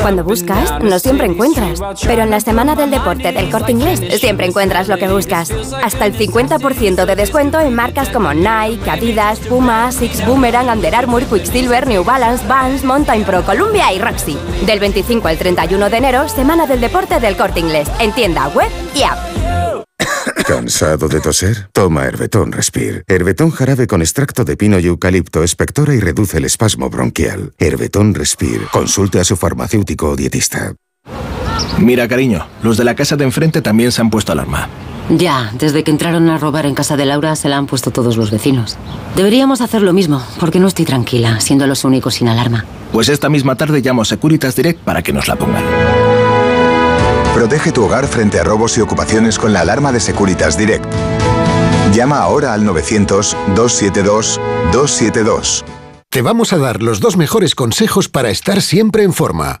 Cuando buscas, no siempre encuentras. Pero en la semana del deporte del corte inglés, siempre encuentras lo que buscas. Hasta el 50% de descuento en marcas como Nike, Adidas, Puma, Six Boomerang, Under Armour, Quicksilver, New Balance, Vans, Mountain Pro, Columbia y Roxy. Del 25 al 31 de enero, semana del deporte del corte inglés. En tienda web y app. ¿Cansado de toser? Toma Herbetón Respire. Herbetón jarabe con extracto de pino y eucalipto espectora y reduce el espasmo bronquial. Herbetón Respire. Consulte a su farmacéutico o dietista. Mira, cariño, los de la casa de enfrente también se han puesto alarma. Ya, desde que entraron a robar en casa de Laura se la han puesto todos los vecinos. Deberíamos hacer lo mismo, porque no estoy tranquila, siendo los únicos sin alarma. Pues esta misma tarde llamo a Securitas Direct para que nos la pongan. Protege tu hogar frente a robos y ocupaciones con la alarma de Securitas Direct. Llama ahora al 900-272-272. Te vamos a dar los dos mejores consejos para estar siempre en forma.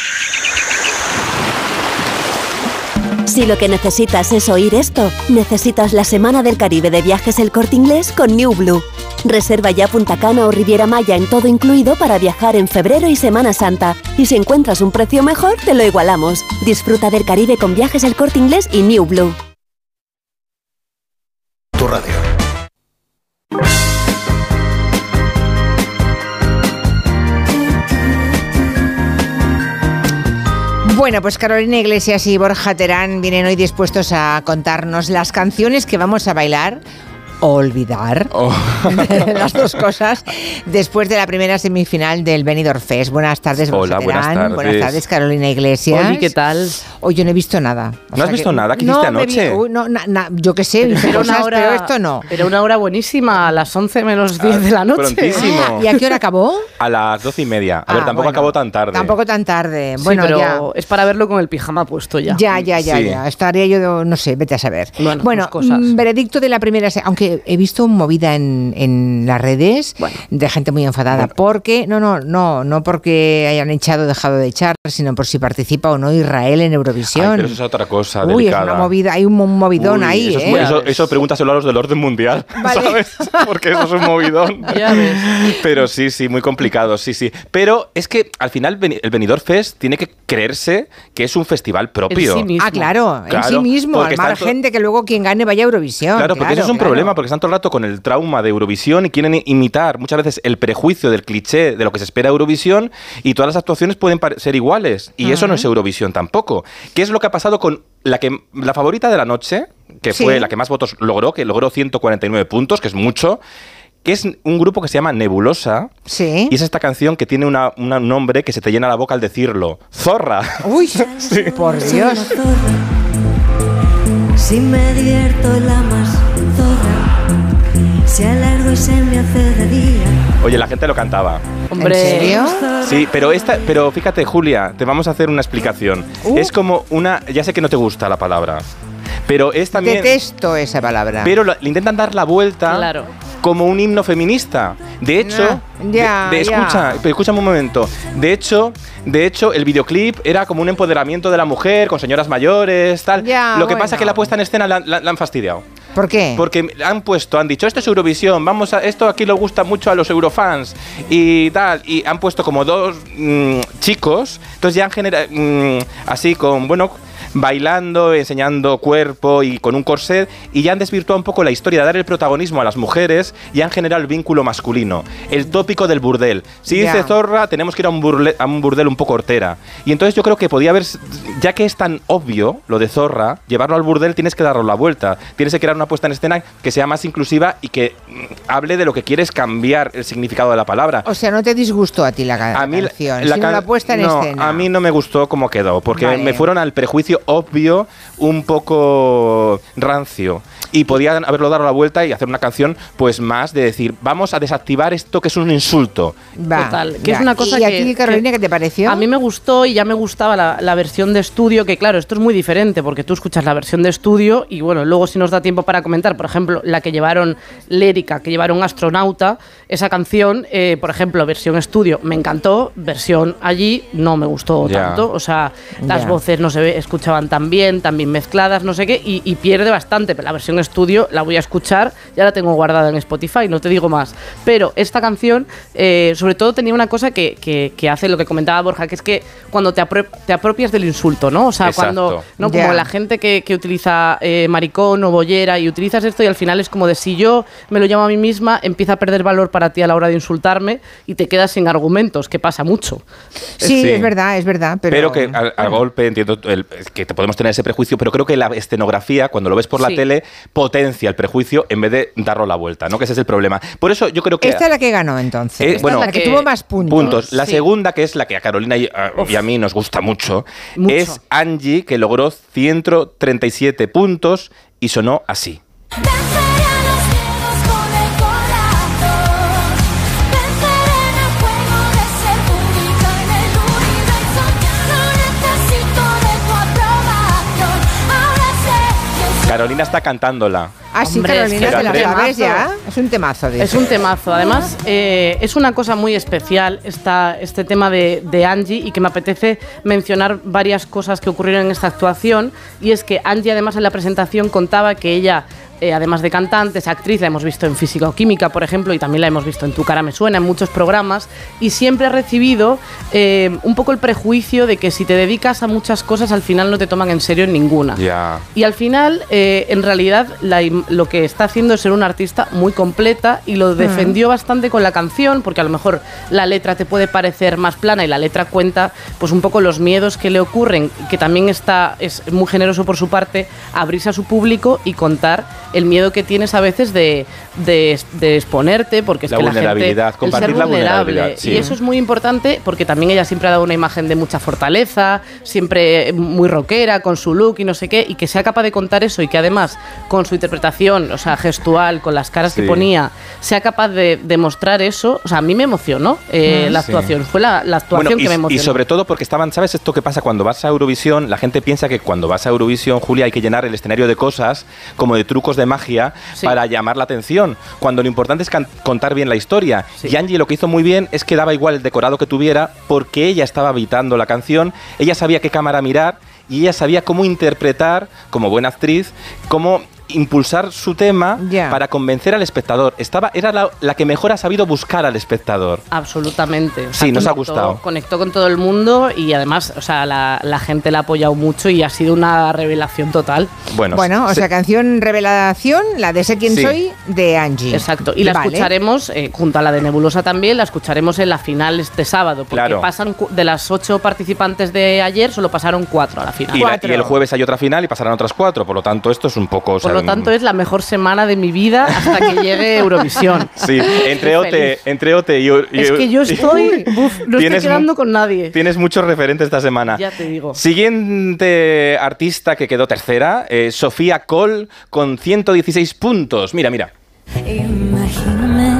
Si lo que necesitas es oír esto, necesitas la Semana del Caribe de Viajes El Corte Inglés con New Blue. Reserva ya Punta Cana o Riviera Maya en todo incluido para viajar en febrero y Semana Santa. Y si encuentras un precio mejor, te lo igualamos. Disfruta del Caribe con Viajes El Corte Inglés y New Blue. Tu radio. Bueno, pues Carolina Iglesias y Borja Terán vienen hoy dispuestos a contarnos las canciones que vamos a bailar olvidar. las dos cosas después de la primera semifinal del Benidorm Fest. Buenas tardes, Hola, buenas tardes. Buenas tardes, Carolina Iglesias. Oli, ¿qué tal? Hoy yo no he visto nada. O ¿No has visto que- nada? ¿Qué no, hiciste vi- anoche? uy, no, na- na- yo qué sé, cosas, una hora, pero esto no. Era una hora buenísima, a las 11 menos 10 de la noche. prontísimo. ¿Y a qué hora acabó? A las doce y media. A Ah, ver, tampoco bueno. acabó tan tarde. Tampoco tan tarde. Sí, Bueno, pero ya. es para verlo con el pijama puesto ya. Ya, ya, ya, Sí. ya. Estaría yo, no sé, vete a saber. Bueno, Bueno, cosas. mm, veredicto de la primera, aunque he visto movida en, en las redes de gente muy enfadada, porque, no, no, no, no porque hayan echado o dejado de echar, sino por si participa o no Israel en Ay, Eurovisión. pero eso es otra cosa Uy, es delicada. una movida, hay un mo- movidón Uy, ahí, eso, es ¿eh? muy- eso, eso pregúntaselo a los del orden mundial, ¿sabes? Porque eso es un movidón. Pero sí, sí, muy complicado, sí, sí. Pero es que al final el Benidorm Fest tiene que creerse que es un festival propio. Ah, claro, en sí mismo, al margen de que luego quien gane vaya a Eurovisión. Claro, porque eso es un claro. problema, porque están todo el rato con el trauma de Eurovisión y quieren imitar muchas veces el prejuicio del cliché de lo que se espera de Eurovisión y todas las actuaciones pueden ser iguales. Y eso no es Eurovisión tampoco. ¿Qué es lo que ha pasado con la, que, la favorita de la noche, que Sí. fue la que más votos logró, que logró 149 puntos, que es mucho? que es un grupo que se llama Nebulosa. Sí. Y es esta canción que tiene una- una- un nombre que se te llena la boca al decirlo. Zorra. Uy, por Dios. Si me divierto la más zorra, si alargo y se me hace de día. Oye, la gente lo cantaba. Hombre. ¿En serio? Sí, pero esta, pero fíjate, Julia, te vamos a hacer una explicación. Uh. Es como una, ya sé que no te gusta la palabra, pero es también, Detesto esa palabra. pero lo- le intentan dar la vuelta Claro. como un himno feminista. De hecho, No, ya, de- de- ya. escucha, pero escúchame un momento. De hecho, de hecho, el videoclip era como un empoderamiento de la mujer con señoras mayores, tal. Ya, lo que bueno. pasa es que la puesta en escena la, la- la han fastidiado. ¿Por qué? Porque han puesto, han dicho, esto es Eurovisión, vamos a, esto aquí le gusta mucho a los eurofans y tal, y han puesto como dos mm, chicos, entonces ya han generado, así con, bueno, bailando, enseñando cuerpo y con un corset, y ya han desvirtuado un poco la historia, de dar el protagonismo a las mujeres y han generado el vínculo masculino, el tópico del burdel. Si dice Zorra, tenemos que ir a un, burle- a un burdel un poco hortera. Y entonces yo creo que podía haber, ya que es tan obvio lo de Zorra, llevarlo al burdel tienes que darle la vuelta. Tienes que crear una puesta en escena que sea más inclusiva y que mm, hable de lo que quieres cambiar el significado de la palabra. O sea, ¿no te disgustó a ti la A mí la- canción, la sino can- la puesta en no, escena? A mí no me gustó cómo quedó, porque Vale. me fueron al prejuicio obvio un poco rancio. Y podían haberlo dado la vuelta y hacer una canción, pues más de decir, vamos a desactivar esto que es un insulto. Va, Total, que es una cosa ¿Y a que- ti, Carolina, que qué te pareció? A mí me gustó y ya me gustaba la, la versión de estudio, que claro, esto es muy diferente porque tú escuchas la versión de estudio y bueno, luego si nos da tiempo para comentar, por ejemplo, la que llevaron Lérica, que llevaron Astronauta, esa canción, eh, por ejemplo, versión estudio me encantó, versión allí no me gustó tanto, o sea, las voces no se ve- escuchaban tan bien, tan bien mezcladas, no sé qué, y, y pierde bastante, pero la versión estudio la voy a escuchar, ya la tengo guardada en Spotify, no te digo más. Pero esta canción, eh, sobre todo, tenía una cosa que, que- que hace lo que comentaba Borja, que es que cuando te, apro- te apropias del insulto, ¿no? O sea, Exacto. cuando, ¿no? Ya. Como la gente que, que utiliza eh, maricón o bollera y utilizas esto y al final es como de si yo me lo llamo a mí misma, empieza a perder valor para ti a la hora de insultarme y te quedas sin argumentos, que pasa mucho. Sí, Sí. es verdad, es verdad. Pero, Pero, que al, al golpe entiendo el- que te podemos tener ese prejuicio, pero creo que la escenografía, cuando lo ves por la Sí. tele, potencia el prejuicio en vez de darlo la vuelta, ¿no? Que ese es el problema. Por eso yo creo que. Esta es la que ganó entonces. Eh, Esta bueno, es la que, que- tuvo más puntos. puntos. La Sí. segunda, que es la que a Carolina y a, y a mí nos gusta mucho, Mucho. es Angie, que logró 137 puntos y sonó así. Carolina está cantándola. Ah, sí, Hombre, es Carolina, que te la es un sabes temazo. ya. Es un temazo de Es un temazo. Además, eh, es una cosa muy especial esta, este tema de, de Angie y que me apetece mencionar varias cosas que ocurrieron en esta actuación. Y es que Angie, además, en la presentación contaba que ella, eh, además de cantante, es actriz, la hemos visto en Física o Química, por ejemplo, y también la hemos visto en Tu cara me suena, en muchos programas. Y siempre ha recibido eh, un poco el prejuicio de que si te dedicas a muchas cosas, al final no te toman en serio en ninguna. Y al final, eh, en realidad, la lo que está haciendo es ser una artista muy completa y lo defendió bastante con la canción, porque a lo mejor la letra te puede parecer más plana y la letra cuenta, pues un poco los miedos que le ocurren, que también está es muy generoso por su parte abrirse a su público y contar el miedo que tienes a veces de, de, de exponerte, porque es La que la vulnerabilidad, gente el compartir ser la vulnerable. vulnerabilidad, sí. Y eso es muy importante porque también ella siempre ha dado una imagen de mucha fortaleza, siempre muy rockera, con su look y no sé qué, y que sea capaz de contar eso y que además con su interpretación, o sea, gestual, con las caras Sí. que ponía, sea capaz de demostrar eso, o sea, a mí me emocionó eh, la Sí. actuación, fue la, la actuación Bueno, y, que me y emocionó. sobre todo porque estaban, ¿sabes esto que pasa cuando vas a Eurovisión? La gente piensa que cuando vas a Eurovisión, Julia, hay que llenar el escenario de cosas, como de trucos de magia, Sí. para llamar la atención, cuando lo importante es contar bien la historia. Y Angie lo que hizo muy bien es que daba igual el decorado que tuviera, porque ella estaba habitando la canción, ella sabía qué cámara mirar y ella sabía cómo interpretar, como buena actriz, cómo impulsar su tema para convencer al espectador. Estaba, era la, la que mejor ha sabido buscar al espectador. Absolutamente. O Sí, nos ha conectó- gustado. Conectó con todo el mundo y además, o sea, la, la gente la ha apoyado mucho y ha sido una revelación total. Bueno, Bueno, o sea, canción revelación, la de Sé quién Sí. soy, de Angie. Exacto. Y la Vale. escucharemos, eh, junto a la de Nebulosa también, la escucharemos en la final este sábado. Porque Claro. pasan de las ocho participantes de ayer, solo pasaron cuatro a la final. Y, la- y el jueves hay otra final y pasarán otras cuatro. Por lo tanto, esto es un poco. o Por sea, lo tanto, es la mejor semana de mi vida hasta que llegue Eurovisión. Sí, entre Ote, entre Ote y, y- Es que yo estoy. uf, no estoy quedando con nadie. Tienes muchos referentes esta semana. Ya te digo. Siguiente artista que quedó tercera, eh, Sofía Cole, con 116 puntos. Mira, mira. Imagíname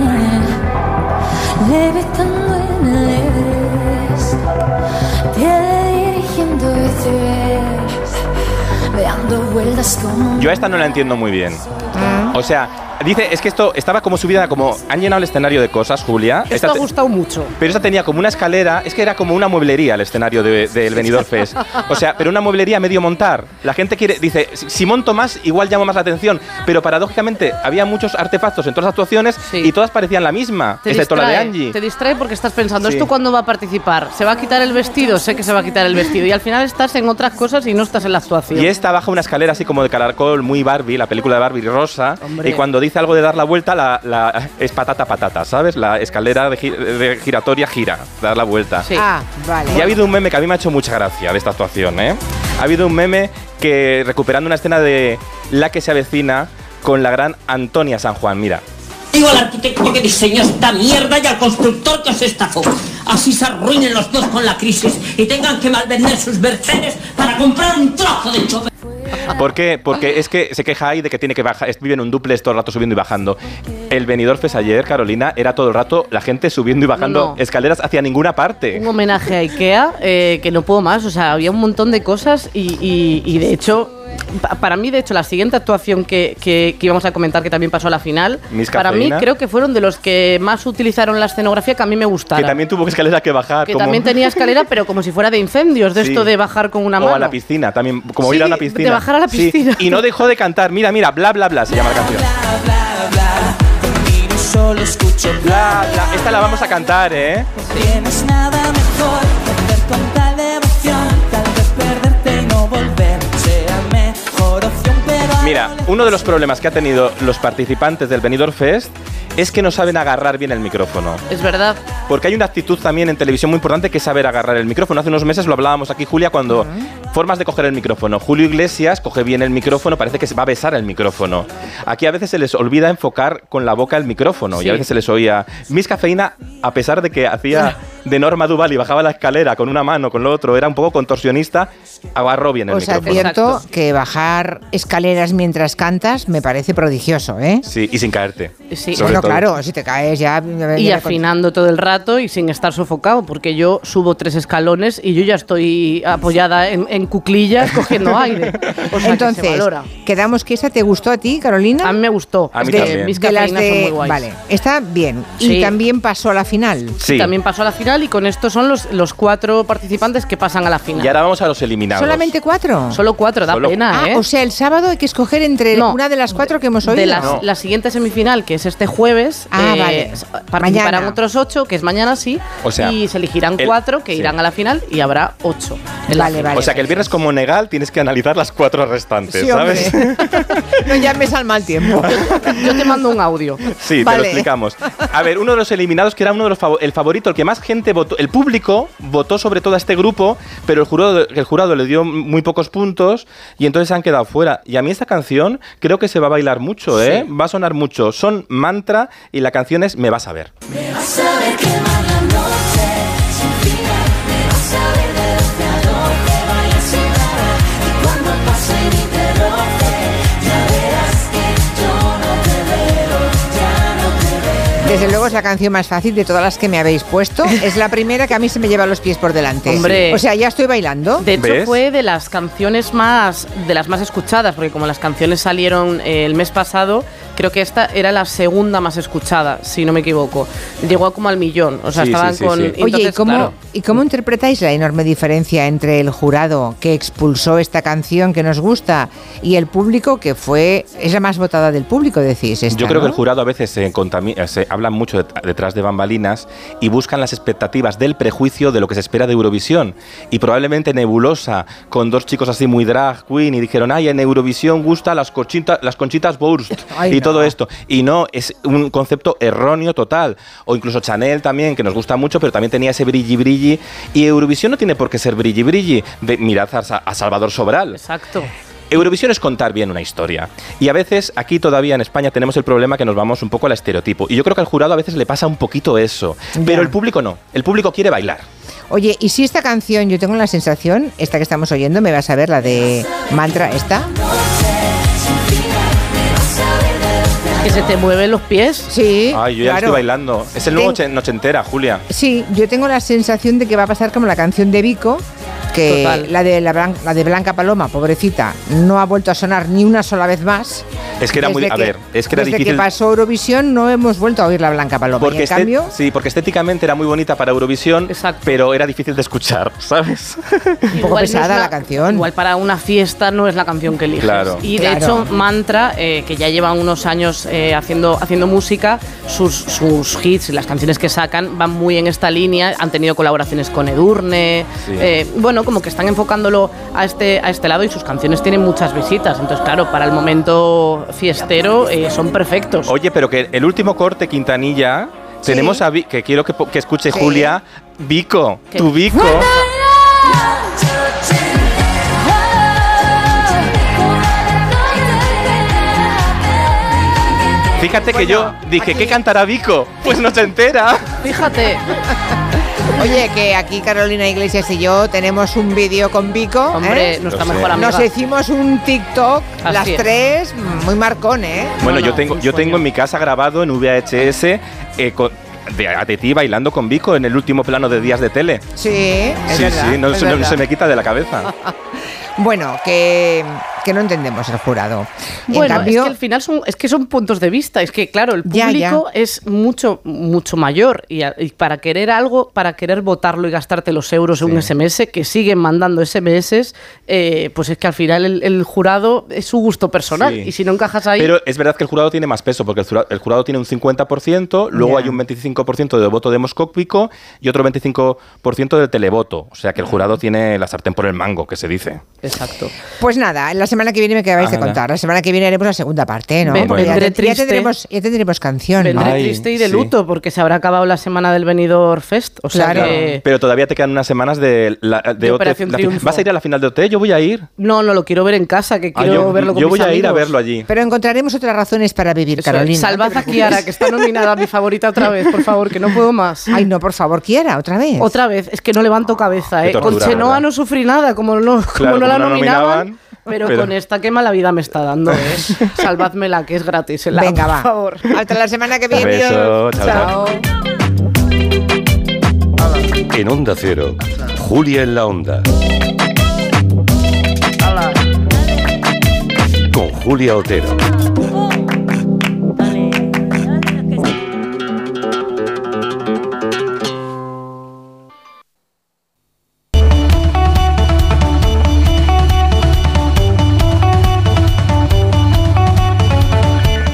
Yo a esta no la entiendo muy bien. O sea, dice, es que esto estaba como subida, como han llenado el escenario de cosas, Julia. Esto Esta ha gustado mucho. Pero esa tenía como una escalera, es que era como una mueblería el escenario de- del Benidorm Fest. O sea, pero una mueblería medio montar. La gente quiere, dice, si monto más, igual llamo más la atención. Pero paradójicamente había muchos artefactos en todas las actuaciones y todas parecían la misma, Te excepto la de Angie. te distrae porque estás pensando, Sí. ¿esto cuándo va a participar? ¿Se va a quitar el vestido? Sé que se va a quitar el vestido. Y al final estás en otras cosas y no estás en la actuación. Y esta baja una escalera así como de caracol, muy Barbie, la película de Barbie rosa. Hombre. Y cuando dice algo de dar la vuelta, la, la- es patata patata, ¿sabes? La escalera de, gi- de giratoria gira, dar la vuelta. Ah, vale. Y ha habido un meme que a mí me ha hecho mucha gracia de esta actuación, ¿eh? Ha habido un meme que recuperando una escena de La que se avecina con la gran Antonia San Juan, mira. Digo al arquitecto que diseñó esta mierda y al constructor que os estafó. Así se arruinen los dos con la crisis y tengan que malvender sus Mercedes para comprar un trozo de chope. ¿Por qué? Porque es que se queja ahí de que tiene que bajar, vive en un duplex todo el rato subiendo y bajando. El Benidorm Fest ayer, Carolina, era todo el rato la gente subiendo y bajando No, no. escaleras hacia ninguna parte. Un homenaje a Ikea eh, que no puedo más. O sea, había un montón de cosas y, y- y de hecho, para mí, de hecho, la siguiente actuación que, que- que íbamos a comentar, que también pasó a la final, Miss para mí creo que fueron de los que más utilizaron la escenografía que a mí me gustara. Que también tuvo escalera que bajar. Que como- también tenía escalera, pero como si fuera de incendios, de Sí. esto de bajar con una o mano. a la piscina, también, como Sí, ir a de piscina. bajar a la Sí, piscina. Y no dejó de cantar, mira, mira, bla, bla, bla, se llama la canción. solo escucho Bla, bla. Esta la vamos a cantar, ¿eh? Tienes nada mejor que Mira, uno de los problemas que ha tenido los participantes del Benidorm Fest es que no saben agarrar bien el micrófono. Es verdad. Porque hay una actitud también en televisión muy importante que es saber agarrar el micrófono. Hace unos meses lo hablábamos aquí, Julia, cuando formas de coger el micrófono. Julio Iglesias coge bien el micrófono, parece que se va a besar el micrófono. Aquí a veces se les olvida enfocar con la boca el micrófono y a veces se les oía. Miss Cafeína, a pesar de que hacía de Norma Duval y bajaba la escalera con una mano, con lo otro, era un poco contorsionista, agarró bien el Os micrófono. advierto que bajar escaleras mientras cantas me parece prodigioso, ¿eh? Sí, y sin caerte. Sí. Bueno, todo. claro, si te caes ya... Y ya- afinando todo el rato y sin estar sofocado, porque yo subo tres escalones y yo ya estoy apoyada en, en cuclillas cogiendo aire. O sea, que se Entonces, valora. quedamos que esa te gustó a ti, Carolina. A mí me gustó. A mí de, también. Mis de las de- son muy guays. Vale, está bien. Sí. Y también pasó a la final. Sí. También pasó a la final y con esto son los, los cuatro participantes que pasan a la final. Y ahora vamos a los eliminados. ¿Solamente cuatro? Solo cuatro, da Solo- pena, Ah, ¿eh? o sea, el sábado hay que escoger entre No, una de las cuatro que hemos oído. de las- No. la siguiente semifinal, que es este jueves, Ah, eh, vale. s- participarán Mañana. otros ocho, que es mañana sí, O sea, y se elegirán el- cuatro que sí. irán a la final y habrá ocho. en la Vale, final. vale. O sea que el viernes como Negal tienes que analizar las cuatro restantes, Sí, ¿sabes? no llames al mal tiempo. Yo te mando un audio. Sí, te Vale. lo explicamos. A ver, uno de los eliminados que era uno de los el favorito, el que más gente votó, el público votó sobre todo a este grupo, pero el jurado, el jurado le dio muy pocos puntos y entonces se han quedado fuera. Y a mí esta canción creo que se va a bailar mucho, ¿eh? Va a sonar mucho. Son mantra y la canción es Me vas a ver. Me vas a ver Desde luego es la canción más fácil de todas las que me habéis puesto. Es la primera que a mí se me lleva los pies por delante. Hombre. O sea, ya estoy bailando. De hecho, ¿Ves? fue de las canciones más de las más escuchadas, porque como las canciones salieron eh, el mes pasado, creo que esta era la segunda más escuchada, si no me equivoco. Llegó como al millón, o sea, Sí, estaban sí, sí, con. sí. Oye, ¿y entonces, cómo, claro, ¿y cómo interpretáis la enorme diferencia entre el jurado que expulsó esta canción que nos gusta y el público que fue... Es la más votada del público, decís. esta, Yo creo que el ¿no? jurado a veces se, se mucho det- detrás de bambalinas y buscan las expectativas del prejuicio de lo que se espera de Eurovisión. Y probablemente Nebulosa, con dos chicos así muy drag queen, y dijeron, ay, en Eurovisión gusta las, conchita- las conchitas Wurst Ay, y no. todo esto. Y no, es un concepto erróneo total. O incluso Chanel también, que nos gusta mucho, pero también tenía ese brilli brilli. Y Eurovisión no tiene por qué ser brilli brilli. Mirad a Salvador Sobral. Exacto. Eurovisión es contar bien una historia. Y a veces aquí todavía en España tenemos el problema que nos vamos un poco al estereotipo. Y yo creo que al jurado a veces le pasa un poquito eso. Pero el público no. El público quiere bailar. Oye, y si esta canción, yo tengo la sensación, esta que estamos oyendo, me vas a ver la de Mantra, esta. Que se te mueven los pies. Sí. Ay, yo ya claro. estoy bailando. Es el nuevo Ten- che- Nochentera, Julia. Sí, yo tengo la sensación de que va a pasar como la canción de Vico, que Total. la de la, Blan- la de Blanca Paloma, pobrecita, no ha vuelto a sonar ni una sola vez más. Es que era muy. Desde A ver, es que era desde difícil. que pasó Eurovisión no hemos vuelto a oír la Blanca Paloma. Porque y en este- cambio, sí, porque estéticamente era muy bonita para Eurovisión, pero era difícil de escuchar, ¿sabes? un poco Igual no pesada una- la canción. Igual para una fiesta no es la canción que eliges. Claro. Y de Claro. hecho, Mantra, eh, que ya lleva unos años eh, haciendo, haciendo música, sus, sus hits y las canciones que sacan van muy en esta línea. Han tenido colaboraciones con Edurne. Sí. eh, bueno, como que están enfocándolo a este, a este lado y sus canciones tienen muchas visitas. Entonces, claro, para el momento fiestero eh, son perfectos. Oye, pero que el último corte, Quintanilla, tenemos a Vi- que quiero que, que escuche Sí. Julia, Vico, ¿Qué? tu Vico. Fíjate que yo dije, ¿qué cantará Vico? Pues no se entera. Fíjate. oye, que aquí Carolina Iglesias y yo tenemos un vídeo con Vico. Hombre, ¿eh? nuestra mejor amiga. Nos hicimos un TikTok, Así las es. tres, muy marcón, ¿eh? Bueno, No, yo tengo, yo tengo en mi casa grabado en VHS eh, con- de, de ti bailando con Vico en el último plano de días de tele. Sí, es sí, verdad, sí, no, es se- no se me quita de la cabeza. Bueno, que, que no entendemos el jurado. En Bueno, cambio, es que al final son, es que son puntos de vista. Es que, claro, el Ya, público es mucho, mucho mayor. Y, para querer algo, para querer votarlo y gastarte los euros en un SMS, que siguen mandando SMS, eh, pues es que al final el, el jurado es su gusto personal. Sí. Y si no encajas ahí. Pero es verdad que el jurado tiene más peso, porque el jurado, el jurado tiene un 50%, luego Ya. hay un 25% de voto de Moscópico y otro 25% de televoto. O sea que el jurado tiene la sartén por el mango, que se dice. Exacto. pues nada, la semana que viene me acabáis Ah, de contar. La semana que viene haremos la segunda parte, ¿no? Ven- Porque ya, vendré te- ya triste. tendremos, ya tendremos canción. Vendré Ay, triste y de sí. luto, porque se habrá acabado la semana del Benidorm Fest. O sea Claro. que. Pero todavía te quedan unas semanas de, la, de, De OT. La. ¿Vas a ir a la final de OT? Yo voy a ir. No, no lo quiero ver en casa, que Ah, quiero yo verlo con yo mis voy a ir a verlo allí. Pero encontraremos otras razones para vivir, Eso es. Carolina. Salvad a Kiara, que está nominada a mi favorita otra vez, por favor, que no puedo más. Ay, no, por favor, Kiara, otra vez. Otra vez, es que no levanto cabeza, ¿eh? Con Chenoa ¿verdad? no sufrí nada, como no, como Claro, no la nominaban. nominaban, pero, pero- con esta qué mala vida me está dando, ¿eh? Salvadmela, que es gratis. el Venga, por va. favor. Hasta la semana que viene. beso, chao, chao. En Onda Cero, Julia en la Onda. Con Julia Otero.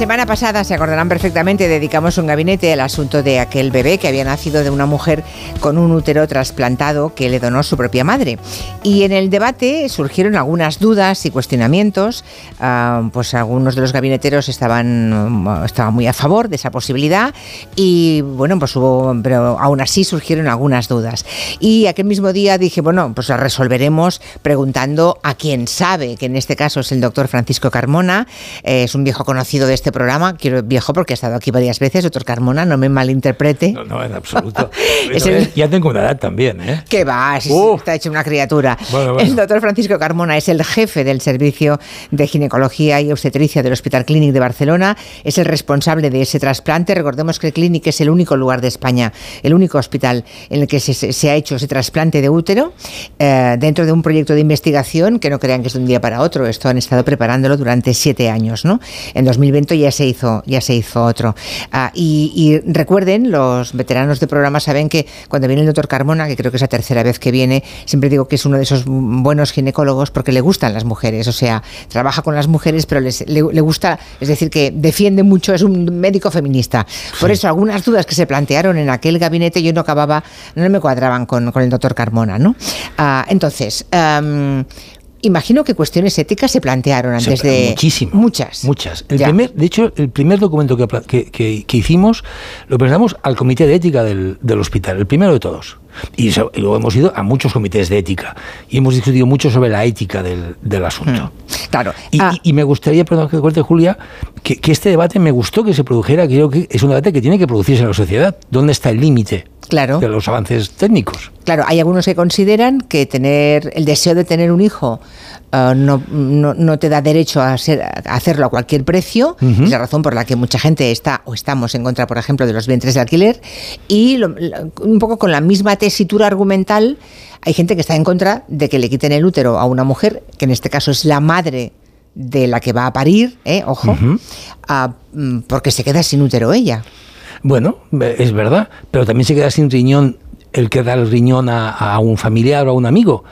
Semana pasada, se acordarán perfectamente, dedicamos un gabinete al asunto de aquel bebé que había nacido de una mujer con un útero trasplantado que le donó su propia madre. Y en el debate surgieron algunas dudas y cuestionamientos. Ah, pues algunos de los gabineteros estaban, mm, estaban muy a favor de esa posibilidad y bueno, pues hubo, pero aún así surgieron algunas dudas. Y aquel mismo día dije, bueno, pues la resolveremos preguntando a quien sabe, que en este caso es el doctor Francisco Carmona, eh, es un viejo conocido de este este programa, quiero viejo porque ha estado aquí varias veces, doctor Carmona, no me malinterprete. No, no, en absoluto. Es el- Ya tengo una edad también, ¿eh? Que va, sí, está hecho una criatura. Bueno, bueno. El doctor Francisco Carmona es el jefe del Servicio de Ginecología y Obstetricia del Hospital Clínic de Barcelona, es el responsable de ese trasplante. Recordemos que el Clínic es el único lugar de España, el único hospital en el que se, se- se ha hecho ese trasplante de útero eh, dentro de un proyecto de investigación que no crean que es de un día para otro. Esto han estado preparándolo durante siete años, ¿no? En 2020 ya se hizo, ya se hizo otro. Ah, y, y recuerden, los veteranos de programa saben que cuando viene el doctor Carmona, que creo que es la tercera vez que viene, siempre digo que es uno de esos buenos ginecólogos porque le gustan las mujeres, o sea, trabaja con las mujeres, pero les- le, le gusta, es decir, que defiende mucho, es un médico feminista. Por eso, algunas dudas que se plantearon en aquel gabinete yo no acababa, no me cuadraban con, con el doctor Carmona, ¿no? Ah, entonces, imagino que cuestiones éticas se plantearon antes Se- de... Muchísimas. Muchas. Muchas. El primer, de hecho, el primer documento que, que- que- que hicimos lo presentamos al Comité de Ética del, del hospital, el primero de todos. Y, so- y luego hemos ido a muchos comités de ética y hemos discutido mucho sobre la ética del, del asunto. Claro. Y, y- y me gustaría, perdón que te corte, Julia, que, que este debate me gustó que se produjera, creo que es un debate que tiene que producirse en la sociedad. ¿Dónde está el límite Claro. de los avances técnicos? Claro, hay algunos que consideran que tener el deseo de tener un hijo eh, no, no, no te da derecho a, ser- a hacerlo a cualquier precio. Es la razón por la que mucha gente está o estamos en contra, por ejemplo, de los vientres de alquiler. Y lo- lo- un poco con la misma tesitura argumental, hay gente que está en contra de que le quiten el útero a una mujer, que en este caso es la madre de la que va a parir, ¿eh? ojo, mm, porque se queda sin útero ella. Bueno, eh, es verdad, pero también se queda sin riñón el que da el riñón a, a un familiar o a un amigo.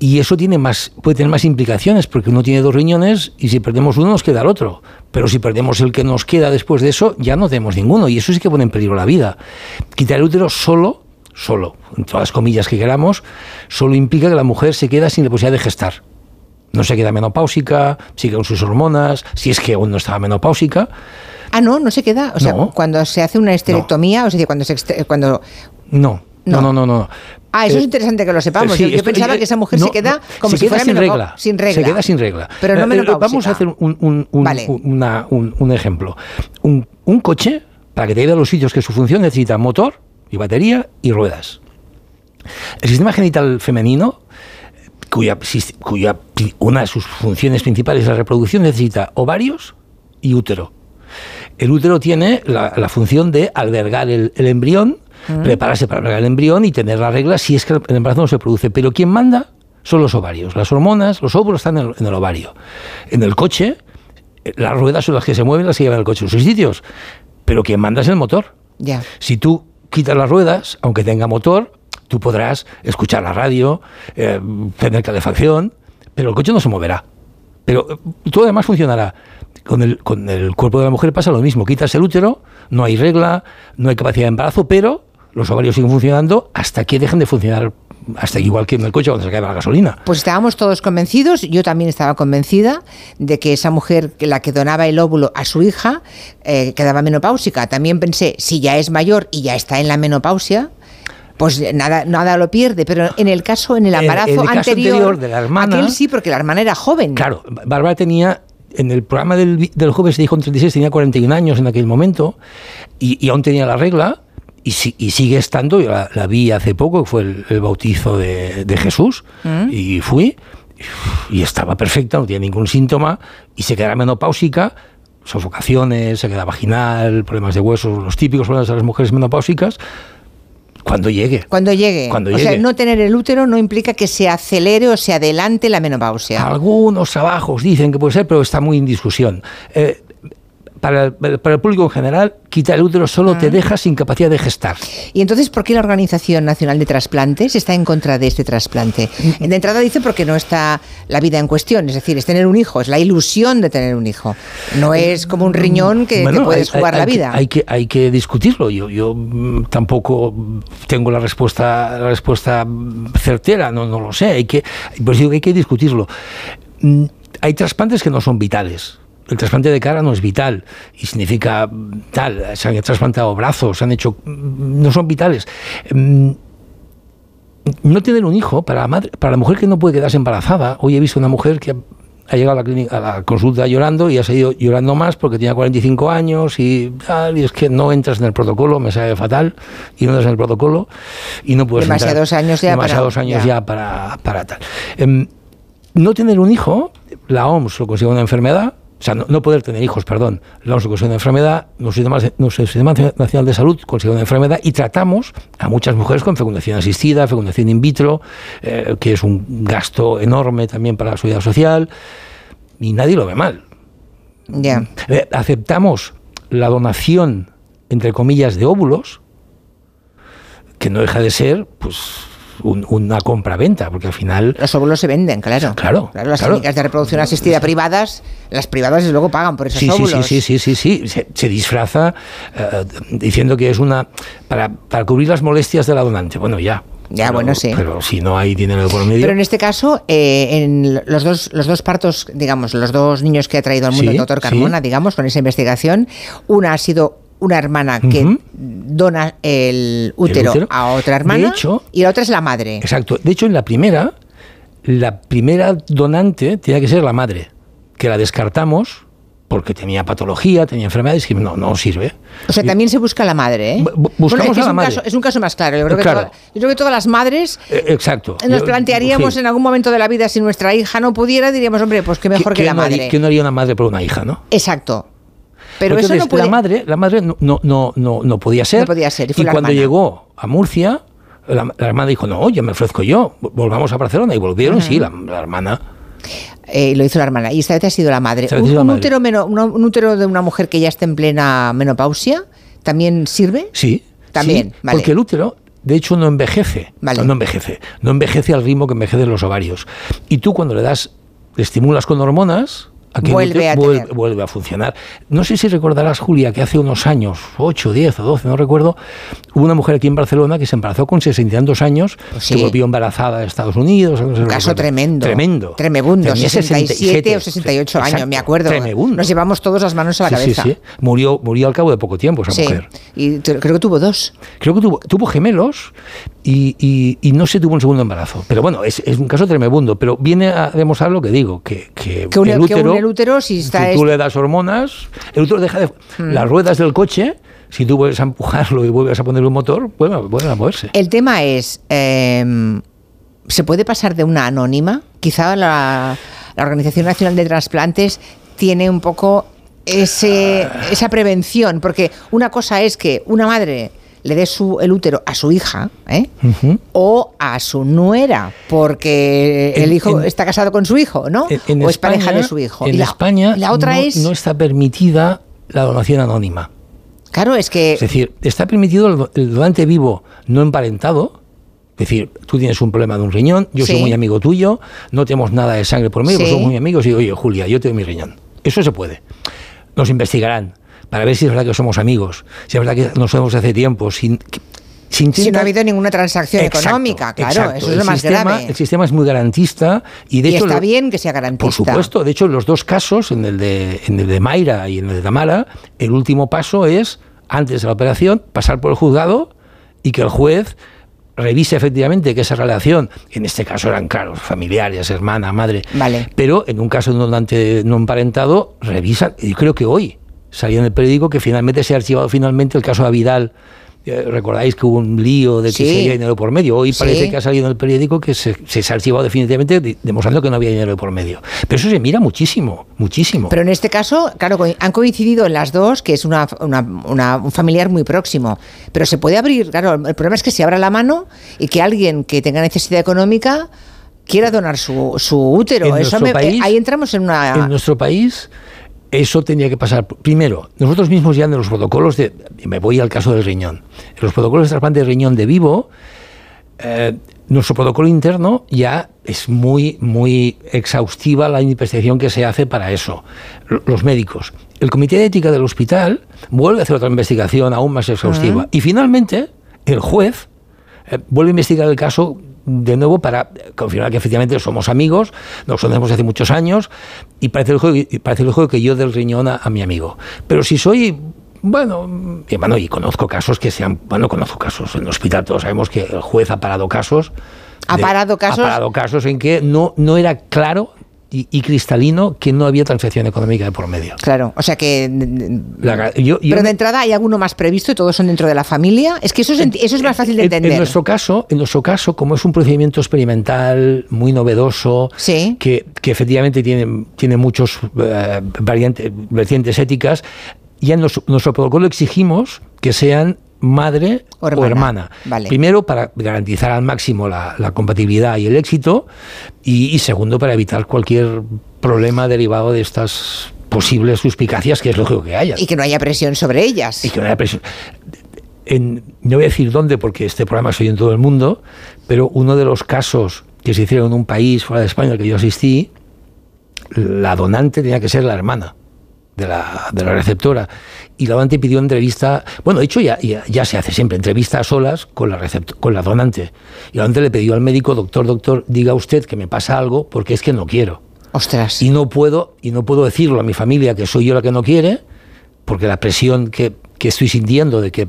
Y eso tiene más, puede tener más implicaciones, porque uno tiene dos riñones y si perdemos uno nos queda el otro. Pero si perdemos el que nos queda después de eso, ya no tenemos ninguno. Y eso sí que pone en peligro la vida. Quitar el útero solo, solo, en todas las comillas que queramos, solo implica que la mujer se queda sin la posibilidad de gestar. No se queda menopáusica, sigue con sus hormonas, si es que aún no estaba menopáusica. Ah, no, no se queda. O sea, No. cuando se hace una esterectomía, o sea, cuando se cuando No, no, no, no, no. Ah, eso Eh, es interesante que lo sepamos. sí, yo, yo esto- pensaba eh, que esa mujer no, se queda no, como se si queda fuera sin regla. Sin regla. Se queda sin regla. Pero no Eh, eh, menopáusica. Vamos a hacer un, un- un- Vale. una- un- un ejemplo. Un, un coche, para que te lleve a los sitios que su función necesita motor y batería y ruedas. El sistema genital femenino, cuya, una de sus funciones principales es la reproducción, necesita ovarios y útero. El útero tiene la, la función de albergar el, el embrión, Mm. prepararse para albergar el embrión y tener la regla si es que el embarazo no se produce. Pero quien manda son los ovarios. Las hormonas, los óvulos están en el, en el ovario. En el coche, eh, las ruedas son las que se mueven, las que llevan el coche a los sitios. Pero quien manda es el motor. Si tú quitas las ruedas, aunque tenga motor, tú podrás escuchar la radio, eh, tener calefacción, pero el coche no se moverá. Pero eh, todo además funcionará. Con el, con el cuerpo de la mujer pasa lo mismo. Quitas el útero, no hay regla, no hay capacidad de embarazo, pero los ovarios siguen funcionando hasta que dejen de funcionar, hasta igual que en el coche cuando se acaba la gasolina. Pues estábamos todos convencidos, yo también estaba convencida de que esa mujer, la que donaba el óvulo a su hija, eh, quedaba menopáusica. También pensé, si ya es mayor y ya está en la menopausia, pues nada, nada lo pierde. Pero en el caso, en el embarazo en el caso anterior, anterior de la hermana- aquel sí, porque la hermana era joven. Claro, Bárbara tenía, en el programa del, del jueves se dijo en 36, tenía 41 años en aquel momento, y, y aún tenía la regla, y, si- y sigue estando, yo la, la vi hace poco, fue el, el bautizo de, de Jesús, Mm. y fui, y estaba perfecta, no tenía ningún síntoma, y se quedaba menopáusica, sofocaciones, se queda vaginal, problemas de huesos, los típicos problemas de las mujeres menopáusicas, cuando llegue. Cuando llegue. Cuando o sea, no tener el útero no implica que se acelere o se adelante la menopausia. Algunos trabajos dicen que puede ser, pero está muy en discusión. Eh, para, el- para el público en general, quitar el útero solo te deja sin capacidad de gestar. ¿Y entonces por qué la Organización Nacional de Trasplantes está en contra de este trasplante? De entrada dice porque no está la vida en cuestión, es decir, es tener un hijo, es la ilusión de tener un hijo. No es como un riñón que Bueno, te puedes hay- jugar hay- la hay que- vida. Hay que, hay que discutirlo. Yo, yo mm, tampoco tengo la respuesta, la respuesta mm, certera, no, no lo sé. Hay que, pues digo que hay que discutirlo. Mm, Hay trasplantes que no son vitales. El trasplante de cara no es vital y significa tal. Se han trasplantado brazos, se han hecho. mm, No son vitales. Mm, no tener un hijo para la madre, para la mujer que no puede quedarse embarazada. Hoy he visto una mujer que ha, llegado a la, clínica, a la consulta llorando y ha seguido llorando más porque tenía 45 años y tal, y es que no entras en el protocolo, me sabe fatal, y no entras en el protocolo y no puedes entrar- Demasiados años ya para- años ya. ya, para, para tal. Em, no tener un hijo, la OMS lo considera una enfermedad, o sea, no, no poder tener hijos, perdón, la lo considera una enfermedad, nuestro sistema, nacional de salud considera una enfermedad y tratamos a muchas mujeres con fecundación asistida, fecundación in vitro, eh, que es un gasto enorme también para la seguridad social, y nadie lo ve mal. Ya. Eh, aceptamos la donación, entre comillas, de óvulos, que no deja de ser, pues, un- una compra-venta, porque al final... Los óvulos se venden, claro. Claro, las claro. clínicas de reproducción asistida privadas, las privadas luego pagan por esos Sí, sí, óvulos. sí, sí, sí, sí, sí. Se, se disfraza eh, diciendo que es una... Para, para cubrir las molestias de la donante. Bueno, ya. Ya, Pero- bueno, sí. Pero si no hay dinero por medio... Pero en este caso, eh, en los dos, los dos partos, digamos, los dos niños que ha traído al mundo Sí, el doctor sí. Carmona, digamos, con esa investigación, una ha sido una hermana que dona el útero, útero. a otra hermana De hecho- y la otra es la madre. Exacto. De hecho, en la primera, la primera donante tenía que ser la madre, que la descartamos porque tenía patología, tenía enfermedades, y no, no sirve. O sea, también se busca la madre, ¿eh? buscamos es que a la madre. Caso, es un caso más claro. Yo creo, Claro. que, toda- yo creo que todas las madres Eh, exacto. nos plantearíamos sí. en algún momento de la vida si nuestra hija no pudiera, diríamos, hombre, pues qué mejor que, ¿Qué la madre. ¿Qué no haría una madre por una hija, no? Exacto. Pero Entonces, eso no puede... la madre, la madre no, no, no, no, no podía ser. No podía ser, y cuando hermana. llegó a Murcia, la, la hermana dijo, no, yo me ofrezco yo, volvamos a Barcelona. Y volvieron, sí, la, la hermana. Eh, lo hizo la hermana. Y esta vez ha sido la madre. ¿Un, la madre. útero meno- un útero de una mujer que ya está en plena menopausia también sirve? Sí. También, sí, vale. Porque el útero, de hecho, no envejece. Vale. No envejece. No envejece al ritmo que envejecen los ovarios. Y tú cuando le das, le estimulas con hormonas, aquel Vuelve útero a vuelve a funcionar. No sé si recordarás, Julia, que hace unos años, 8, 10 o 12, no recuerdo, hubo una mujer aquí en Barcelona que se embarazó con 62 años, Pues sí. que volvió embarazada de Estados Unidos. no sé Un caso recuerdo. tremendo. Tremendo. Tremebundo. Tenía 67 o 68 años, exacto, me acuerdo. Tremebundo. Nos llevamos todos las manos a la Sí, cabeza. sí, sí. Murió, murió al cabo de poco tiempo esa Sí. mujer. Y creo que tuvo dos. Creo que tuvo, tuvo gemelos y, y- y no se tuvo un segundo embarazo. Pero bueno, es, es un caso tremebundo. Pero viene a demostrar lo que digo, que, que, Que un, el que útero, un- el útero, si está... si tú le das hormonas, el útero deja de... Mm. Las ruedas del coche, si tú vuelves a empujarlo y vuelves a ponerle un motor, vuelven, vuelven a moverse. El tema es, eh, ¿se puede pasar de una anónima? Quizá la, la Organización Nacional de Trasplantes tiene un poco ese, esa prevención, porque una cosa es que una madre le dé su, el útero a su hija ¿eh? O a su nuera, porque En- el hijo en- está casado con su hijo, ¿no? En- o es pareja de su hijo. En y la, España la otra no, es, no está permitida la donación anónima. claro, es que Es decir, está permitido el, do- el donante vivo no emparentado. Es decir, tú tienes un problema de un riñón, yo soy muy amigo tuyo, no tenemos nada de sangre por medio, pero Sí. somos muy amigos y digo, oye, Julia, yo te doy mi riñón. Eso se puede. Nos investigarán para ver si es verdad que somos amigos, si es verdad que nos vemos hace tiempo, sin, si no ha habido ninguna transacción Exacto, económica, claro, exacto. eso es El lo más sistema- grave. El sistema es muy garantista y de y hecho está lo- bien que sea garantista. por supuesto, de hecho, en los dos casos, en el, de, en el de Mayra y en el de Tamara, el último paso es, antes de la operación, pasar por el juzgado y que el juez revise efectivamente que esa relación, en este caso eran, claro, familiares, hermana, madre, Vale. pero en un caso de un donante no emparentado, revisan, y creo que hoy salió en el periódico que finalmente se ha archivado finalmente el caso de Vidal. Eh, Recordáis que hubo un lío de que Sí. se había dinero por medio. Hoy Sí. parece que ha salido en el periódico que se, se ha archivado definitivamente, demostrando que no había dinero por medio. Pero eso se mira muchísimo, muchísimo. Pero en este caso, claro, han coincidido en las dos, que es una, una- una- un familiar muy próximo. Pero se puede abrir, claro, el problema es que se abra la mano y que alguien que tenga necesidad económica quiera donar su, su útero. En Eso nuestro me- país- eh, ahí entramos en una... En nuestro país eso tendría que pasar. Primero, nosotros mismos ya en los protocolos de... Me voy al caso del riñón. En los protocolos de trasplante de riñón de vivo, eh, nuestro protocolo interno ya es muy, muy exhaustiva la investigación que se hace para eso. Los médicos. El Comité de Ética del hospital vuelve a hacer otra investigación aún más exhaustiva. Ujú. Y finalmente, el juez eh, vuelve a investigar el caso de nuevo para confirmar que efectivamente somos amigos, nos conocemos hace muchos años y parece lógico, y parece lógico que yo del riñón a, a mi amigo. Pero si soy, bueno, y, bueno, y conozco casos que sean, bueno, conozco casos en el hospital, todos sabemos que el juez ha parado casos. ¿Ha parado casos? Ha parado casos en que no, no era claro y, y cristalino que no había transacción económica de por medio. Claro, o sea que... La- yo- yo Pero de entrada hay alguno más previsto y todos son dentro de la familia. Es que eso es, eso es más fácil de En- entender. En nuestro caso, en nuestro caso, como es un procedimiento experimental muy novedoso, que, que efectivamente tiene, tiene muchos eh, variantes, vertientes éticas, ya en nos- nuestro protocolo exigimos que sean madre O o hermana. Vale. Primero, para garantizar al máximo la, la compatibilidad y el éxito, y, y segundo, para evitar cualquier problema derivado de estas posibles suspicacias, que es lógico que haya. Y que no haya presión sobre ellas. Y que no haya presión. En- no voy a decir dónde, porque este programa soy en todo el mundo, pero uno de los casos que se hicieron en un país fuera de España al que yo asistí, la donante tenía que ser la hermana de la, de la receptora. Y la donante pidió entrevista, bueno, de hecho ya, ya, ya se hace siempre, entrevista a solas con la, con la donante. Y la donante le pidió al médico, doctor, doctor, diga usted que me pasa algo porque es que no quiero. Ostras. Y no puedo, y no puedo decirlo a mi familia que soy yo la que no quiere, porque la presión que, que estoy sintiendo de que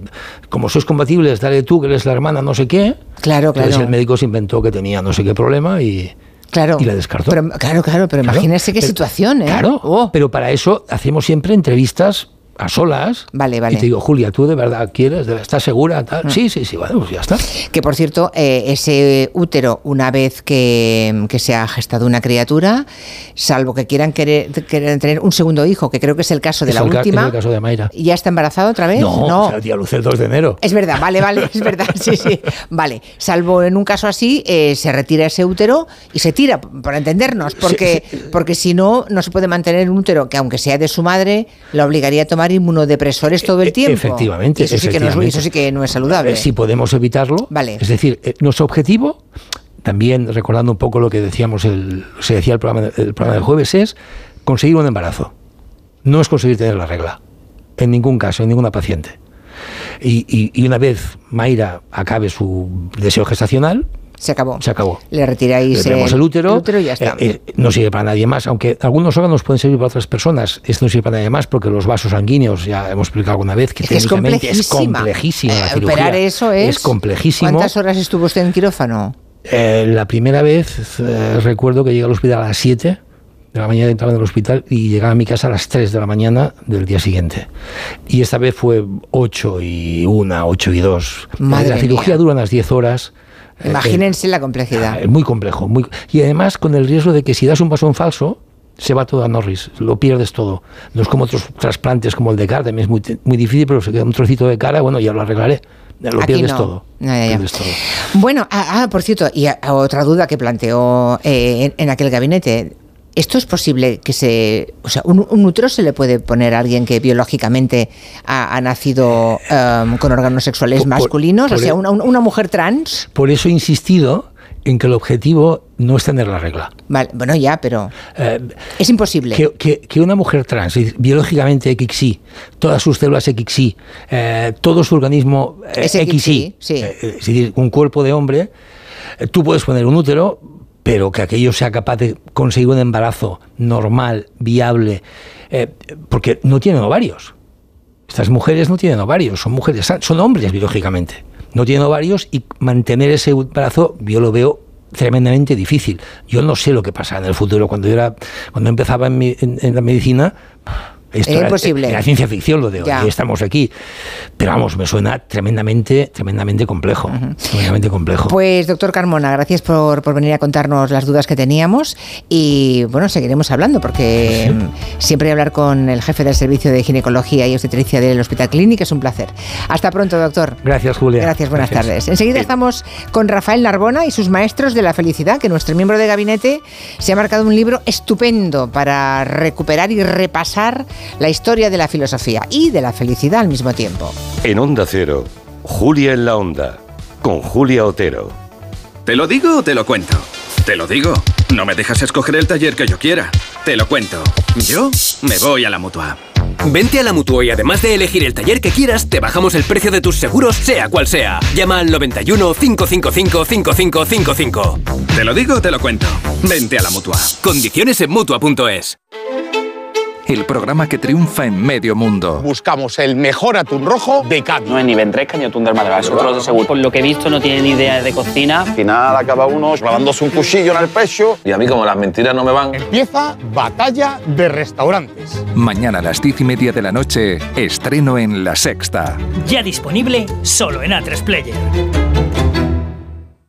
como sois compatibles, dale tú que eres la hermana, no sé qué. Claro, Entonces claro. el médico se inventó que tenía no sé qué problema y, Claro. y la descartó. Pero, claro, claro, pero Claro. imagínese qué Pero- situación, ¿eh? Claro, pero para eso hacemos siempre entrevistas a solas. Vale, vale. Y te digo, Julia, ¿tú de verdad quieres? ¿De- ¿Estás segura? Tal? Mm. Sí, sí, sí, bueno, pues ya está. Que por cierto, eh, ese útero, una vez que, que se ha gestado una criatura, salvo que quieran querer, querer tener un segundo hijo, que creo que es el caso de Es la el ca- última, es el caso de Mayra. ¿ya está embarazada otra vez? No, o sea, luz el 2 de enero. Es verdad, vale, vale, es verdad, sí, sí. Vale, salvo en un caso así, eh, se retira ese útero y se tira, para entendernos, porque, porque si no, no se puede mantener un útero que aunque sea de su madre, la obligaría a tomar inmunodepresores todo el tiempo. E, Efectivamente. Y eso, sí que no es, efectivamente. eso sí que no es saludable. Eh, Si podemos evitarlo. Vale. Es decir, eh, nuestro objetivo, también recordando un poco lo que decíamos, el, se decía el programa, el programa del jueves, es conseguir un embarazo. No es conseguir tener la regla. En ningún caso, en ninguna paciente. Y, y- y una vez Mayra acabe su deseo gestacional, se acabó. Se acabó. Le retiráis Le ponemos el útero, y ya está. eh, eh, no sirve para nadie más, aunque algunos órganos pueden servir para otras personas. Esto no sirve para nadie más porque los vasos sanguíneos, ya hemos explicado alguna vez, que Es que es técnicamente es complejísima. complejísima la Eh, cirugía. operar eso es. Es complejísimo. ¿Cuántas horas estuvo usted en quirófano? Eh, la primera vez eh, recuerdo que llegué al hospital a las 7 de la mañana, entraba en el hospital y llegaba a mi casa a las 3 de la mañana del día siguiente. Y esta vez fue 8 y 1, 8 y 2. Madre la cirugía mía. dura unas 10 horas. Eh, Imagínense la complejidad. es muy complejo. Muy, y además con el riesgo de que si das un paso en falso, se va todo a Norris, lo pierdes todo. No es como otros trasplantes como el de cara, también es muy, muy difícil, pero se queda un trocito de cara, bueno, ya lo arreglaré. Lo Aquí pierdes no. todo. Ya, ya, ya. Pierdes todo. Bueno, ah, ah, por cierto, y a- a otra duda que planteó eh, en, en aquel gabinete. ¿Esto es posible que se... O sea, un, un útero se le puede poner a alguien que biológicamente ha, ha nacido em, con órganos sexuales Por- masculinos? por o sea, el- una, una mujer trans. Por eso he insistido en que el objetivo no es tener la regla. Vale, bueno, ya, pero Eh, es imposible. que, que- que una mujer trans, biológicamente XY, todas sus células XY, eh, todo su organismo eh, Es XY, XY, sí. eh, es decir, un cuerpo de hombre, tú puedes poner un útero, pero que aquello sea capaz de conseguir un embarazo normal, viable, eh, porque no tienen ovarios. Estas mujeres no tienen ovarios, son mujeres, son hombres biológicamente. No tienen ovarios y mantener ese embarazo yo lo veo tremendamente difícil. Yo no sé lo que pasa en el futuro. Cuando yo era, cuando empezaba en, mi- en la medicina, esto Era era, imposible. era ciencia ficción lo de hoy. Ya. estamos aquí. Pero vamos, me suena tremendamente, tremendamente complejo. Tremendamente complejo. Pues doctor Carmona, gracias por, por venir a contarnos las dudas que teníamos y bueno, seguiremos hablando porque mm, siempre hablar con el jefe del servicio de ginecología y obstetricia del Hospital Clínic es un placer. Hasta pronto, doctor. Gracias, Julia. Gracias, buenas tardes. Enseguida estamos con Rafael Narbona y sus maestros de la felicidad, que nuestro miembro de gabinete se ha marcado un libro estupendo para recuperar y repasar la historia de la filosofía y de la felicidad al mismo tiempo. En Onda Cero, Julia en la Onda, con Julia Otero. ¿Te lo digo o te lo cuento? Te lo digo. No me dejas escoger el taller que yo quiera. Te lo cuento. Yo me voy a la mutua. Vente a la Mutua y además de elegir el taller que quieras, te bajamos el precio de tus seguros, sea cual sea. Llama al 91 555 5555. Te lo digo o te lo cuento. Vente a la mutua. Condiciones en Mutua.es el programa que triunfa en medio mundo. Buscamos el mejor atún rojo de Cádiz. No es ni ventresca ni atún del Málaga, es otro de seguro. Por lo que he visto no tiene ni idea de cocina. Al final acaba uno clavándose un cuchillo en el pecho y a mí como las mentiras no me van. Empieza Batalla de Restaurantes. Mañana a las diez y media de la noche, estreno en La Sexta. Ya disponible solo en A3 Player.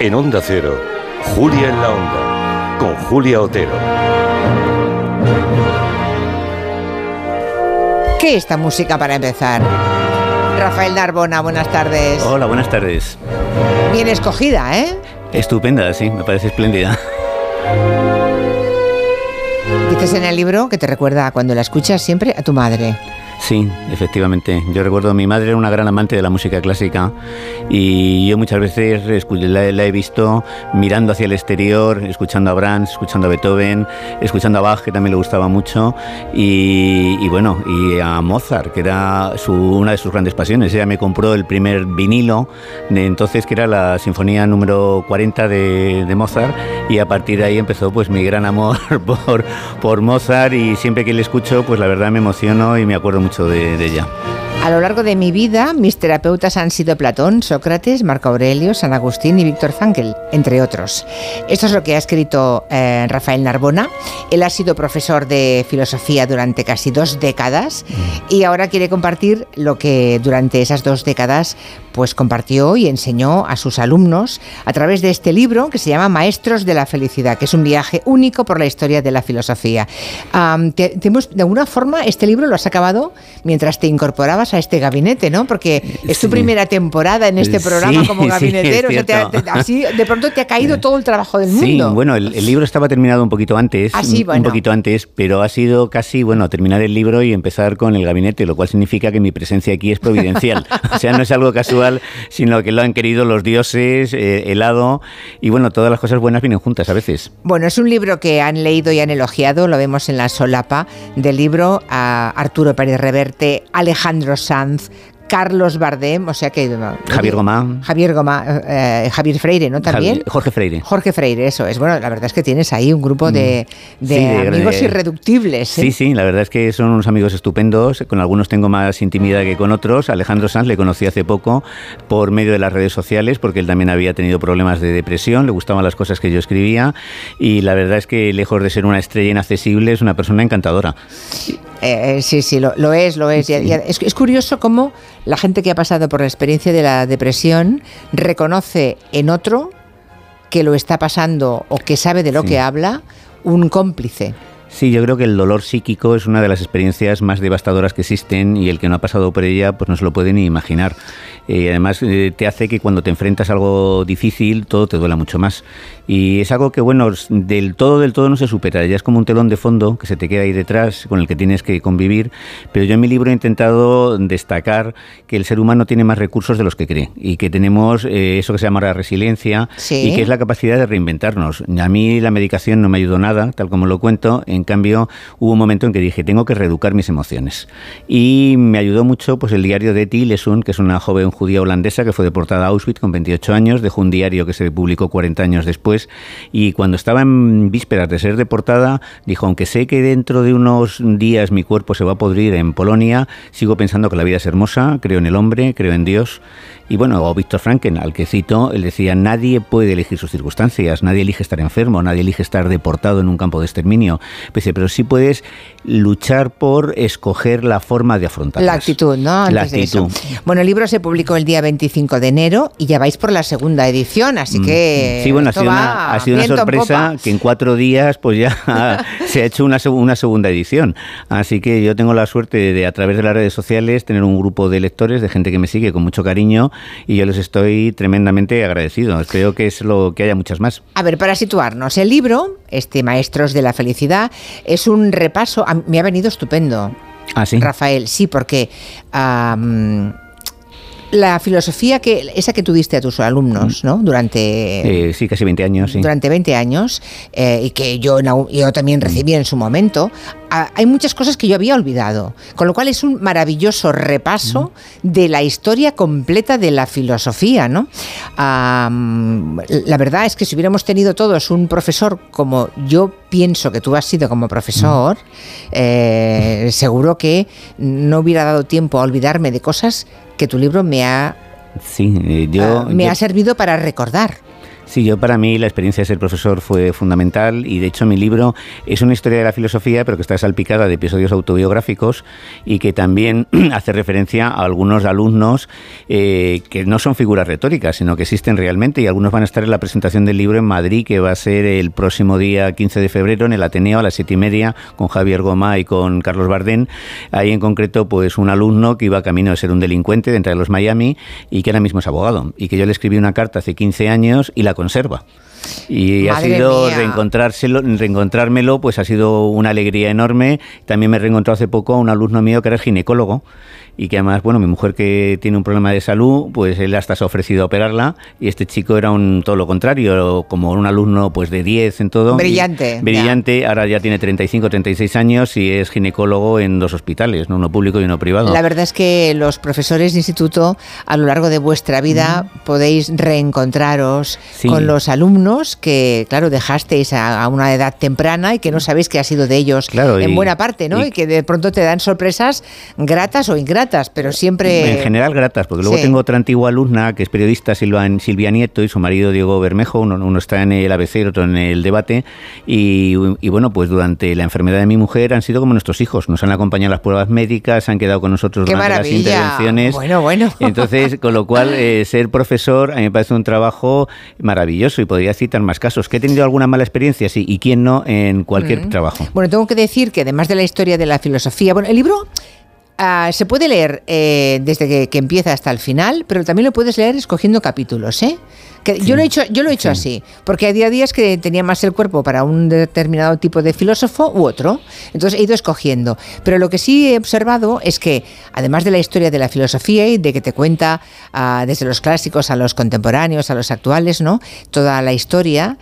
En Onda Cero, Julia en la Onda, con Julia Otero. ¿Qué esta música para empezar? Rafael Narbona, buenas tardes. Hola, buenas tardes. Bien escogida, ¿eh? Estupenda, sí, me parece espléndida. Dices en el libro que te recuerda cuando la escuchas siempre a tu madre. Sí, efectivamente. Yo recuerdo, mi madre era una gran amante de la música clásica y yo muchas veces la, la he visto mirando hacia el exterior, escuchando a Brahms, escuchando a Beethoven, escuchando a Bach, que también le gustaba mucho, y, y bueno, y a Mozart, que era su- una de sus grandes pasiones. Ella me compró el primer vinilo de entonces, que era la Sinfonía número 40 de, de Mozart, y a partir de ahí empezó pues mi gran amor por, por Mozart y siempre que le escucho, pues la verdad me emociono y me acuerdo mucho de, de ella. A lo largo de mi vida, mis terapeutas han sido Platón, Sócrates, Marco Aurelio, San Agustín y Víctor Frankl, entre otros. Esto es lo que ha escrito eh, Rafael Narbona. Él ha sido profesor de filosofía durante casi dos décadas y ahora quiere compartir lo que durante esas dos décadas pues compartió y enseñó a sus alumnos a través de este libro que se llama Maestros de la Felicidad, que es un viaje único por la historia de la filosofía. Am, te- te hemos- de alguna forma, este libro lo has acabado mientras te incorporabas a este gabinete, ¿no? Porque es tu Sí. primera temporada en este Sí, programa como sí, gabinetero. es o sea, te te- así de pronto te ha caído todo el trabajo del Sí, mundo. bueno, el, el libro estaba terminado un poquito antes, Ah, sí, bueno. un poquito antes, pero ha sido casi, bueno, terminar el libro y empezar con el gabinete, lo cual significa que mi presencia aquí es providencial. o sea, no es algo casual, sino que lo han querido los dioses, eh, el hado, y bueno, todas las cosas buenas vienen juntas a veces. Bueno, es un libro que han leído y han elogiado, lo vemos en la solapa del libro, a Arturo Pérez Reverte, Alejandro Sanz, Carlos Bardem, o sea que... Javier Gomá. Javier Goma, eh, Javier Freire, ¿no? También. Javi- Jorge Freire. Jorge Freire, eso es. Bueno, la verdad es que tienes ahí un grupo de, de Sí, de- amigos de- irreductibles. ¿eh? Sí, sí, la verdad es que son unos amigos estupendos, con algunos tengo más intimidad que con otros. Alejandro Sanz le conocí hace poco por medio de las redes sociales, porque él también había tenido problemas de depresión, le gustaban las cosas que yo escribía, y la verdad es que lejos de ser una estrella inaccesible, es una persona encantadora. Eh, sí, sí, lo, lo es, lo es. Y- y es. es curioso cómo la gente que ha pasado por la experiencia de la depresión reconoce en otro que lo está pasando o que sabe de lo Sí. que habla un cómplice. Sí, yo creo que el dolor psíquico es una de las experiencias más devastadoras que existen y el que no ha pasado por ella pues no se lo puede ni imaginar. Eh, además eh, te hace que cuando te enfrentas a algo difícil todo te duela mucho más. Y es algo que, bueno, del todo, del todo no se supera. Ya es como un telón de fondo que se te queda ahí detrás con el que tienes que convivir. Pero yo en mi libro he intentado destacar que el ser humano tiene más recursos de los que cree y que tenemos eh, eso que se llama la resiliencia Sí. y que es la capacidad de reinventarnos. A mí la medicación no me ayudó nada, tal como lo cuento. En cambio, hubo un momento en que dije, tengo que reeducar mis emociones. Y me ayudó mucho pues el diario de Eti Lesun, que es una joven judía holandesa que fue deportada a Auschwitz con 28 años, dejó un diario que se publicó 40 años después y cuando estaba en vísperas de ser deportada, dijo, aunque sé que dentro de unos días mi cuerpo se va a podrir en Polonia, sigo pensando que la vida es hermosa, creo en el hombre, creo en Dios. Y bueno, o Víctor Franken, al que cito, él decía, nadie puede elegir sus circunstancias, nadie elige estar enfermo, nadie elige estar deportado en un campo de exterminio, Dice, pero sí puedes luchar por escoger la forma de afrontarlas. La actitud, ¿no? La Antes de actitud. Bueno, el libro se publicó el día 25 de enero y ya vais por la segunda edición, así que. Mm. Sí, bueno, ha sido, una, ha sido una viento en sorpresa que en cuatro días pues ya se ha hecho una, una segunda edición. Así que yo tengo la suerte de, a través de las redes sociales, tener un grupo de lectores, de gente que me sigue con mucho cariño y yo les estoy tremendamente agradecido. Espero que es lo que haya muchas más. A ver, para situarnos, el libro, este Maestros de la Felicidad, es un repaso. a- me ha venido estupendo. ¿Ah, sí? Rafael, sí, porque la filosofía que esa que tú diste a tus alumnos, ¿no? Durante Eh, sí, casi 20 años, sí. durante 20 años eh, y que yo, yo también recibí en su momento, hay muchas cosas que yo había olvidado. Con lo cual es un maravilloso repaso de la historia completa de la filosofía. ¿no? La verdad es que si hubiéramos tenido todos un profesor como yo pienso que tú has sido como profesor, eh, seguro que no hubiera dado tiempo a olvidarme de cosas que tu libro me ha, Sí, eh, yo, me yo- ha servido para recordar. Sí, yo para mí la experiencia de ser profesor fue fundamental y de hecho mi libro es una historia de la filosofía pero que está salpicada de episodios autobiográficos y que también hace referencia a algunos alumnos eh, que no son figuras retóricas sino que existen realmente y algunos van a estar en la presentación del libro en Madrid que va a ser el próximo día 15 de febrero en el Ateneo a las siete y media con Javier Goma y con Carlos Bardén. Ahí en concreto pues un alumno que iba camino de ser un delincuente dentro de los Miami y que ahora mismo es abogado y que yo le escribí una carta hace 15 años y la conserva. Y ha sido reencontrárselo, reencontrármelo, pues ha sido una alegría enorme. También me reencontró hace poco a un alumno mío que era ginecólogo y que además, bueno, mi mujer que tiene un problema de salud, pues él hasta se ha ofrecido a operarla y este chico era un todo lo contrario, como un alumno pues de 10 en todo. Brillante, brillante, ahora ya tiene 35, 36 años y es ginecólogo en dos hospitales, ¿no? uno público y uno privado. La verdad es que los profesores de instituto a lo largo de vuestra vida podéis reencontraros Sí. con los alumnos que, claro, dejasteis a, a una edad temprana y que no sabéis qué ha sido de ellos Claro, en y- buena parte, ¿no? y- Y, que de pronto te dan sorpresas gratas o ingratas, pero siempre... En general gratas, porque luego Sí. tengo otra antigua alumna que es periodista Silva, Silvia Nieto y su marido Diego Bermejo, uno, uno está en el ABC, otro en el debate, y, y bueno, pues durante la enfermedad de mi mujer han sido como nuestros hijos, nos han acompañado las pruebas médicas, han quedado con nosotros ¡Qué durante las intervenciones. Bueno, bueno. Entonces, con lo cual, eh, ser profesor a mí me parece un trabajo maravilloso y podría citar más casos. ¿Que he tenido alguna mala experiencia? Sí, y quién no en cualquier Mm. trabajo. Bueno, tengo que decir que además de la historia de la filosofía, bueno, el libro ah, se puede leer eh, desde que, que empieza hasta el final, pero también lo puedes leer escogiendo capítulos, ¿eh? Que yo lo he hecho, yo lo he hecho así, porque había días que tenía más el cuerpo para un determinado tipo de filósofo u otro, entonces he ido escogiendo. Pero lo que sí he observado es que, además de la historia de la filosofía y de que te cuenta ah, desde los clásicos a los contemporáneos, a los actuales, ¿no? Toda la historia.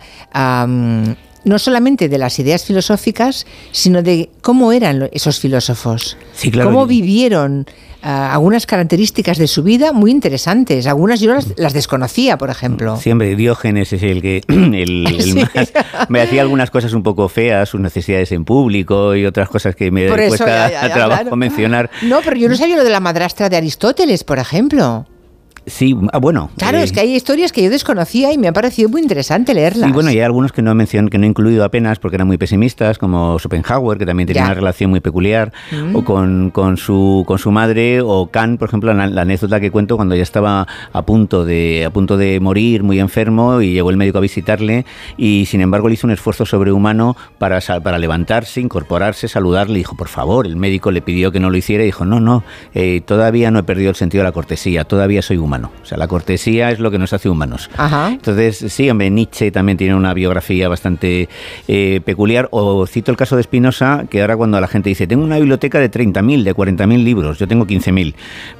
No solamente de las ideas filosóficas, sino de cómo eran esos filósofos. Sí, claro. Cómo vivieron ah, algunas características de su vida muy interesantes. Algunas yo las, las desconocía, por ejemplo. Siempre Diógenes es el que el, el Sí. más me hacía algunas cosas un poco feas, sus necesidades en público y otras cosas que me Por eso, cuesta ya, ya, ya, trabajo claro. mencionar. No, pero yo no sabía lo de la madrastra de Aristóteles, por ejemplo. Sí, ah, bueno. Claro, eh, es que hay historias que yo desconocía y me ha parecido muy interesante leerlas. Y bueno, y hay algunos que no he mencionado, que no he incluido apenas porque eran muy pesimistas, como Schopenhauer, que también tenía Ya. una relación muy peculiar, Mm. o con, con su con su madre, o Kant, por ejemplo, la, la anécdota que cuento cuando ya estaba a punto de a punto de morir, muy enfermo, y llegó el médico a visitarle, y sin embargo le hizo un esfuerzo sobrehumano para, para levantarse, incorporarse, saludarle, y dijo, por favor, el médico le pidió que no lo hiciera, y dijo, no, no, eh, todavía no he perdido el sentido de la cortesía, todavía soy humano. Humano. O sea, la cortesía es lo que nos hace humanos. Ajá. Entonces, sí, hombre, Nietzsche también tiene una biografía bastante eh, peculiar. O cito el caso de Spinoza, que ahora cuando la gente dice, tengo una biblioteca de 30.000, de 40.000 libros, yo tengo 15.000.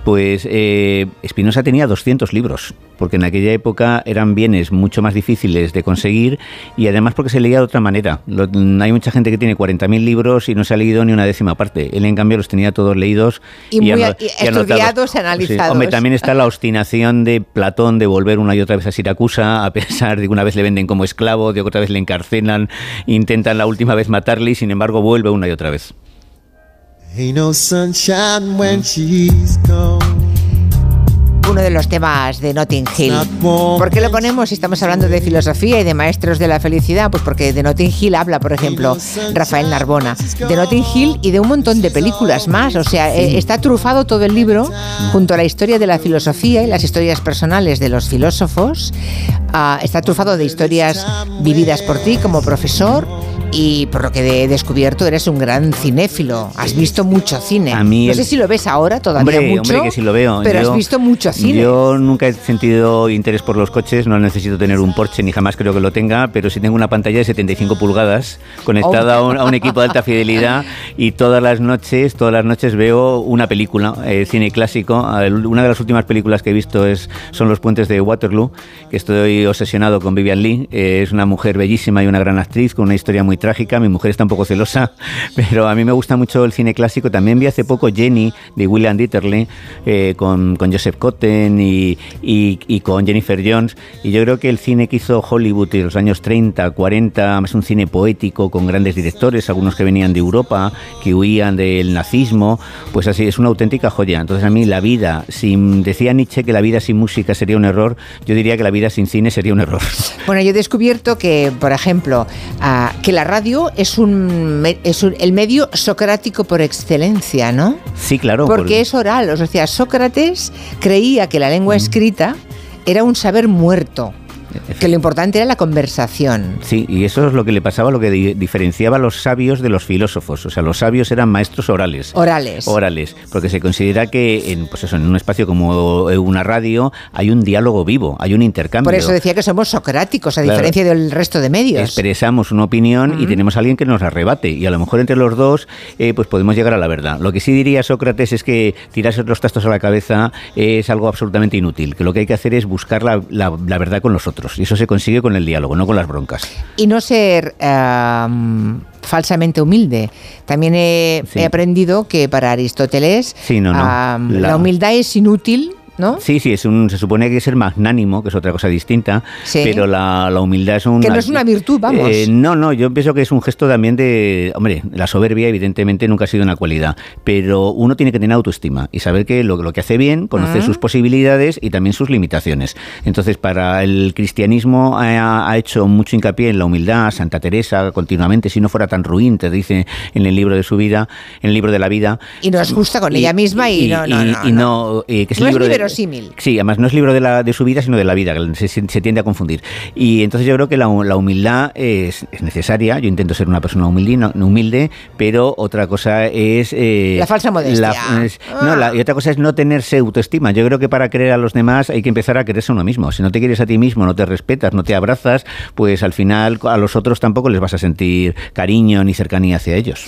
Pues eh, Spinoza tenía 200 libros, porque en aquella época eran bienes mucho más difíciles de conseguir y además porque se leía de otra manera. Lo- hay mucha gente que tiene 40.000 libros y no se ha leído ni una décima parte. Él, en cambio, los tenía todos leídos Y muy ano- a- y anotados. estudiados y Sí. analizados. Hombre, también está la obstinación de Platón de volver una y otra vez a Siracusa, a pesar de que una vez le venden como esclavo, de otra vez le encarcelan, intentan la última vez matarle y sin embargo vuelve una y otra vez. Uno de los temas de Notting Hill. ¿Por qué lo ponemos si estamos hablando de filosofía y de maestros de la felicidad? Pues porque de Notting Hill habla, por ejemplo, Rafael Narbona. De Notting Hill y de un montón de películas más. O sea, eh, está trufado todo el libro junto a la historia de la filosofía y las historias personales de los filósofos. Ah, está trufado de historias vividas por ti como profesor. Y por lo que he descubierto, eres un gran cinéfilo. Has visto mucho cine. A mí no el- sé si lo ves ahora todavía Hombre, mucho. hombre, que sí lo veo. Pero Yo- has visto mucho cine. Yo nunca he sentido interés por los coches, no necesito tener un Porsche ni jamás creo que lo tenga, pero sí tengo una pantalla de 75 pulgadas conectada a, un, a un equipo de alta fidelidad y todas las noches, todas las noches veo una película, eh, cine clásico. Una de las últimas películas que he visto es son Los puentes de Waterloo, que estoy obsesionado con Vivian Lee. Eh, es una mujer bellísima y una gran actriz con una historia muy trágica. Mi mujer está un poco celosa, pero a mí me gusta mucho el cine clásico. También vi hace poco Jenny de William Dieterle eh, con, con Joseph Y, y- y con Jennifer Jones. Y yo creo que el cine que hizo Hollywood en los años 30, 40, es un cine poético con grandes directores, algunos que venían de Europa, que huían del nazismo, pues así es una auténtica joya. Entonces a mí la vida, sin decía Nietzsche que la vida sin música sería un error, yo diría que la vida sin cine sería un error. Bueno, yo he descubierto que, por ejemplo, ah, que la radio es un es un- el medio socrático por excelencia, ¿no? Sí, claro. Porque por- es oral. O sea, Sócrates creía que la lengua escrita era un saber muerto, que lo importante era la conversación. Sí, y eso es lo que le pasaba, lo que di- diferenciaba a los sabios de los filósofos. O sea, los sabios eran maestros orales. Orales. Orales, porque se considera que en, pues eso, en un espacio como una radio hay un diálogo vivo, hay un intercambio. Por eso decía que somos socráticos, a Claro. diferencia del resto de medios. Expresamos una opinión y tenemos a alguien que nos arrebate. Y a lo mejor entre los dos eh, pues podemos llegar a la verdad. Lo que sí diría Sócrates es que tirarse los tastos a la cabeza es algo absolutamente inútil. Que lo que hay que hacer es buscar la, la- la verdad con los otros. Y eso se consigue con el diálogo, no con las broncas. y no ser am, falsamente humilde. También he, Sí. he aprendido que para Aristóteles Sí, no, no. am, La- la humildad es inútil, ¿no? Sí, sí, es un, se supone que que ser magnánimo, que es otra cosa distinta, Sí. pero la, la humildad es un... Que no es una virtud, vamos. Eh, no, no, yo pienso que es un gesto también de... Hombre, la soberbia evidentemente nunca ha sido una cualidad, pero uno tiene que tener autoestima y saber que lo, lo que hace bien, conocer Ah. sus posibilidades y también sus limitaciones. Entonces, para el cristianismo ha, ha hecho mucho hincapié en la humildad, Santa Teresa continuamente, si no fuera tan ruin, te dice en el libro de su vida, en el libro de la vida. Y no es justa con ella misma y, no, no, no, y no, eh, que es el es Sí, además no es libro de, la, de su vida, sino de la vida, que se, se tiende a confundir. Y entonces yo creo que la, la humildad es, es necesaria. Yo intento ser una persona humilde, no- humilde pero otra cosa es... eh, La falsa modestia. la- es- no, la- y otra cosa es no tenerse autoestima. Yo creo que para querer a los demás hay que empezar a quererse a uno mismo. Si no te quieres a ti mismo, no te respetas, no te abrazas, pues al final a los otros tampoco les vas a sentir cariño ni cercanía hacia ellos.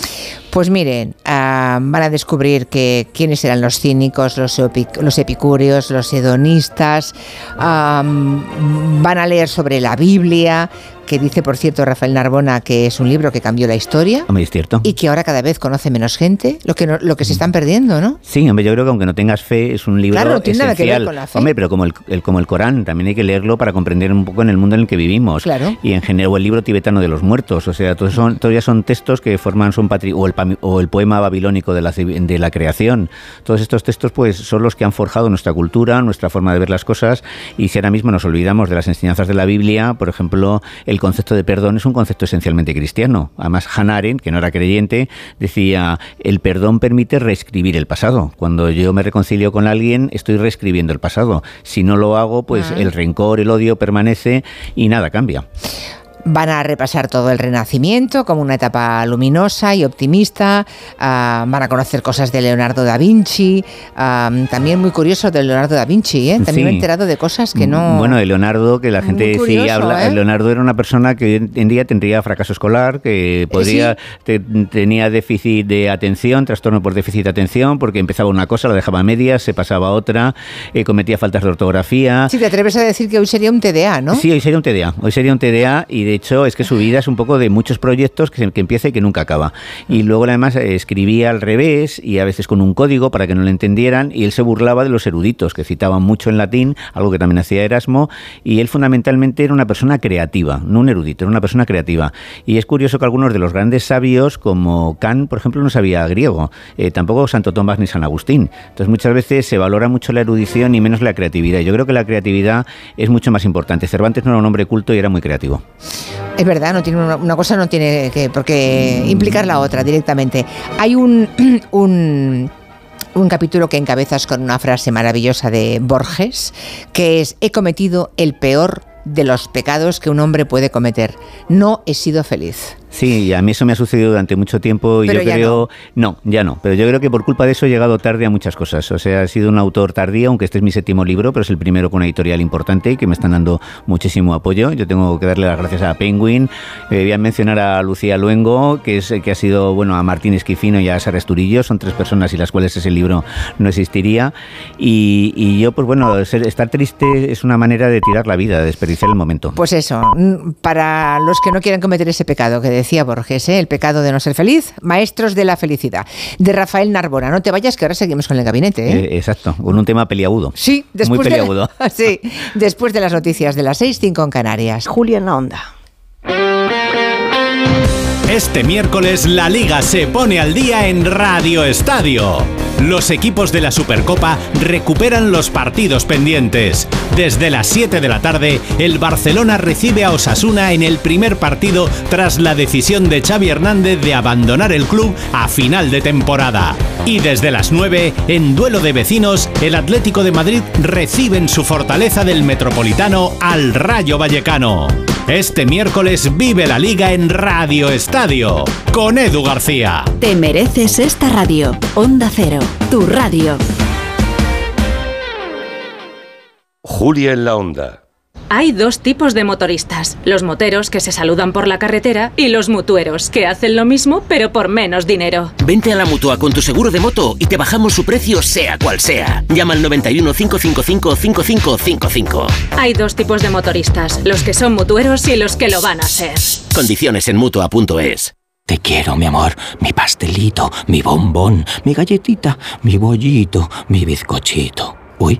Pues miren, ah, van a descubrir que quiénes eran los cínicos, los, los epicúreos, los hedonistas, van a leer sobre la Biblia, que dice, por cierto, Rafael Narbona, que es un libro que cambió la historia Hombre, es cierto. y que ahora cada vez conoce menos gente, lo que, no- lo que se están perdiendo, ¿no? Sí, hombre, yo creo que aunque no tengas fe, es un libro Claro, no tiene nada que ver esencial. con la fe. Hombre, pero como el, el- como el Corán, también hay que leerlo para comprender un poco en el mundo en el que vivimos. Claro. Y en general, o el libro tibetano de los muertos, o sea, todos son, todavía son textos que forman, son patri o, el, o el poema babilónico de la, de la creación. Todos estos textos, pues, son los que han forjado nuestra cultura, nuestra forma de ver las cosas, y si ahora mismo nos olvidamos de las enseñanzas de la Biblia, por ejemplo, el concepto de perdón es un concepto esencialmente cristiano. Además, Hannah Arendt, que no era creyente, decía, el perdón permite reescribir el pasado. Cuando yo me reconcilio con alguien, estoy reescribiendo el pasado. Si no lo hago, pues Ah. el rencor, el odio permanece y nada cambia. Van a repasar todo el Renacimiento como una etapa luminosa y optimista. Ah, van a conocer cosas de Leonardo da Vinci. Ah, también muy curioso de Leonardo da Vinci. ¿eh? También me he Sí. enterado de cosas que no. Bueno, de Leonardo, que la gente sí curioso, habla. ¿eh? Leonardo era una persona que hoy en día tendría fracaso escolar, que podría te- tenía déficit de atención, trastorno por déficit de atención, porque empezaba una cosa, la dejaba a medias, se pasaba a otra, eh, cometía faltas de ortografía. Si te atreves a decir que hoy sería un TDA, ¿no? Sí, hoy sería un TDA. Hoy sería un TDA y de hecho es que su vida es un poco de muchos proyectos que, empieza y que nunca acaba. Y luego además escribía al revés y a veces con un código para que no lo entendieran y él se burlaba de los eruditos que citaban mucho en latín, algo que también hacía Erasmo, y él fundamentalmente era una persona creativa, no un erudito, era una persona creativa. Y es curioso que algunos de los grandes sabios, como Kant, por ejemplo, no sabía griego, eh, tampoco Santo Tomás ni San Agustín. Entonces muchas veces se valora mucho la erudición y menos la creatividad. Yo creo que la creatividad es mucho más importante. Cervantes no era un hombre culto y era muy creativo. Es verdad, no tiene una, cosa no tiene que por qué implicar la otra directamente. Hay un, un un capítulo que encabezas con una frase maravillosa de Borges, que es he cometido el peor de los pecados que un hombre puede cometer. No he sido feliz. Sí, y a mí eso me ha sucedido durante mucho tiempo y Pero yo creo, no. ya no, pero yo creo que por culpa de eso he llegado tarde a muchas cosas. O sea, he sido un autor tardío, aunque este es mi séptimo libro, pero es el primero con una editorial importante y que me están dando muchísimo apoyo. Yo tengo que darle las gracias a Penguin, eh, voy a mencionar a Lucía Luengo, que es que ha sido, bueno, a Martín Esquifino y a Sara Esturillo, son tres personas y las cuales ese libro no existiría. Y, y yo, pues bueno, estar triste es una manera de tirar la vida, de desperdiciar el momento. Pues eso, mm, para los que no quieran cometer ese pecado que decía Borges, ¿eh? el pecado de no ser feliz, maestros de la felicidad, de Rafael Narbona. No te vayas, que ahora seguimos con el gabinete. ¿eh? Eh, exacto, con un tema peliagudo. Sí, después Muy de- peliagudo. sí, después de las noticias de las 6, 5 en Canarias. Julia en la onda. Este miércoles la liga se pone al día en Radio Estadio. Los equipos de la Supercopa recuperan los partidos pendientes. Desde las 7 de la tarde, el Barcelona recibe a Osasuna en el primer partido tras la decisión de Xavi Hernández de abandonar el club a final de temporada. Y desde las 9, en duelo de vecinos, el Atlético de Madrid recibe en su fortaleza del Metropolitano al Rayo Vallecano. Este miércoles vive la liga en Radio Estadio con Edu García. Te mereces esta radio. Onda Cero, tu radio. Julia en la onda. Hay dos tipos de motoristas, los moteros que se saludan por la carretera y los mutueros que hacen lo mismo pero por menos dinero. Vente a la mutua con tu seguro de moto y te bajamos su precio sea cual sea. Llama al 91 555 5555. Hay dos tipos de motoristas, los que son mutueros y los que lo van a ser. Condiciones en mutua.es. Te quiero, mi amor, mi pastelito, mi bombón, mi galletita, mi bollito, mi bizcochito. Uy,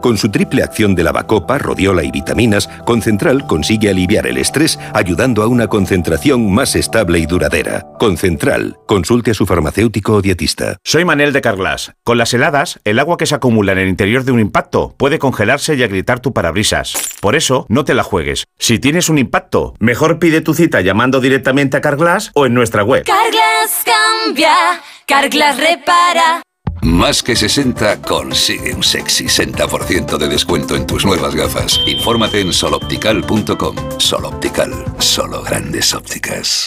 Con su triple acción de lavacopa, rodiola y vitaminas, Concentral consigue aliviar el estrés ayudando a una concentración más estable y duradera. Concentral. Consulte a su farmacéutico o dietista. Soy Manel de Carglass. Con las heladas, el agua que se acumula en el interior de un impacto puede congelarse y agrietar tu parabrisas. Por eso, no te la juegues. Si tienes un impacto, mejor pide tu cita llamando directamente a Carglass o en nuestra web. Carglass cambia, Carglass repara. Más que 60 consigue un sexy 60% de descuento en tus nuevas gafas. Infórmate en soloptical.com. Soloptical, solo grandes ópticas.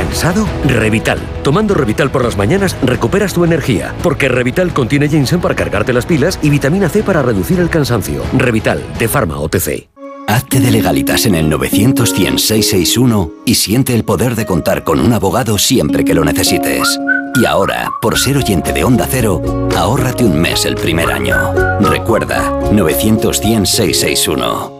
¿Cansado? Revital. Tomando Revital por las mañanas recuperas tu energía, porque Revital contiene ginseng para cargarte las pilas y vitamina C para reducir el cansancio. Revital, de Pharma OTC. Hazte de legalitas en el 900 661 y siente el poder de contar con un abogado siempre que lo necesites. Y ahora, por ser oyente de Onda Cero, ahórrate un mes el primer año. Recuerda, 900 661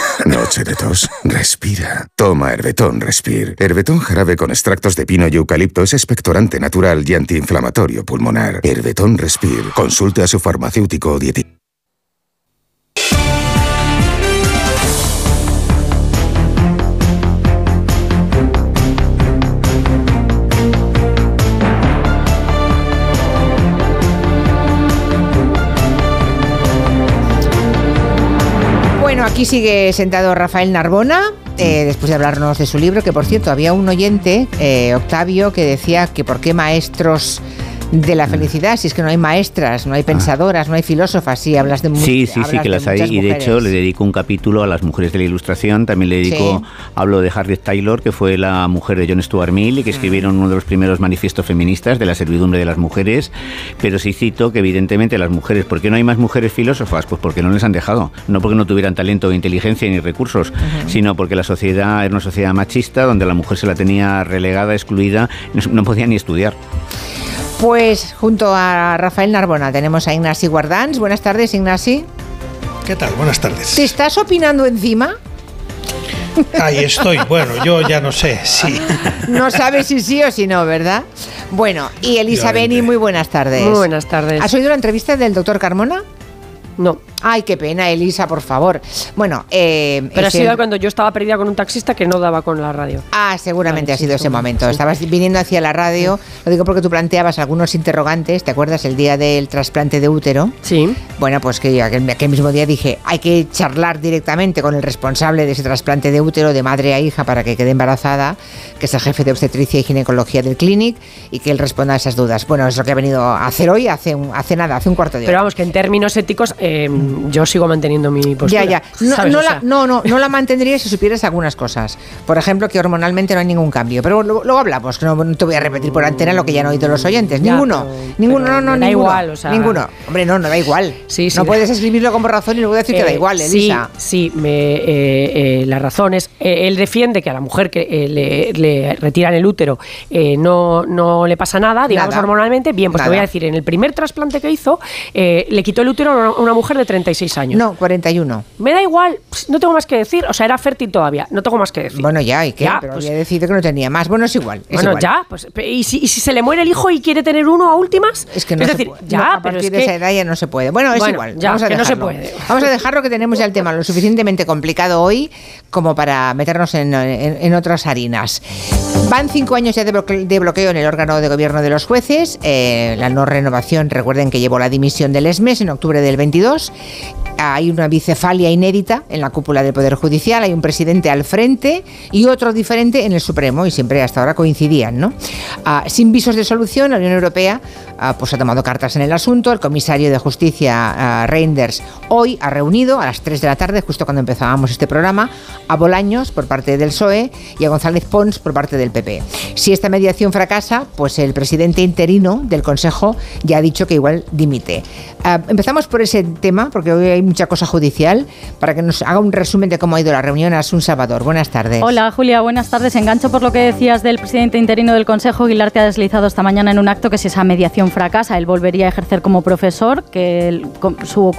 Noche de tos. Respira. Toma Herbetón Respir. Herbetón jarabe con extractos de pino y eucalipto es expectorante natural y antiinflamatorio pulmonar. Herbetón Respir. Consulte a su farmacéutico o dietista. Aquí sigue sentado Rafael Narbona, eh, después de hablarnos de su libro, que por cierto, había un oyente, eh, Octavio, que decía que por qué maestros de la felicidad, si es que no hay maestras, no hay pensadoras, no hay filósofas, si hablas de Sí, sí, sí, que las hay. Y de hecho le dedico un capítulo a las mujeres de la ilustración. También le dedico, Sí. hablo de Harriet Taylor, que fue la mujer de John Stuart Mill y que escribieron uno de los primeros manifiestos feministas de la servidumbre de las mujeres. Pero sí cito que evidentemente las mujeres, ¿por qué no hay más mujeres filósofas? Pues porque no les han dejado. No porque no tuvieran talento, inteligencia ni recursos, sino porque la sociedad era una sociedad machista donde la mujer se la tenía relegada, excluida, no podía ni estudiar. Pues junto a Rafael Narbona tenemos a Ignasi Guardans. Buenas tardes, Ignasi. ¿Qué tal? Buenas tardes. ¿Te estás opinando encima? Ahí estoy. Bueno, yo ya no sé. Sí. No sabes si sí o si no, ¿verdad? Bueno, y Elisa Beni, muy buenas tardes. Muy buenas tardes. ¿Has oído la entrevista del doctor Carmona? No. Ay, qué pena, Elisa, por favor. Bueno, eh, Pero ha sido el- cuando yo estaba perdida con un taxista que no daba con la radio. Ah, seguramente ha sido ese momento. sí. Estabas viniendo hacia la radio, lo digo porque tú planteabas algunos interrogantes, ¿te acuerdas el día del trasplante de útero? Sí. Bueno, pues que aquel mismo día dije, hay que charlar directamente con el responsable de ese trasplante de útero de madre a hija para que quede embarazada, que es el jefe de obstetricia y ginecología del Clinic, y que él responda a esas dudas. Bueno, es lo que ha venido a hacer hoy, hace, un- hace nada, hace un cuarto de hora. Pero vamos, que en términos éticos eh, yo sigo manteniendo mi postura. Ya, ya. No, no O la, no, no, no la mantendría si supieras algunas cosas. Por ejemplo, que hormonalmente no hay ningún cambio. Pero luego, luego hablamos, que no, te voy a repetir por antena lo que ya han oído los oyentes. Ya, ninguno. pero- ninguno, pero no, no, da ninguno. igual, o sea- Ninguno. Hombre, no, no da igual. Sí, sí. no puedes escribirlo como razón y luego decir que da eh, igual, Elisa. Sí, sí, me, eh, eh, la razón es, eh, él defiende que a la mujer que le, le retiran el útero no, no le pasa nada, digamos Nada. hormonalmente. Bien, pues Nada. te voy a decir, en el primer trasplante que hizo, le quitó el útero a una mujer de 36 años. No, 41. Me da igual, no tengo más que decir. O sea, era fértil todavía, no tengo más que decir. Bueno, ya, ¿y qué? Ya, pero pues- había decidido que no tenía más. Bueno, es igual. es bueno, igual. ya, pues, ¿y si, y si se le muere el hijo y quiere tener uno a últimas? Es que no se decir, puede. ya, No, a pero partir es de que- esa edad ya no se puede. Bueno, es Bueno, igual. ya, vamos a que no se puede. Vamos a dejarlo que tenemos ya el tema lo suficientemente complicado hoy como para meternos en, en- otras harinas. Van cinco años ya de bloqueo en el órgano de gobierno de los jueces. Eh, la no renovación, recuerden que llevó la dimisión del ESMES en octubre del 22. Hay una bicefalia inédita en la cúpula del Poder Judicial, hay un presidente al frente y otro diferente en el Supremo, y siempre hasta ahora coincidían, ¿no? Ah, sin visos de solución, la Unión Europea ah, pues ha tomado cartas en el asunto. El comisario de Justicia, ah, Reinders, hoy ha reunido a las 3 de la tarde, justo cuando empezábamos este programa, a Bolaños por parte del PSOE y a González Pons por parte del PP. Si esta mediación fracasa, pues el presidente interino del Consejo ya ha dicho que igual dimite. Empezamos por ese tema, porque hoy hay mucha cosa judicial, para que nos haga un resumen de cómo ha ido la reunión a Asun Salvador. Buenas tardes. Hola Julia, buenas tardes. Engancho por lo que decías del presidente interino del Consejo. Aguilar te ha deslizado esta mañana en un acto que si esa mediación fracasa, él volvería a ejercer como profesor, que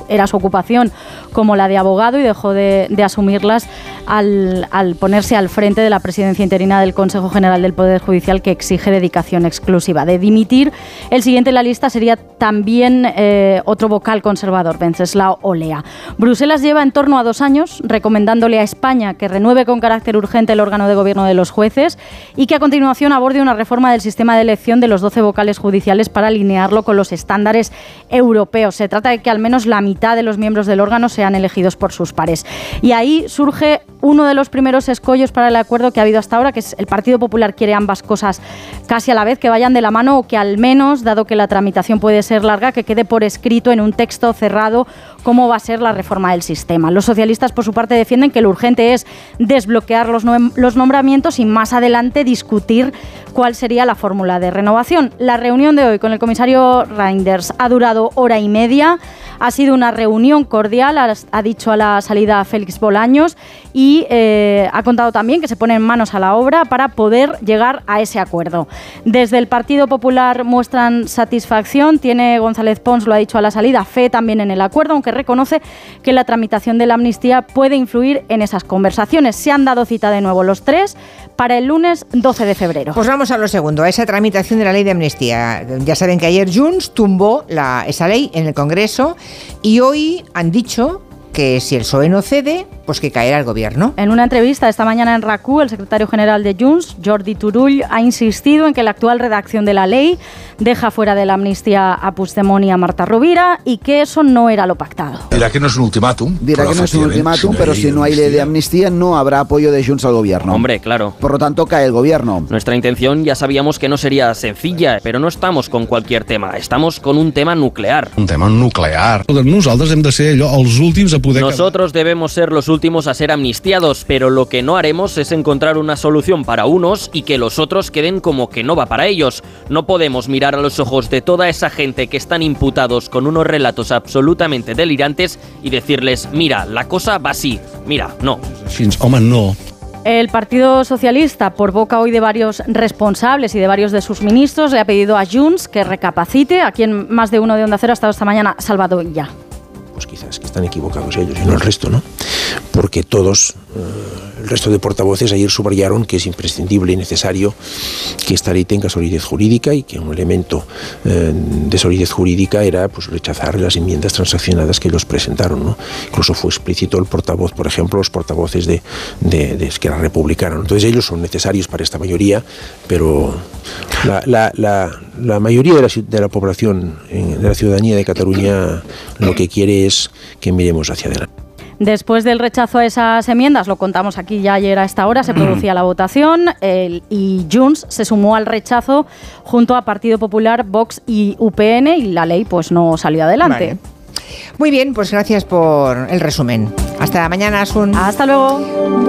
era su ocupación como la de abogado y dejó de, asumirlas al, al ponerse al frente de la presidencia interina del Consejo General del Poder Judicial que exige dedicación exclusiva. De dimitir, el siguiente en la lista sería también eh, otro vocal conservador, Venceslao Olea. Bruselas lleva en torno a dos años recomendándole a España que renueve con carácter urgente el órgano de gobierno de los jueces y que a continuación aborde una reforma del sistema de elección de los 12 vocales judiciales para alinearlo con los estándares europeos. Se trata de que al menos la mitad de los miembros del órgano sean elegidos por sus pares. Y ahí surge uno de los primeros escollos para el acuerdo que ha habido hasta ahora, que es el Partido Popular quiere ambas cosas casi a la vez, que vayan de la mano o que al menos, dado que la tramitación puede ser larga, que quede por escrito en un texto cerrado cómo va a ser la reforma del sistema. Los socialistas, por su parte, defienden que lo urgente es desbloquear los, nom- los nombramientos y más adelante discutir cuál sería la fórmula de renovación. La reunión de hoy con el comisario Reinders ha durado hora y media. Ha sido una reunión cordial, ha dicho a la salida Félix Bolaños, y eh, ha contado también que se ponen manos a la obra para poder llegar a ese acuerdo. Desde el Partido Popular muestran satisfacción, tiene González Pons, lo ha dicho a la salida, fe también en el acuerdo, aunque reconoce que la tramitación de la amnistía puede influir en esas conversaciones. Se han dado cita de nuevo los tres para el lunes 12 de febrero. Pues vamos a lo segundo, a esa tramitación de la ley de amnistía. Ya saben que ayer Junts tumbó esa ley en el Congreso y hoy han dicho que si el PSOE no cede, pues que caerá el gobierno. En una entrevista esta mañana en RACU, el secretario general de Junts, Jordi Turull, ha insistido en que la actual redacción de la ley deja fuera de la amnistía a Puigdemont y a Marta Rovira y que eso no era lo pactado. Dirá que no es un ultimátum. Dirá pero que no es un ultimátum, pero si no hay ley de amnistía no habrá apoyo de Junts al gobierno. Hombre, claro. Por lo tanto, cae el gobierno. Nuestra intención ya sabíamos que no sería sencilla, pero no estamos con cualquier tema, estamos con un tema nuclear. Un tema nuclear. Nosaltres hem de ser allò, els últims a poder... Nosotros debemos ser los últimos a ser amnistiados, pero lo que no haremos es encontrar una solución para unos y que los otros queden como que no va para ellos. No podemos mirar a los ojos de toda esa gente que están imputados con unos relatos absolutamente delirantes y decirles, mira, la cosa va así. Mira, no. No. El Partido Socialista, por boca hoy de varios responsables y de varios de sus ministros, le ha pedido a Junts que recapacite. Aquí en más de uno de Onda Cero ha estado esta mañana Salvador ya. Pues quizás que están equivocados ellos y no el resto, ¿no? Porque todos, eh, el resto de portavoces ayer subrayaron que es imprescindible y necesario que esta ley tenga solidez jurídica y que un elemento eh, de solidez jurídica era pues, rechazar las enmiendas transaccionadas que ellos presentaron, ¿no? Incluso fue explícito el portavoz, por ejemplo, los portavoces de, de, de Esquerra Republicana. Entonces ellos son necesarios para esta mayoría, pero la, mayoría de la, de la población, de la ciudadanía de Cataluña, lo que quiere es que miremos hacia adelante. Después del rechazo a esas enmiendas, lo contamos aquí ya ayer a esta hora, se producía la votación el- y Junts se sumó al rechazo junto a Partido Popular, Vox y UPN y la ley pues no salió adelante. Vale. Muy bien, pues gracias por el resumen. Hasta mañana, Asun. Hasta luego.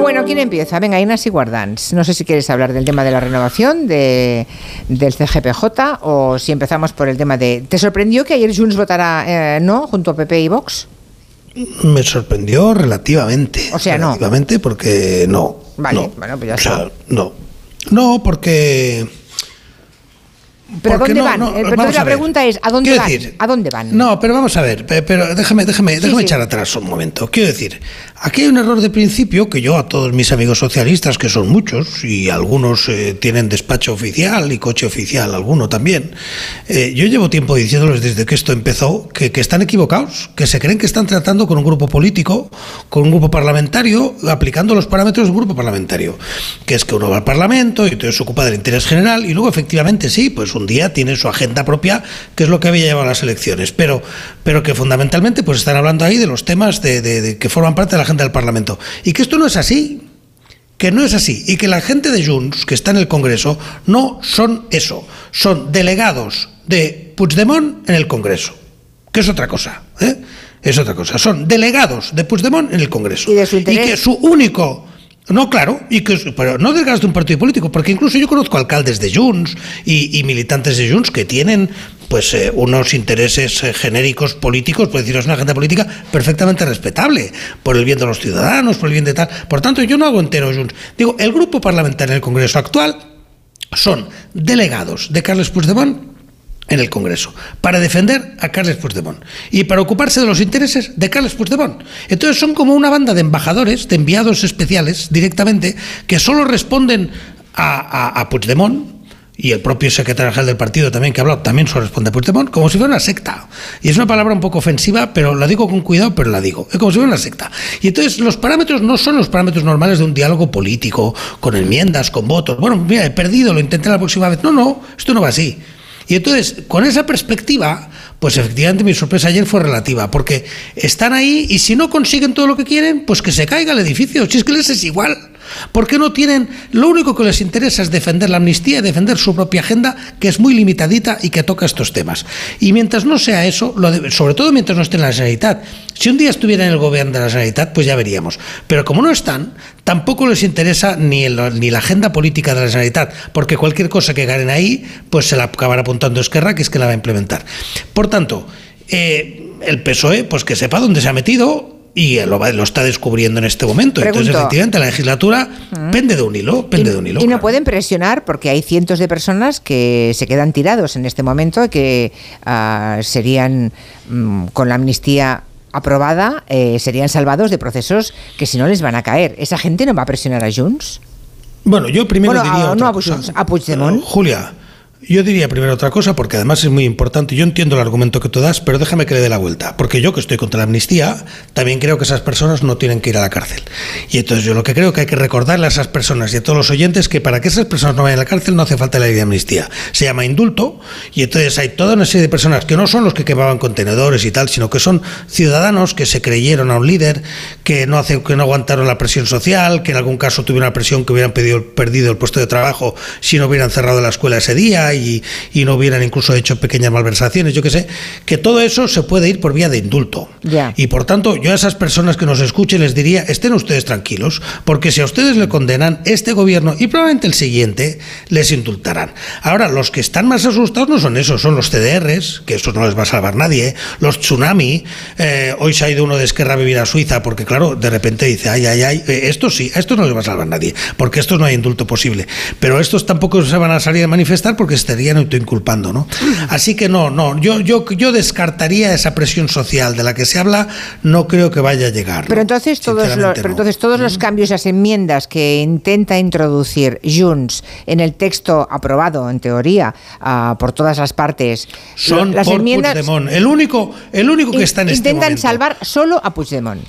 Bueno, ¿quién empieza? Venga, Inés y Guardans. No sé si quieres hablar del tema de la renovación de, del CGPJ o si empezamos por el tema de... ¿Te sorprendió que ayer Junts votara eh, no junto a PP y Vox? Me sorprendió relativamente. O sea, no. Relativamente porque no. Vale, no. bueno, pues ya O sea, está. no. No, porque. ¿Pero dónde no, van? no, Eh, pero la pregunta es, ¿a dónde van? decir, ¿A dónde van? No, pero vamos a ver, pe- pero déjame, déjame, déjame sí. echar atrás un momento. Quiero decir, aquí hay un error de principio que yo a todos mis amigos socialistas, que son muchos, y algunos eh, tienen despacho oficial y coche oficial, alguno también, eh, yo llevo tiempo diciéndoles desde que esto empezó que, que están equivocados, que se creen que están tratando con un grupo político, con un grupo parlamentario, aplicando los parámetros de un grupo parlamentario, que es que uno va al Parlamento y entonces se ocupa del interés general y luego efectivamente sí, pues un día tiene su agenda propia, que es lo que había llevado a las elecciones, pero, pero que fundamentalmente pues están hablando ahí de los temas de, de- de que forman parte de la agenda del Parlamento. Y que esto no es así, que no es así, y que la gente de Junts, que está en el Congreso, no son eso, son delegados de Puigdemont en el Congreso, que es otra cosa, ¿eh? Es otra cosa, son delegados de Puigdemont en el Congreso. ¿Y de su interés? que su único... No, claro, y que, pero no delegados de un partido político, porque incluso yo conozco alcaldes de Junts y, y militantes de Junts que tienen pues eh, unos intereses eh, genéricos políticos, por decirlo, es una agenda política perfectamente respetable, por el bien de los ciudadanos, por el bien de tal. Por tanto, yo no hago entero Junts. Digo, el grupo parlamentario en el Congreso actual son delegados de Carles Puigdemont en el Congreso para defender a Carles Puigdemont y para ocuparse de los intereses de Carles Puigdemont. Entonces son como una banda de embajadores, de enviados especiales directamente, que solo responden a, a, Puigdemont y el propio secretario general del partido también que ha hablado, también solo responde a Puigdemont, como si fuera una secta. Y es una palabra un poco ofensiva, pero la digo con cuidado, pero la digo. Es como si fuera una secta. Y entonces los parámetros no son los parámetros normales de un diálogo político, con enmiendas, con votos. Bueno, mira, he perdido, lo intenté la próxima vez. No, no, esto no va así. Y entonces, con esa perspectiva, pues efectivamente mi sorpresa ayer fue relativa, porque están ahí y si no consiguen todo lo que quieren, pues que se caiga el edificio. Si es que les es igual. Porque no tienen, lo único que les interesa es defender la amnistía defender su propia agenda, que es muy limitadita y que toca estos temas. Y mientras no sea eso, lo de- sobre todo mientras no esté en la Generalitat, si un día estuviera en el gobierno de la Generalitat, pues ya veríamos. Pero como no están, tampoco les interesa ni, el- ni la agenda política de la Generalitat, porque cualquier cosa que ganen ahí, pues se la acabará apuntando Esquerra, que es que la va a implementar. Por tanto, eh, el PSOE, pues que sepa dónde se ha metido y lo, va- lo está descubriendo en este momento. Entonces, efectivamente, la legislatura pende de un hilo, pende de un hilo. Y no pueden presionar porque hay cientos de personas que se quedan tirados en este momento y que ah, serían, mm, con la amnistía aprobada, eh, serían salvados de procesos que si no les van a caer. ¿Esa gente no va a presionar a Junts? Bueno, yo primero Bueno, diría a- otra no a cosa. A Puigdemont. Julia, yo diría primero otra cosa porque además es muy importante. Yo entiendo el argumento que tú das, pero déjame que le dé la vuelta. Porque yo que estoy contra la amnistía, también creo que esas personas no tienen que ir a la cárcel. Y entonces yo lo que creo que hay que recordarle a esas personas y a todos los oyentes que para que esas personas no vayan a la cárcel no hace falta la ley de amnistía. Se llama indulto y entonces hay toda una serie de personas que no son los que quemaban contenedores y tal, sino que son ciudadanos que se creyeron a un líder, que no, hace, que no aguantaron la presión social, que en algún caso tuvieron una presión que hubieran pedido, perdido el puesto de trabajo si no hubieran cerrado la escuela ese día y, y no hubieran incluso hecho pequeñas malversaciones, yo qué sé, que todo eso se puede ir por vía de indulto. Ya. Y por tanto, yo a esas personas que nos escuchen les diría, estén ustedes tranquilos, porque si a ustedes le condenan, este gobierno y probablemente el siguiente les indultarán. Ahora, los que están más asustados no son esos, son los CDRs, que eso no les va a salvar nadie, los tsunami, eh, hoy se ha ido uno de Esquerra a vivir a Suiza, porque claro, de repente dice, ay, ay, ay, eh, esto sí, a estos no les va a salvar nadie, porque estos no hay indulto posible. Pero estos tampoco se van a salir a manifestar porque estarían autoinculpando, ¿no? Así que no, no, yo, yo, yo descartaría esa presión social de la que se habla, no creo que vaya a llegar. Pero entonces todos los, pero no. entonces todos los cambios, las enmiendas que intenta introducir Junts en el texto aprobado, en teoría, ah, por todas las partes, Son las por enmiendas Puigdemont. El único, el único que está en este intentan momento. salvar solo a Puigdemont.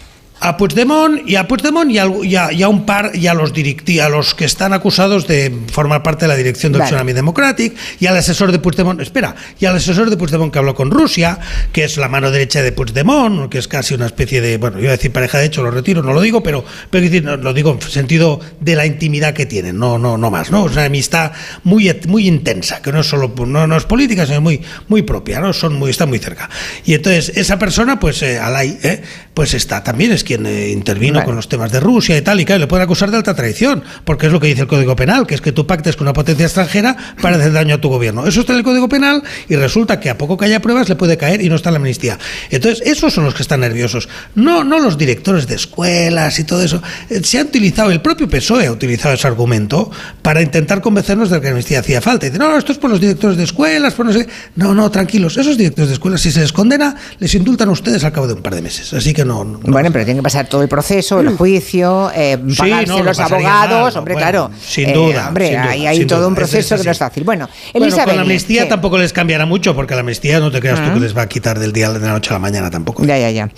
A Puigdemont y a Puigdemont y a, y a- y a un par y a los directi- a los que están acusados de formar parte de la dirección Vale. Tsunami Democratic y al asesor de Puigdemont, espera, y al asesor de Puigdemont que habló con Rusia, que es la mano derecha de Puigdemont, que es casi una especie de, bueno, yo iba a decir pareja de hecho, lo retiro, no lo digo, pero, pero decir, no, lo digo en sentido de la intimidad que tienen, no, no, no más, ¿no? Es una amistad muy, muy intensa, que no es solo, no, no es política, sino muy, muy propia, ¿no? Son muy, está muy cerca. Y entonces, esa persona, pues, eh, Alay, ¿eh? pues está, también es quien eh, intervino Vale. con los temas de Rusia y tal, y claro, le pueden acusar de alta traición, porque es lo que dice el Código Penal, que es que tú pactes con una potencia extranjera para hacer daño a tu gobierno. Eso está en el Código Penal y resulta que a poco que haya pruebas le puede caer y no está en la amnistía. Entonces, esos son los que están nerviosos, no, no los directores de escuelas y todo eso. Eh, Se ha utilizado, el propio PSOE ha utilizado ese argumento para intentar convencernos de que la amnistía hacía falta. Y dice, no, esto es por los directores de escuelas, por no sé. qué". No, no, tranquilos, esos directores de escuelas, si se les condena, les indultan a ustedes al cabo de un par de meses. Así que no. no- Bueno, pero que pasar todo el proceso, el juicio, eh, Sí, pagarse no, lo los abogados, mal, hombre, bueno, claro. sin Eh, duda, hombre, sin duda, hay, hay sin todo duda, un es- es proceso que no es fácil. Bueno, Bueno, Elisa con la amnistía ¿qué? tampoco les cambiará mucho, porque la amnistía no te creas tú Ah. que les va a quitar del día de la noche a la mañana tampoco. Ya, ya, ya.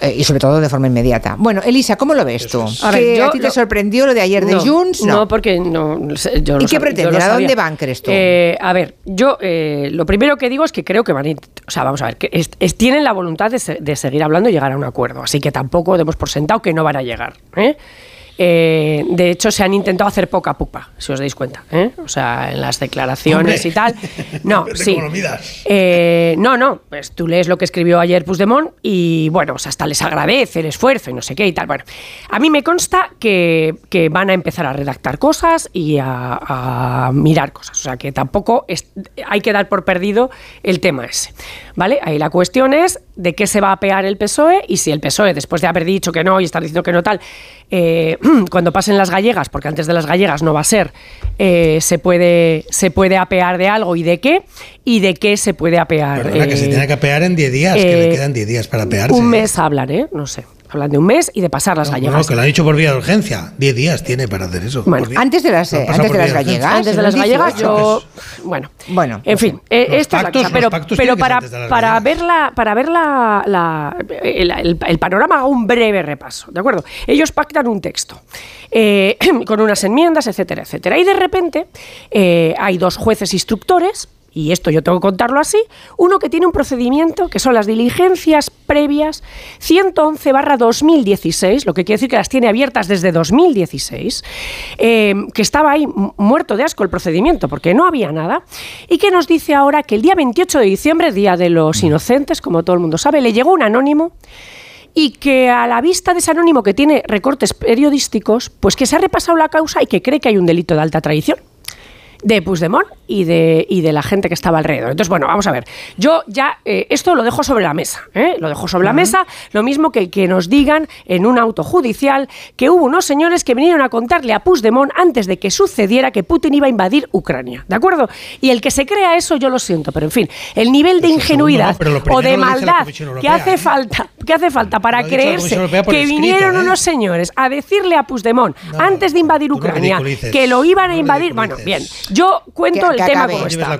Eh, y sobre todo de forma inmediata. Bueno, Elisa, ¿cómo lo ves tú? A ver, ¿Que yo ¿A ti te lo- sorprendió lo de ayer de no, Junts? No, porque no. sé, Yo ¿Y qué pretenden? ¿A dónde van, crees tú? Eh, a ver, yo eh, lo primero que digo es que creo que van a. O sea, vamos a ver, que es- es- tienen la voluntad de, se- de seguir hablando y llegar a un acuerdo. Así que tampoco demos por sentado que no van a llegar. ¿eh? Eh, de hecho, se han intentado hacer poca pupa, si os dais cuenta. ¿eh? O sea, en las declaraciones Hombre. y tal. No, sí. Eh, no, no, pues tú lees lo que escribió ayer Puigdemont y bueno, pues hasta les agradece el esfuerzo y no sé qué y tal. Bueno, a mí me consta que, que van a empezar a redactar cosas y a, a mirar cosas. O sea, que tampoco es- hay que dar por perdido el tema ese. ¿Vale? Ahí la cuestión es de qué se va a pear el PSOE y si el PSOE, después de haber dicho que no y estar diciendo que no tal, eh, cuando pasen las gallegas, porque antes de las gallegas no va a ser, eh, se, puede, se puede apear de algo y de qué, y de qué se puede apear. Perdona, que se eh, tiene que apear en 10 días, que le eh, quedan 10 días para apearse. Un mes hablan, ¿eh? No sé. Hablan de un mes y de pasar las No, gallegas. que lo han dicho por vía de urgencia. 10 días tiene para hacer eso. Bueno, Antes de las, No eh, antes de las gallegas. Antes de las gallegas, 18. yo. Bueno, Bueno, en fin, eh, esto es la pactos- cosa. Pero, pero para, para gallegas. ver, la, para ver la, la- el, el- el panorama, hago un breve repaso. ¿De acuerdo? Ellos pactan un texto eh, con unas enmiendas, etcétera, etcétera. Y de repente eh, hay dos jueces instructores. Y esto yo tengo que contarlo así. Uno que tiene un procedimiento que son las diligencias previas 111 2016, lo que quiere decir que las tiene abiertas desde 2016, eh, que estaba ahí mu- muerto de asco el procedimiento porque no había nada, y que nos dice ahora que el día 28 de diciembre, Día de los Inocentes, como todo el mundo sabe, le llegó un anónimo y que a la vista de ese anónimo que tiene recortes periodísticos, pues que se ha repasado la causa y que cree que hay un delito de alta traición de Puigdemont y de, y de la gente que estaba alrededor. Entonces, bueno, vamos a ver. Yo ya eh, esto lo dejo sobre la mesa. ¿eh? Lo dejo sobre la mesa, lo mismo que que nos digan en un auto judicial que hubo unos señores que vinieron a contarle a Puigdemont antes de que sucediera que Putin iba a invadir Ucrania. ¿De acuerdo? Y el que se crea eso, yo lo siento, pero en fin, el nivel de ingenuidad no, o de maldad que hace ¿eh? falta, que hace falta para creerse que escrito, vinieron ¿eh? unos señores a decirle a Puigdemont antes de invadir Ucrania que lo iban a invadir. Bueno, bien, yo cuento Que- el que tema como está. ridícula,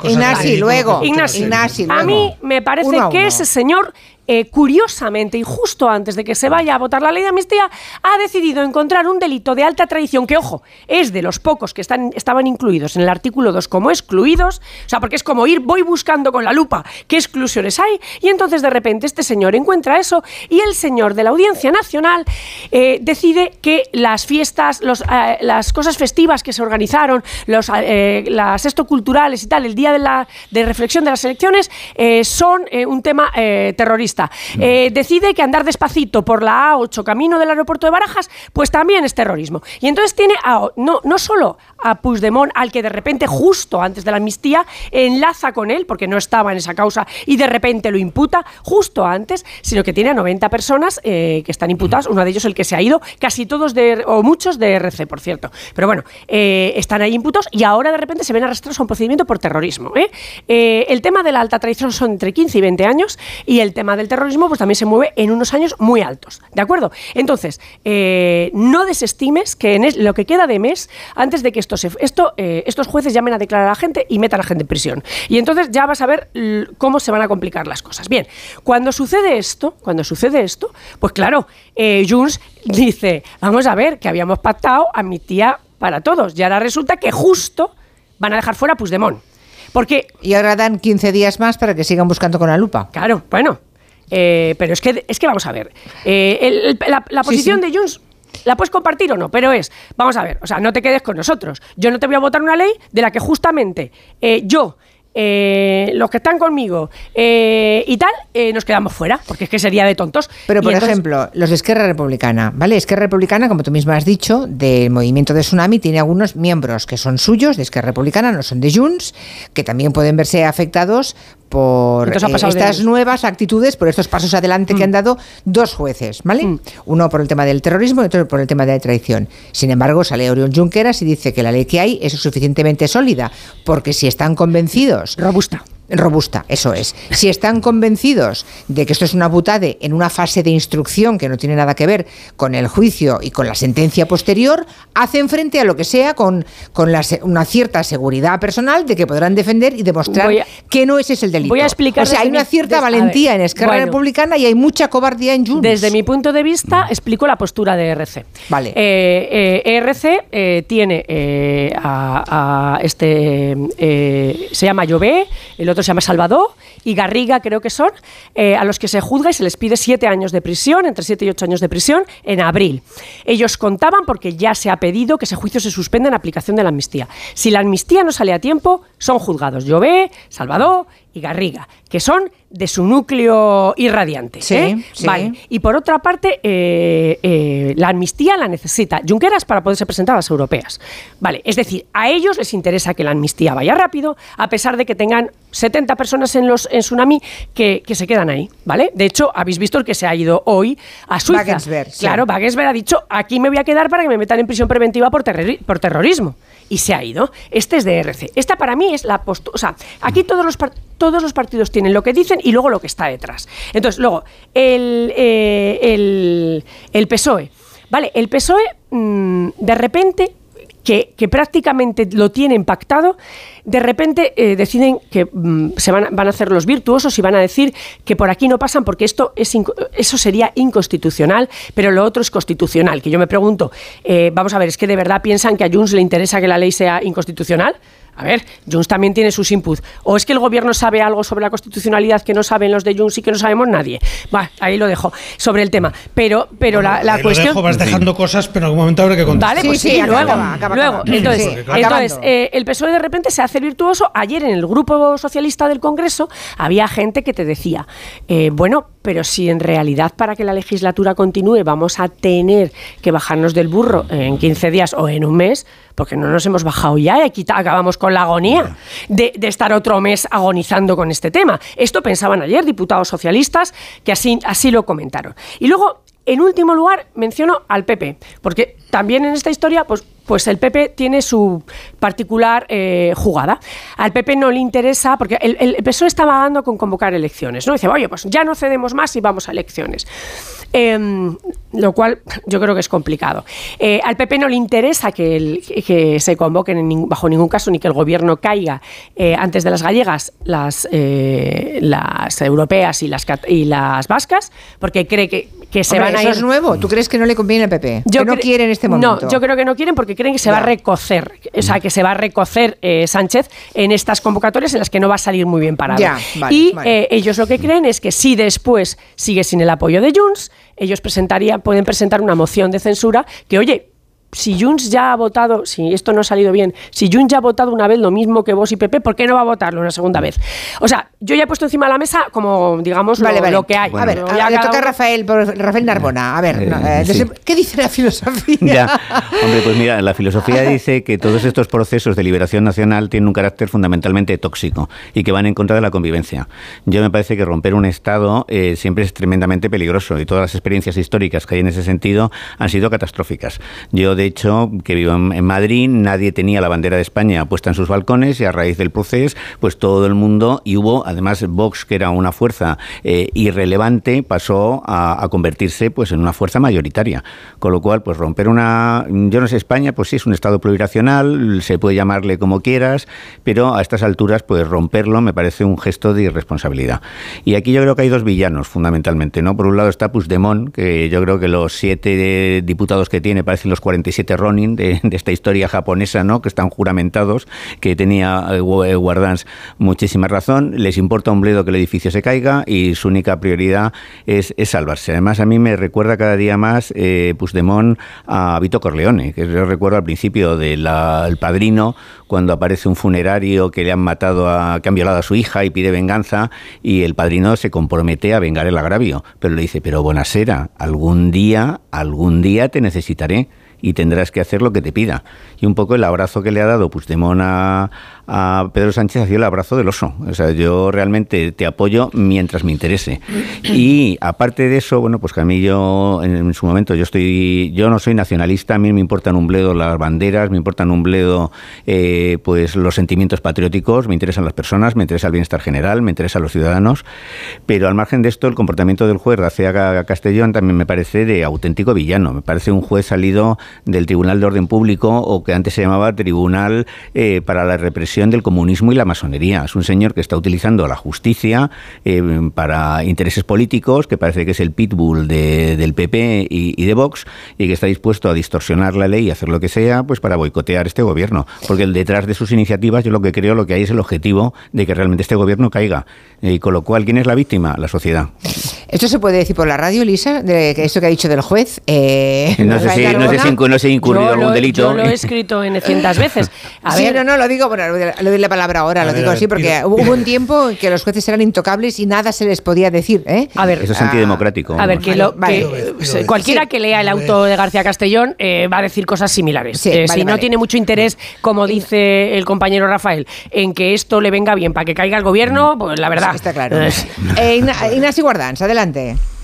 luego. Ignasi, Ignasi, a mí me parece Uno que uno. ese señor, eh, curiosamente y justo antes de que se vaya a votar la ley de amnistía, ha decidido encontrar un delito de alta traición que, ojo, es de los pocos que están, estaban incluidos en el artículo 2 como excluidos, o sea, porque es como ir, voy buscando con la lupa qué exclusiones hay, y entonces de repente este señor encuentra eso y el señor de la Audiencia Nacional eh, decide que las fiestas, eh, las cosas festivas que se organizaron, los, las esto culturales y tal, el día de la de reflexión de las elecciones, son un tema eh, Eh, decide que andar despacito por la A8 camino del aeropuerto de Barajas, pues también es terrorismo. Y entonces tiene a- no, no solo a Puigdemont, al que de repente, justo antes de la amnistía, enlaza con él, porque no estaba en esa causa, y de repente lo imputa justo antes, sino que tiene a 90 personas eh, que están imputadas, uno de ellos el que se ha ido, casi todos de, o muchos de RC, por cierto. Pero bueno, eh, están ahí imputados y ahora de repente se ven arrastrados a un procedimiento por terrorismo. el tema de la alta traición son entre 15 y 20 años y el tema del terrorismo pues también se mueve en unos años muy altos. ¿De acuerdo? Entonces, eh, no desestimes que en lo que queda de mes, antes de que esto se, esto, eh, estos jueces llamen a declarar a la gente y metan a la gente en prisión. Y entonces ya vas a ver cómo se van a complicar las cosas. Bien, cuando sucede esto, cuando sucede esto, pues claro, eh, Junts dice, vamos a ver, que habíamos pactado a mi tía para todos. Y ahora resulta que justo van a dejar fuera a Puigdemont. Porque Y ahora dan 15 días más para que sigan buscando con la lupa. Claro, bueno. Eh, pero es que, es que vamos a ver. eh, el- el- la, la Sí, posición sí. de Junts. ¿La puedes compartir o no? Pero es, vamos a ver, o sea, no te quedes con nosotros. Yo no te voy a votar una ley de la que justamente eh, yo, eh, los que están conmigo eh, y tal, eh, nos quedamos fuera, porque es que sería de tontos. Pero, Y por entonces- ejemplo, los de Esquerra Republicana, ¿vale? Esquerra Republicana, como tú misma has dicho, del movimiento de Tsunami, tiene algunos miembros que son suyos, de Esquerra Republicana, no son de Junts, que también pueden verse afectados por eh, estas nuevas actitudes, por estos pasos adelante que han dado dos jueces, ¿vale? Uno por el tema del terrorismo y otro por el tema de la traición. Sin embargo, sale Oriol Junqueras y dice que la ley que hay es suficientemente sólida, porque si están convencidos... Robusta. Robusta, eso es. Si están convencidos de que esto es una butade en una fase de instrucción que no tiene nada que ver con el juicio y con la sentencia posterior, hacen frente a lo que sea con, con la una cierta seguridad personal de que podrán defender y demostrar a- que no ese es el delito. voy a explicar O sea, hay una cierta valentía ver, en Esquerra bueno. Republicana y hay mucha cobardía en Junts. Desde mi punto de vista, explico la postura de ERC. Vale. Eh, eh, ERC eh, tiene eh, a, a este. se llama Llobé, el otro se llama Salvador y Garriga, creo que son, eh, a los que se juzga y se les pide siete años de prisión, entre siete y ocho años de prisión, en abril. Ellos contaban porque ya se ha pedido que ese juicio se suspenda en aplicación de la amnistía. Si la amnistía no sale a tiempo, son juzgados Llobé, Salvador y Garriga, que son de su núcleo irradiante. Sí, ¿eh? sí. Vale. Y por otra parte, eh, eh, la amnistía la necesita Junqueras para poderse presentar a las europeas. Vale, es decir, a ellos les interesa que la amnistía vaya rápido, a pesar de que tengan 70 personas en los en Tsunami que, que se quedan ahí, ¿vale? De hecho, habéis visto el que se ha ido hoy a Suiza. Wagensberg, sí. Claro, Wagensberg ha dicho, aquí me voy a quedar para que me metan en prisión preventiva por, terrori- por terrorismo. Y se ha ido. Este es de RC. Esta para mí es la postura. O sea, aquí todos los, par- todos los partidos tienen lo que dicen y luego lo que está detrás. Entonces, luego, el, eh, el, el PSOE. Vale, el PSOE, mm, de repente, que, que prácticamente lo tienen pactado, de repente eh, deciden que mm, se van, van a hacer los virtuosos y van a decir que por aquí no pasan porque esto es eso sería inconstitucional, pero lo otro es constitucional. Que yo me pregunto, eh, vamos a ver, ¿es que de verdad piensan que a Junts le interesa que la ley sea inconstitucional? A ver, Junts también tiene sus inputs. ¿O es que el gobierno sabe algo sobre la constitucionalidad que no saben los de Junts y que no sabemos nadie? Va, ahí lo dejo sobre el tema. Pero, pero la, la Ahí lo cuestión... dejo, vas dejando cosas, pero en algún momento habrá que contar. Vale, pues sí, luego. luego. Entonces, entonces eh, el PSOE de repente se hace virtuoso. Ayer en el grupo socialista del Congreso había gente que te decía, eh, bueno, pero si en realidad para que la legislatura continúe vamos a tener que bajarnos del burro en 15 días o en un mes, porque no nos hemos bajado ya y aquí acabamos con la agonía de, de estar otro mes agonizando con este tema. Esto pensaban ayer diputados socialistas que así, así lo comentaron. Y luego, en último lugar, menciono al PP, porque también en esta historia, pues, pues el PP tiene su particular eh, jugada. Al PP no le interesa, porque el, PSOE está vagando con convocar elecciones, ¿no? Dice, oye, pues ya no cedemos más y vamos a elecciones. Em, lo cual yo creo que es complicado. Eh, al PP no le interesa que, que se convoquen bajo ningún caso ni que el gobierno caiga eh, antes de las gallegas, las, las europeas y las, y las vascas, porque cree que, que se Hombre, van a eso ir es nuevo. ¿Tú crees que no le conviene al PP? que no cre- quiere en este momento. No, yo creo que no quieren porque creen que se va a recocer. O sea, que se va a recocer eh, Sánchez en estas convocatorias en las que no va a salir muy bien parado. Ya, vale, y vale. eh, ellos lo que creen es que si después sigue sin el apoyo de Junts, ellos pueden presentar una moción de censura que, oye, si Junts ya ha votado, si esto no ha salido bien, si Junts ya ha votado una vez lo mismo que vos y PP, ¿por qué no va a votarlo una segunda vez? O sea, yo ya he puesto encima de la mesa como, digamos, Vale, lo, vale. lo que hay. a ver, a- le toca a Rafael, Rafael Narbona. A ver, Eh, no, eh, sí. ¿qué dice la filosofía? Ya, hombre, pues mira, la filosofía dice que todos estos procesos de liberación nacional tienen un carácter fundamentalmente tóxico y que van en contra de la convivencia. Yo me parece que romper un Estado eh, siempre es tremendamente peligroso y todas las experiencias históricas que hay en ese sentido han sido catastróficas. Yo, de hecho, que vivo en, Madrid, nadie tenía la bandera de España puesta en sus balcones y a raíz del proceso, pues todo el mundo, y hubo además Vox, que era una fuerza eh, irrelevante, pasó a, convertirse pues en una fuerza mayoritaria. Con lo cual, pues romper una, yo no sé, España, pues sí es un Estado plurinacional, se puede llamarle como quieras, pero a estas alturas, pues romperlo me parece un gesto de irresponsabilidad. Y aquí yo creo que hay dos villanos, fundamentalmente, ¿no? Por un lado está Puigdemont, que yo creo que los siete diputados que tiene parecen los 47 Ronin de, de esta historia japonesa, ¿no? Que están juramentados, que tenía eh, eh, Guardans muchísima razón, les importa un bledo que el edificio se caiga y su única prioridad es, salvarse. Además, a mí me recuerda cada día más eh, a Vito Corleone, que yo recuerdo al principio del padrino, cuando aparece un funerario que le han matado, a, que han violado a su hija y pide venganza, y el padrino se compromete a vengar el agravio. Pero le dice, pero Bonasera, algún día, algún día te necesitaré y tendrás que hacer lo que te pida. Y un poco el abrazo que le ha dado Puigdemont a, a Pedro Sánchez ha sido el abrazo del oso. O sea, yo realmente te apoyo mientras me interese. Y aparte de eso, bueno, pues que a mí yo, en, en su momento, yo estoy, yo no soy nacionalista, a mí me importan un bledo las banderas, me importan un bledo eh, pues los sentimientos patrióticos, me interesan las personas, me interesa el bienestar general, me interesan los ciudadanos, pero al margen de esto, el comportamiento del juez García Castellón también me parece de auténtico villano. Me parece un juez salido del Tribunal de Orden Público o que antes se llamaba Tribunal eh, para la Represión del Comunismo y la Masonería. Es un señor que está utilizando la justicia eh, para intereses políticos, que parece que es el pitbull de- del PP y, y de Vox, y que está dispuesto a distorsionar la ley y hacer lo que sea pues para boicotear este gobierno. Porque detrás de sus iniciativas yo lo que creo lo que hay es el objetivo de que realmente este gobierno caiga. Y con lo cual, ¿quién es la víctima? La sociedad. ¿Esto se puede decir por la radio, Lisa? De que esto que ha dicho del juez. Eh, No sé si, no sé si, no sé si incurrido Yo algún lo, delito. yo lo he escrito en cientos veces. A sí, ver, no, no, lo digo, bueno, le doy la palabra ahora, A lo ver, digo así, porque pido- hubo un tiempo en que los jueces eran intocables y nada se les podía decir, ¿eh? a ver, Eso es antidemocrático. A ver, que, lo, Vale, que, vale. eh, cualquiera que lea el auto de García Castellón eh, va a decir cosas similares. Sí, Eh, vale, si no tiene mucho interés, como dice el compañero Rafael, en que esto le venga bien para que caiga el gobierno, pues la verdad. Está claro. Igna- Ignacio Guardans, adelante.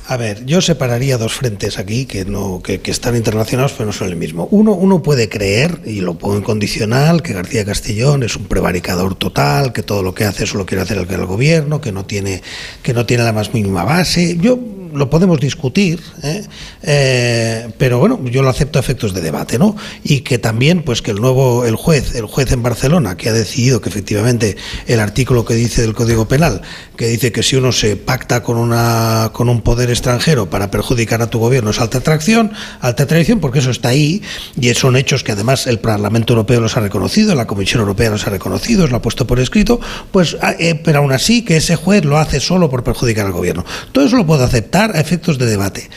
A ver, yo separaría dos frentes aquí que no que, están interrelacionados pero no son el mismo. Uno, uno puede creer, y lo pongo en condicional, que García Castellón es un prevaricador total, que todo lo que hace solo quiere hacer el el gobierno, que no tiene, que no tiene la más mínima base. Yo lo podemos discutir, ¿eh? Eh, pero bueno, yo lo acepto a efectos de debate, ¿no? Y que también, pues que el nuevo, el juez, el juez en Barcelona, que ha decidido que efectivamente el artículo que dice del Código Penal, que dice que si uno se pacta con una con un poder extranjero para perjudicar a tu gobierno es alta traición, alta traición, porque eso está ahí y son hechos que además el Parlamento Europeo los ha reconocido, la Comisión Europea los ha reconocido, lo ha puesto por escrito, pues, ah, eh, pero aún así que ese juez lo hace solo por perjudicar al gobierno. Todo eso lo puedo aceptar a efectos de debate.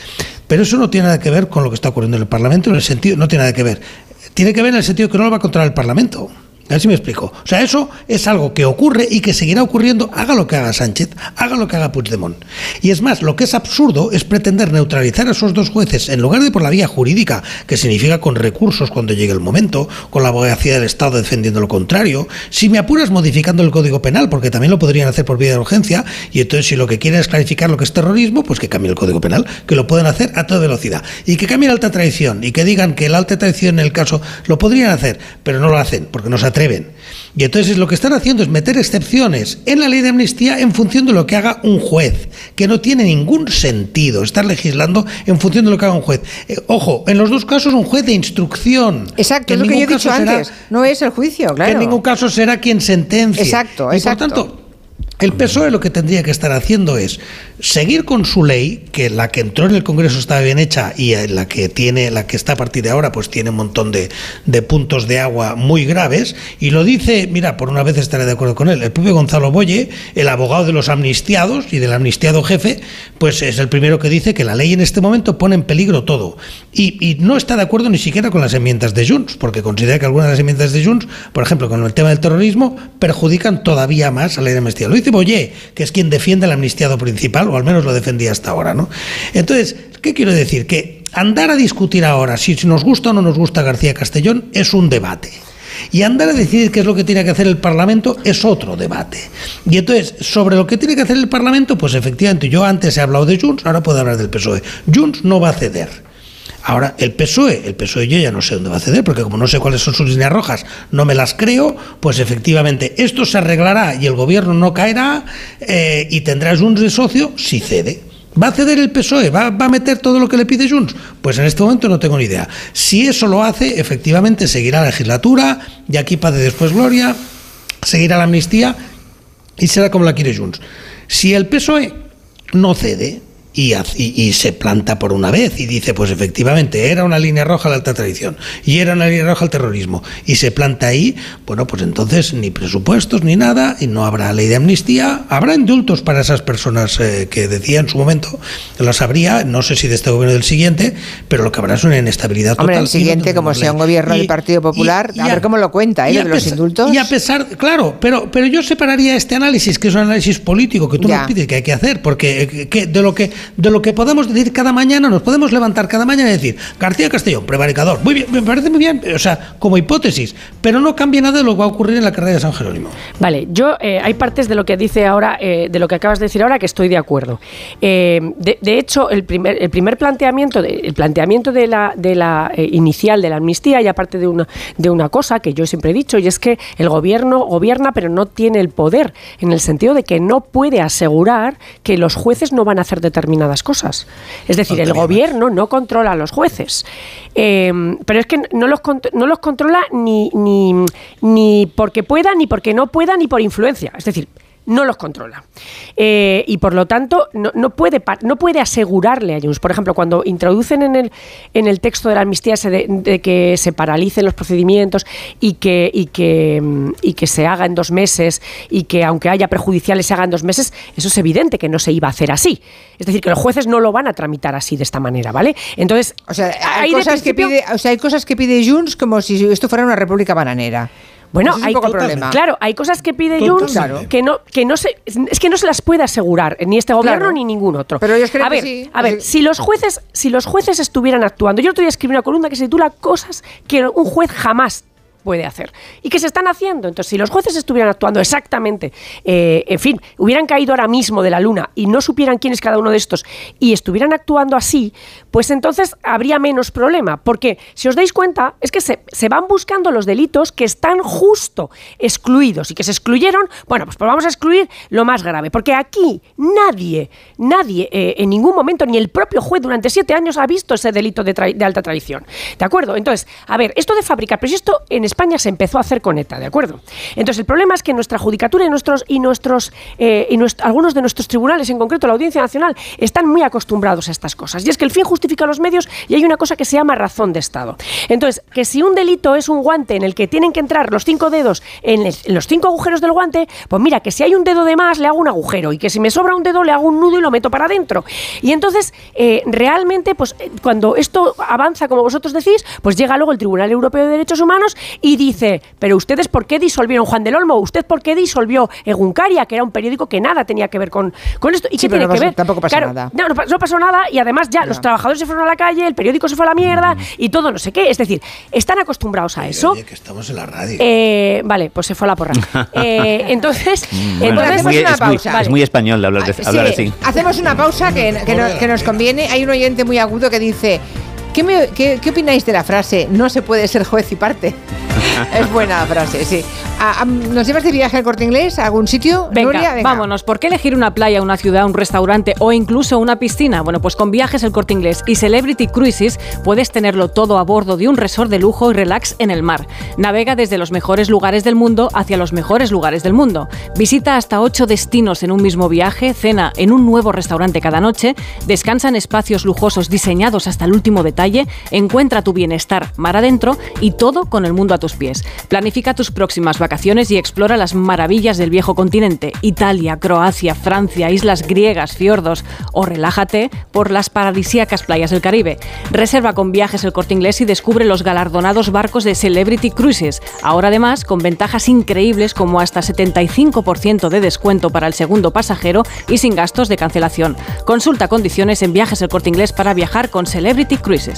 Pero eso no tiene nada que ver con lo que está ocurriendo en el Parlamento, en el sentido, no tiene nada que ver. Tiene que ver en el sentido que no lo va a controlar el Parlamento. A ver si me explico. O sea, eso es algo que ocurre y que seguirá ocurriendo, haga lo que haga Sánchez, haga lo que haga Puigdemont. Y es más, lo que es absurdo es pretender neutralizar a esos dos jueces en lugar de por la vía jurídica, que significa con recursos cuando llegue el momento, con la abogacía del Estado defendiendo lo contrario, si me apuras modificando el Código Penal, porque también lo podrían hacer por vía de urgencia, y entonces si lo que quieren es clarificar lo que es terrorismo, pues que cambie el Código Penal, que lo pueden hacer a toda velocidad. Y que cambie la alta traición, y que digan que la alta traición en el caso lo podrían hacer, pero no lo hacen, porque no se atreven. Y entonces lo que están haciendo es meter excepciones en la ley de amnistía en función de lo que haga un juez, que no tiene ningún sentido estar legislando en función de lo que haga un juez. Eh, ojo, en los dos casos un juez de instrucción. Exacto, es lo que yo he dicho antes. No es el juicio, claro. que en ningún caso será quien sentencie. Exacto, Y exacto. por tanto, el PSOE lo que tendría que estar haciendo es seguir con su ley, que la que entró en el Congreso estaba bien hecha y eh, la que tiene, la que está a partir de ahora, pues tiene un montón de, de puntos de agua muy graves. Y lo dice, mira, por una vez estaré de acuerdo con él, el propio Gonzalo Boye, el abogado de los amnistiados y del amnistiado jefe, pues es el primero que dice que la ley en este momento pone en peligro todo. Y, y no está de acuerdo ni siquiera con las enmiendas de Junts, porque considera que algunas de las enmiendas de Junts, por ejemplo, con el tema del terrorismo, perjudican todavía más a la ley de amnistía. Lo dice Boye, que es quien defiende el amnistiado principal, o al menos lo defendía hasta ahora, ¿no? Entonces, ¿qué quiero decir? Que andar a discutir ahora si nos gusta o no nos gusta García Castellón es un debate. Y andar a decidir qué es lo que tiene que hacer el Parlamento es otro debate. Y entonces, sobre lo que tiene que hacer el Parlamento, pues efectivamente, yo antes he hablado de Junts, ahora puedo hablar del PSOE. Junts no va a ceder. Ahora, el PSOE, el PSOE yo ya no sé dónde va a ceder, porque como no sé cuáles son sus líneas rojas, no me las creo, pues efectivamente esto se arreglará y el gobierno no caerá eh, y tendrá Junts de socio si cede. ¿Va a ceder el PSOE? ¿Va, ¿Va a meter todo lo que le pide Junts? Pues en este momento no tengo ni idea. Si eso lo hace, efectivamente seguirá la legislatura, y aquí paz de después gloria, seguirá la amnistía y será como la quiere Junts. Si el PSOE no cede y, se planta por una vez y dice, pues efectivamente, era una línea roja la alta tradición y era una línea roja el terrorismo, y se planta ahí, bueno, pues entonces ni presupuestos ni nada, y no habrá ley de amnistía, habrá indultos para esas personas eh, que decía en su momento, las habría, no sé si de este gobierno o del siguiente, pero lo que habrá es una inestabilidad total. Hombre, el no siguiente, como sea un gobierno Y- del Partido Popular, y a a- ver cómo lo cuenta, ¿eh? lo de los indultos. Y a pesar, claro, pero, pero yo separaría este análisis, que es un análisis político que tú Ya. nos pides que hay que hacer, porque eh, que de lo que de lo que podamos decir cada mañana, nos podemos levantar cada mañana y decir, García Castellón, prevaricador, muy bien, me parece muy bien, o sea, como hipótesis, pero no cambia nada de lo que va a ocurrir en la carrera de San Jerónimo. Vale, yo eh, hay partes de lo que dice ahora, eh, de lo que acabas de decir ahora, que estoy de acuerdo. Eh, de, hecho, el primer, el primer planteamiento, el planteamiento de la, de la inicial de la amnistía, y aparte de una, de una cosa que yo siempre he dicho, y es que el gobierno gobierna, pero no tiene el poder, en el sentido de que no puede asegurar que los jueces no van a hacer determinadas cosas. Es decir, el gobierno no controla a los jueces. Eh, pero es que no los, no los controla ni, ni, ni porque pueda, ni porque no pueda, ni por influencia. Es decir, no los controla. Eh, y por lo tanto, no, no puede, no puede asegurarle a Junts. Por ejemplo, cuando introducen en el, en el texto de la amnistía ese de, de que se paralicen los procedimientos y que, y, que, y que se haga en dos meses y que aunque haya prejudiciales se haga en dos meses, eso es evidente que no se iba a hacer así. Es decir, que los jueces no lo van a tramitar así de esta manera, ¿vale? Entonces, O sea, hay cosas, que pide, o sea, hay cosas que pide Junts como si esto fuera una república bananera. Bueno, Ese es un hay, problema. claro, hay cosas que pide. Junts que no, que no se, es que no se las puede asegurar ni este gobierno Claro. ni ningún otro. Pero ellos creen a que ver, sí. a ver, si los jueces, si los jueces estuvieran actuando, yo otro día escribí una columna que se titula cosas que un juez jamás puede hacer y que se están haciendo. Entonces, si los jueces estuvieran actuando exactamente, eh, en fin, hubieran caído ahora mismo de la luna y no supieran quién es cada uno de estos y estuvieran actuando así, pues entonces habría menos problema. Porque si os dais cuenta, es que se, se van buscando los delitos que están justo excluidos y que se excluyeron, bueno, pues, pues vamos a excluir lo más grave. Porque aquí nadie, nadie eh, en ningún momento, ni el propio juez durante siete años ha visto ese delito de, de alta traición. ¿De acuerdo? Entonces, a ver, esto de fabricar, pero si esto en España se empezó a hacer con ETA, ¿de acuerdo? Entonces, el problema es que nuestra judicatura y nuestros, y nuestros, eh, y nuest- algunos de nuestros tribunales, en concreto la Audiencia Nacional, están muy acostumbrados a estas cosas. Y es que el fin justifica los medios y hay una cosa que se llama razón de Estado. Entonces, que si un delito es un guante en el que tienen que entrar los cinco dedos en los cinco agujeros del guante, pues mira, que si hay un dedo de más, le hago un agujero. Y que si me sobra un dedo, le hago un nudo y lo meto para adentro. Y entonces, eh, realmente, pues eh, cuando esto avanza, como vosotros decís, pues llega luego el Tribunal Europeo de Derechos Humanos y dice, pero ustedes por qué disolvieron Juan del Olmo, usted por qué disolvió Eguncaria, que era un periódico que nada tenía que ver con, con esto. ¿Y Sí, qué tiene no que pasó- ver? tampoco pasó Claro, nada. No, no, pa- no pasó nada y además ya los trabajadores se fueron a la calle, el periódico se fue a la mierda y todo no sé qué. Es decir, están acostumbrados a eso. Oye, que estamos en la radio. Eh, vale, pues se fue a la porra. Eh, entonces, Bueno, entonces es, muy, una es muy- pausa. es muy español hablar, de, hablar Sí, así. Hacemos una pausa que, que no- que nos conviene. Hay un oyente muy agudo que dice: ¿Qué, me- qué- qué opináis de la frase no se puede ser juez y parte? es buena frase, sí. Ah, ah, ¿Nos llevas de viaje al corte inglés a algún sitio? Venga, Nuria? Venga. vámonos. ¿Por qué elegir una playa, una ciudad, un restaurante o incluso una piscina? Bueno, pues con Viajes El Corte Inglés y Celebrity Cruises puedes tenerlo todo a bordo de un resort de lujo y relax en el mar. Navega desde los mejores lugares del mundo hacia los mejores lugares del mundo. Visita hasta ocho destinos en un mismo viaje, cena en un nuevo restaurante cada noche, descansa en espacios lujosos diseñados hasta el último detalle, encuentra tu bienestar mar adentro y todo con el mundo a tus pies. Planifica tus próximas vacaciones y explora las maravillas del viejo continente, Italia, Croacia, Francia, islas griegas, fiordos o relájate por las paradisíacas playas del Caribe. Reserva con viajes el corte inglés y descubre los galardonados barcos de Celebrity Cruises, ahora además con ventajas increíbles como hasta 75% de descuento para el segundo pasajero y sin gastos de cancelación. Consulta condiciones en viajes el corte inglés para viajar con Celebrity Cruises.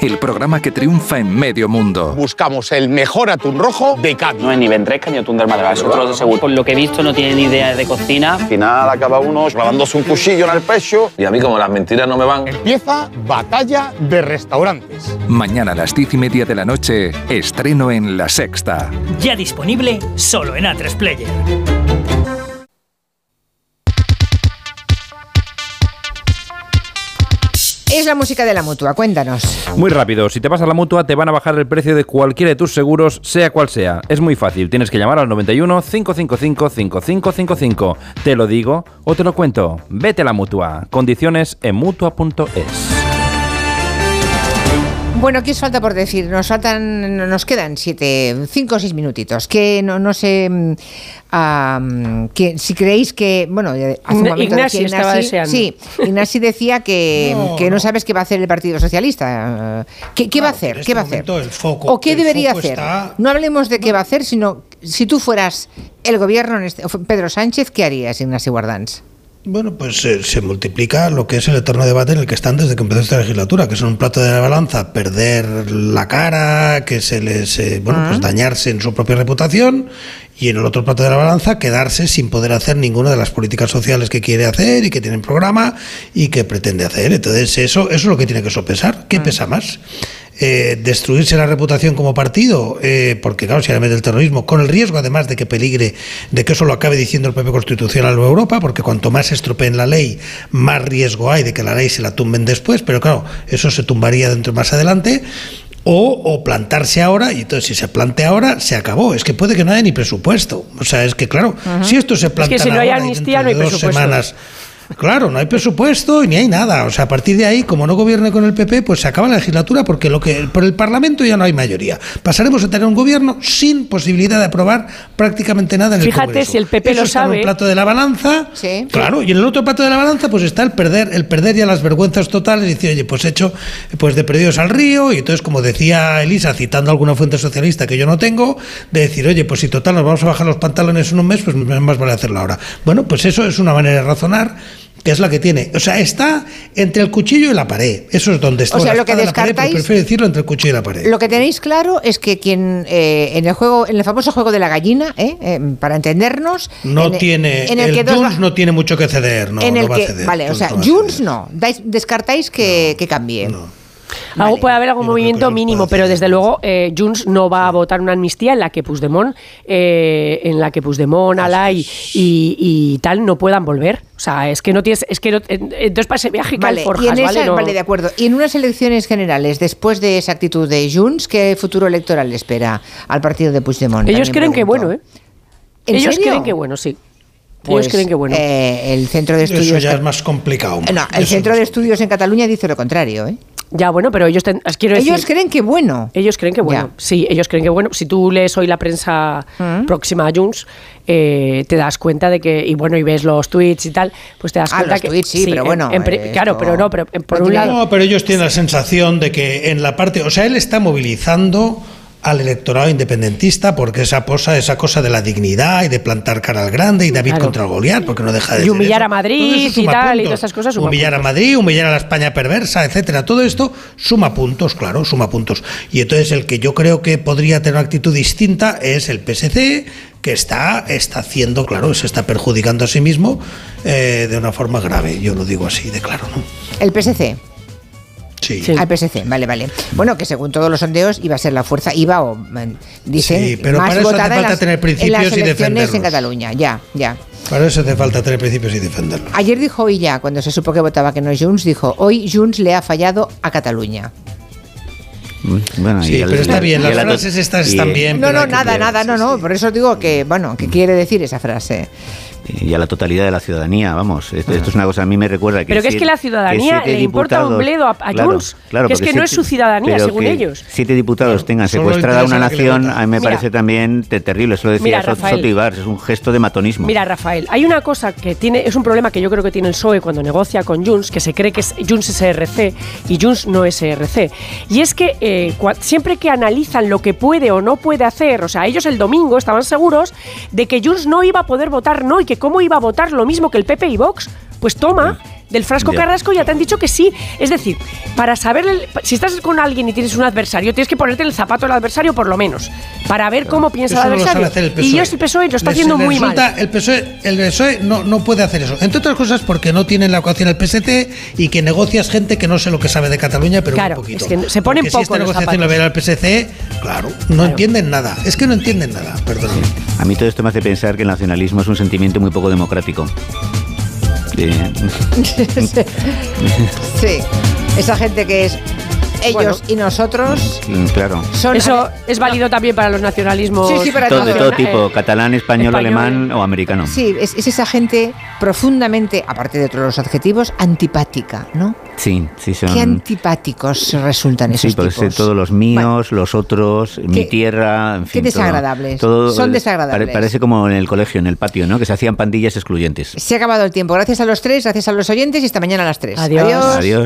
El programa que triunfa en medio mundo. Buscamos el mejor atún rojo de Cádiz. No es ni ventresca ni atún del Madrid, es otro de seguro. Por lo que he visto no tiene ni idea de cocina. Al final acaba uno clavándose un cuchillo en el pecho y a mí como las mentiras no me van. Empieza Batalla de Restaurantes. Mañana a las diez y media de la noche, estreno en La Sexta. Ya disponible solo en A3 Player. Es la música de la mutua, cuéntanos. Muy rápido, si te vas a la mutua te van a bajar el precio de cualquiera de tus seguros, sea cual sea. Es muy fácil, tienes que llamar al 91 555 5555. Te lo digo o te lo cuento. Vete a la mutua. Condiciones en mutua.es. Bueno, ¿qué os falta por decir? Nos faltan, nos quedan siete, cinco o seis minutitos. Que no, no sé mm, que, si creéis que, bueno, eh, hace un momento Ignasi decía estaba deseando. Sí, Ignasi decía que No, que no, sabes qué va a hacer el Partido Socialista. ¿Qué, qué va a hacer? en ¿Qué este va a hacer? el foco- ¿O qué el debería foco hacer? está- No hablemos de qué va a hacer, sino si tú fueras el gobierno, en este- Pedro Sánchez, ¿qué harías, Ignasi Guardans? Bueno, pues eh, se multiplica lo que es el eterno debate en el que están desde que empezó esta legislatura, que es en un plato de la balanza perder la cara, que se les, eh, bueno, pues dañarse en su propia reputación, y en el otro plato de la balanza quedarse sin poder hacer ninguna de las políticas sociales que quiere hacer y que tiene en programa y que pretende hacer. Entonces, eso, eso es lo que tiene que sopesar. ¿Qué pesa más? Eh, destruirse la reputación como partido, eh, porque claro, si ahora mete el terrorismo, con el riesgo además de que peligre, de que eso lo acabe diciendo el propio Constitucional o Europa, porque cuanto más se estropeen la ley, más riesgo hay de que la ley se la tumben después, pero claro, eso se tumbaría dentro más adelante. O, o plantarse ahora, y entonces si se plantea ahora, se acabó. Es que puede que no haya ni presupuesto. O sea, es que claro, si esto se planta si no hay ahora y amnistía, dentro no hay de presupuesto. semanas Claro, no hay presupuesto y ni hay nada. O sea, a partir de ahí, como no gobierne con el PP, pues se acaba la legislatura porque lo que por el Parlamento ya no hay mayoría. Pasaremos a tener un gobierno sin posibilidad de aprobar prácticamente nada en el Fíjate Congreso. si el PP Eso lo está en sabe. un plato de la balanza. Claro, y en el otro plato de la balanza pues está el perder, el perder ya las vergüenzas totales y decir, oye, pues hecho pues de perdidos al río y entonces como decía Elisa citando alguna fuente socialista que yo no tengo, de decir, oye, pues si total nos vamos a bajar los pantalones en un mes, pues más vale hacerlo ahora. Bueno, pues eso es una manera de razonar que es la que tiene. O sea, está entre el cuchillo y la pared. Eso es donde está. O sea, la lo que la pared, descartáis- prefiero decirlo entre el cuchillo y la pared. Lo que tenéis claro es que quien eh, en el juego, en el famoso juego de la gallina, ¿eh? Eh, para entendernos, No en- tiene, en el, el que no tiene mucho que ceder, no, en no va que, a ceder. vale, o sea, no Junts no, descartáis que, que cambie. Algo puede haber algún movimiento mínimo, pero desde luego eh, Junts no va a votar una amnistía en la que Puigdemont, eh, en la que Puigdemont, Alay y, y tal no puedan volver. O sea, es que no tienes, es que no- en- entonces para ese viaje Vale, Forjas, y en No- vale, de acuerdo. Y en unas elecciones generales, después de esa actitud de Junts, ¿qué futuro electoral le espera al partido de Puigdemont? Ellos creen que bueno, ¿eh? ¿En Ellos serio? creen que bueno, sí. Pues, Ellos creen que bueno. eh, el centro de Eso estudios. ya es más complicado. No, el Eso centro de estudios en Cataluña dice lo contrario, ¿eh? Ya, bueno, pero ellos ten- quiero decir, Ellos creen que bueno. Ellos creen que bueno. Sí, ellos creen que bueno. Si tú lees hoy la prensa Mm. próxima a Junts, eh, te das cuenta de que, y bueno, y ves los tweets y tal, pues te das Ah, cuenta los que. tweets sí, pero en- bueno, en eh, claro, pero no, pero por un lado. No, pero ellos tienen la sensación de que en la parte, o sea, él está movilizando al electorado independentista porque esa cosa, esa cosa de la dignidad y de plantar cara al grande y David Claro. contra Goliat, porque no deja de Y humillar eso. a Madrid y tal, y todas esas cosas suma Humillar a puntos. Madrid, humillar a la España perversa, etcétera. Todo esto suma puntos, claro, suma puntos. Y entonces el que yo creo que podría tener una actitud distinta es el PSC, que está, está haciendo, claro, se está perjudicando a sí mismo eh, de una forma grave. Yo lo digo así de claro, ¿no? El PSC. Sí. Al PSC, vale, vale. Bueno, que según todos los sondeos iba a ser la fuerza, iba o mm, dicen Sí, pero más para eso hace votada en falta las, tener en principios las y elecciones en defenderlos. Cataluña. Ya, ya. Para eso hace falta tener principios y defenderlos. Ayer dijo hoy ya, cuando se supo que votaba que no Junts, dijo, hoy Junts le ha fallado a Cataluña. Bueno, Sí, y pero está bien, las frases estas están bien. No, no, nada, nada, no, no. Por eso digo que, bueno, ¿qué quiere decir esa frase? Y a la totalidad de la ciudadanía, vamos. Esto, esto es una cosa a mí me recuerda que Pero que es que la ciudadanía siete le importa un diputados- bledo a- a Claro, Junts, claro, que es que no es su ciudadanía, según que ellos. Siete diputados tengan secuestrada una que nación, a mí me Mira. parece también te- terrible. Eso lo decía Mira, Sot- Rafael. Soto Ibars, es un gesto de matonismo. Mira, Rafael, hay una cosa que tiene, es un problema que yo creo que tiene el PSOE cuando negocia con Junts, que se cree que es, Junts es ERC y Junts no es ERC. Y es que eh, cua- siempre que analizan lo que puede o no puede hacer, o sea, ellos el domingo estaban seguros de que Junts no iba a poder votar no y que cómo iba a votar lo mismo que el PP y Vox. Pues toma, Del frasco carrasco ya te han dicho que sí. Es decir, para saber, el- si estás con alguien y tienes un adversario, tienes que ponerte en el zapato del adversario por lo menos, para ver cómo piensa Eso el no lo adversario. sabe hacer el y yo, el PSOE lo está Les- haciendo les muy resulta- mal. El PSOE, el PSOE no, no puede hacer eso. Entre otras cosas porque no tienen la ecuación del PSC y que negocias gente que no sé lo que sabe de Cataluña, pero Claro, un poquito. es que se ponen Porque poco si esta los negociación la zapatos. verá el PSC, claro, no entienden nada. Es que no entienden nada, perdón. A mí todo esto me hace pensar que el nacionalismo es un sentimiento muy poco democrático. Sí, esa gente que es ellos Bueno. y nosotros mm, claro. son Eso es válido también para los nacionalismos. Sí, sí, para Todo, de todo tipo, eh, catalán, español, español. alemán o americano. Sí, es, es esa gente profundamente, aparte de otros los adjetivos, antipática, ¿no? Sí, sí, son... Qué antipáticos resultan esos Sí, tipos. todos los míos, los otros, mi tierra, en fin. todo- desagradables. todo- Son desagradables. pare- parece como en el colegio, en el patio, ¿no? Que se hacían pandillas excluyentes. Se ha acabado el tiempo. Gracias a los tres, gracias a los oyentes y hasta mañana a las tres. Adiós. Adiós.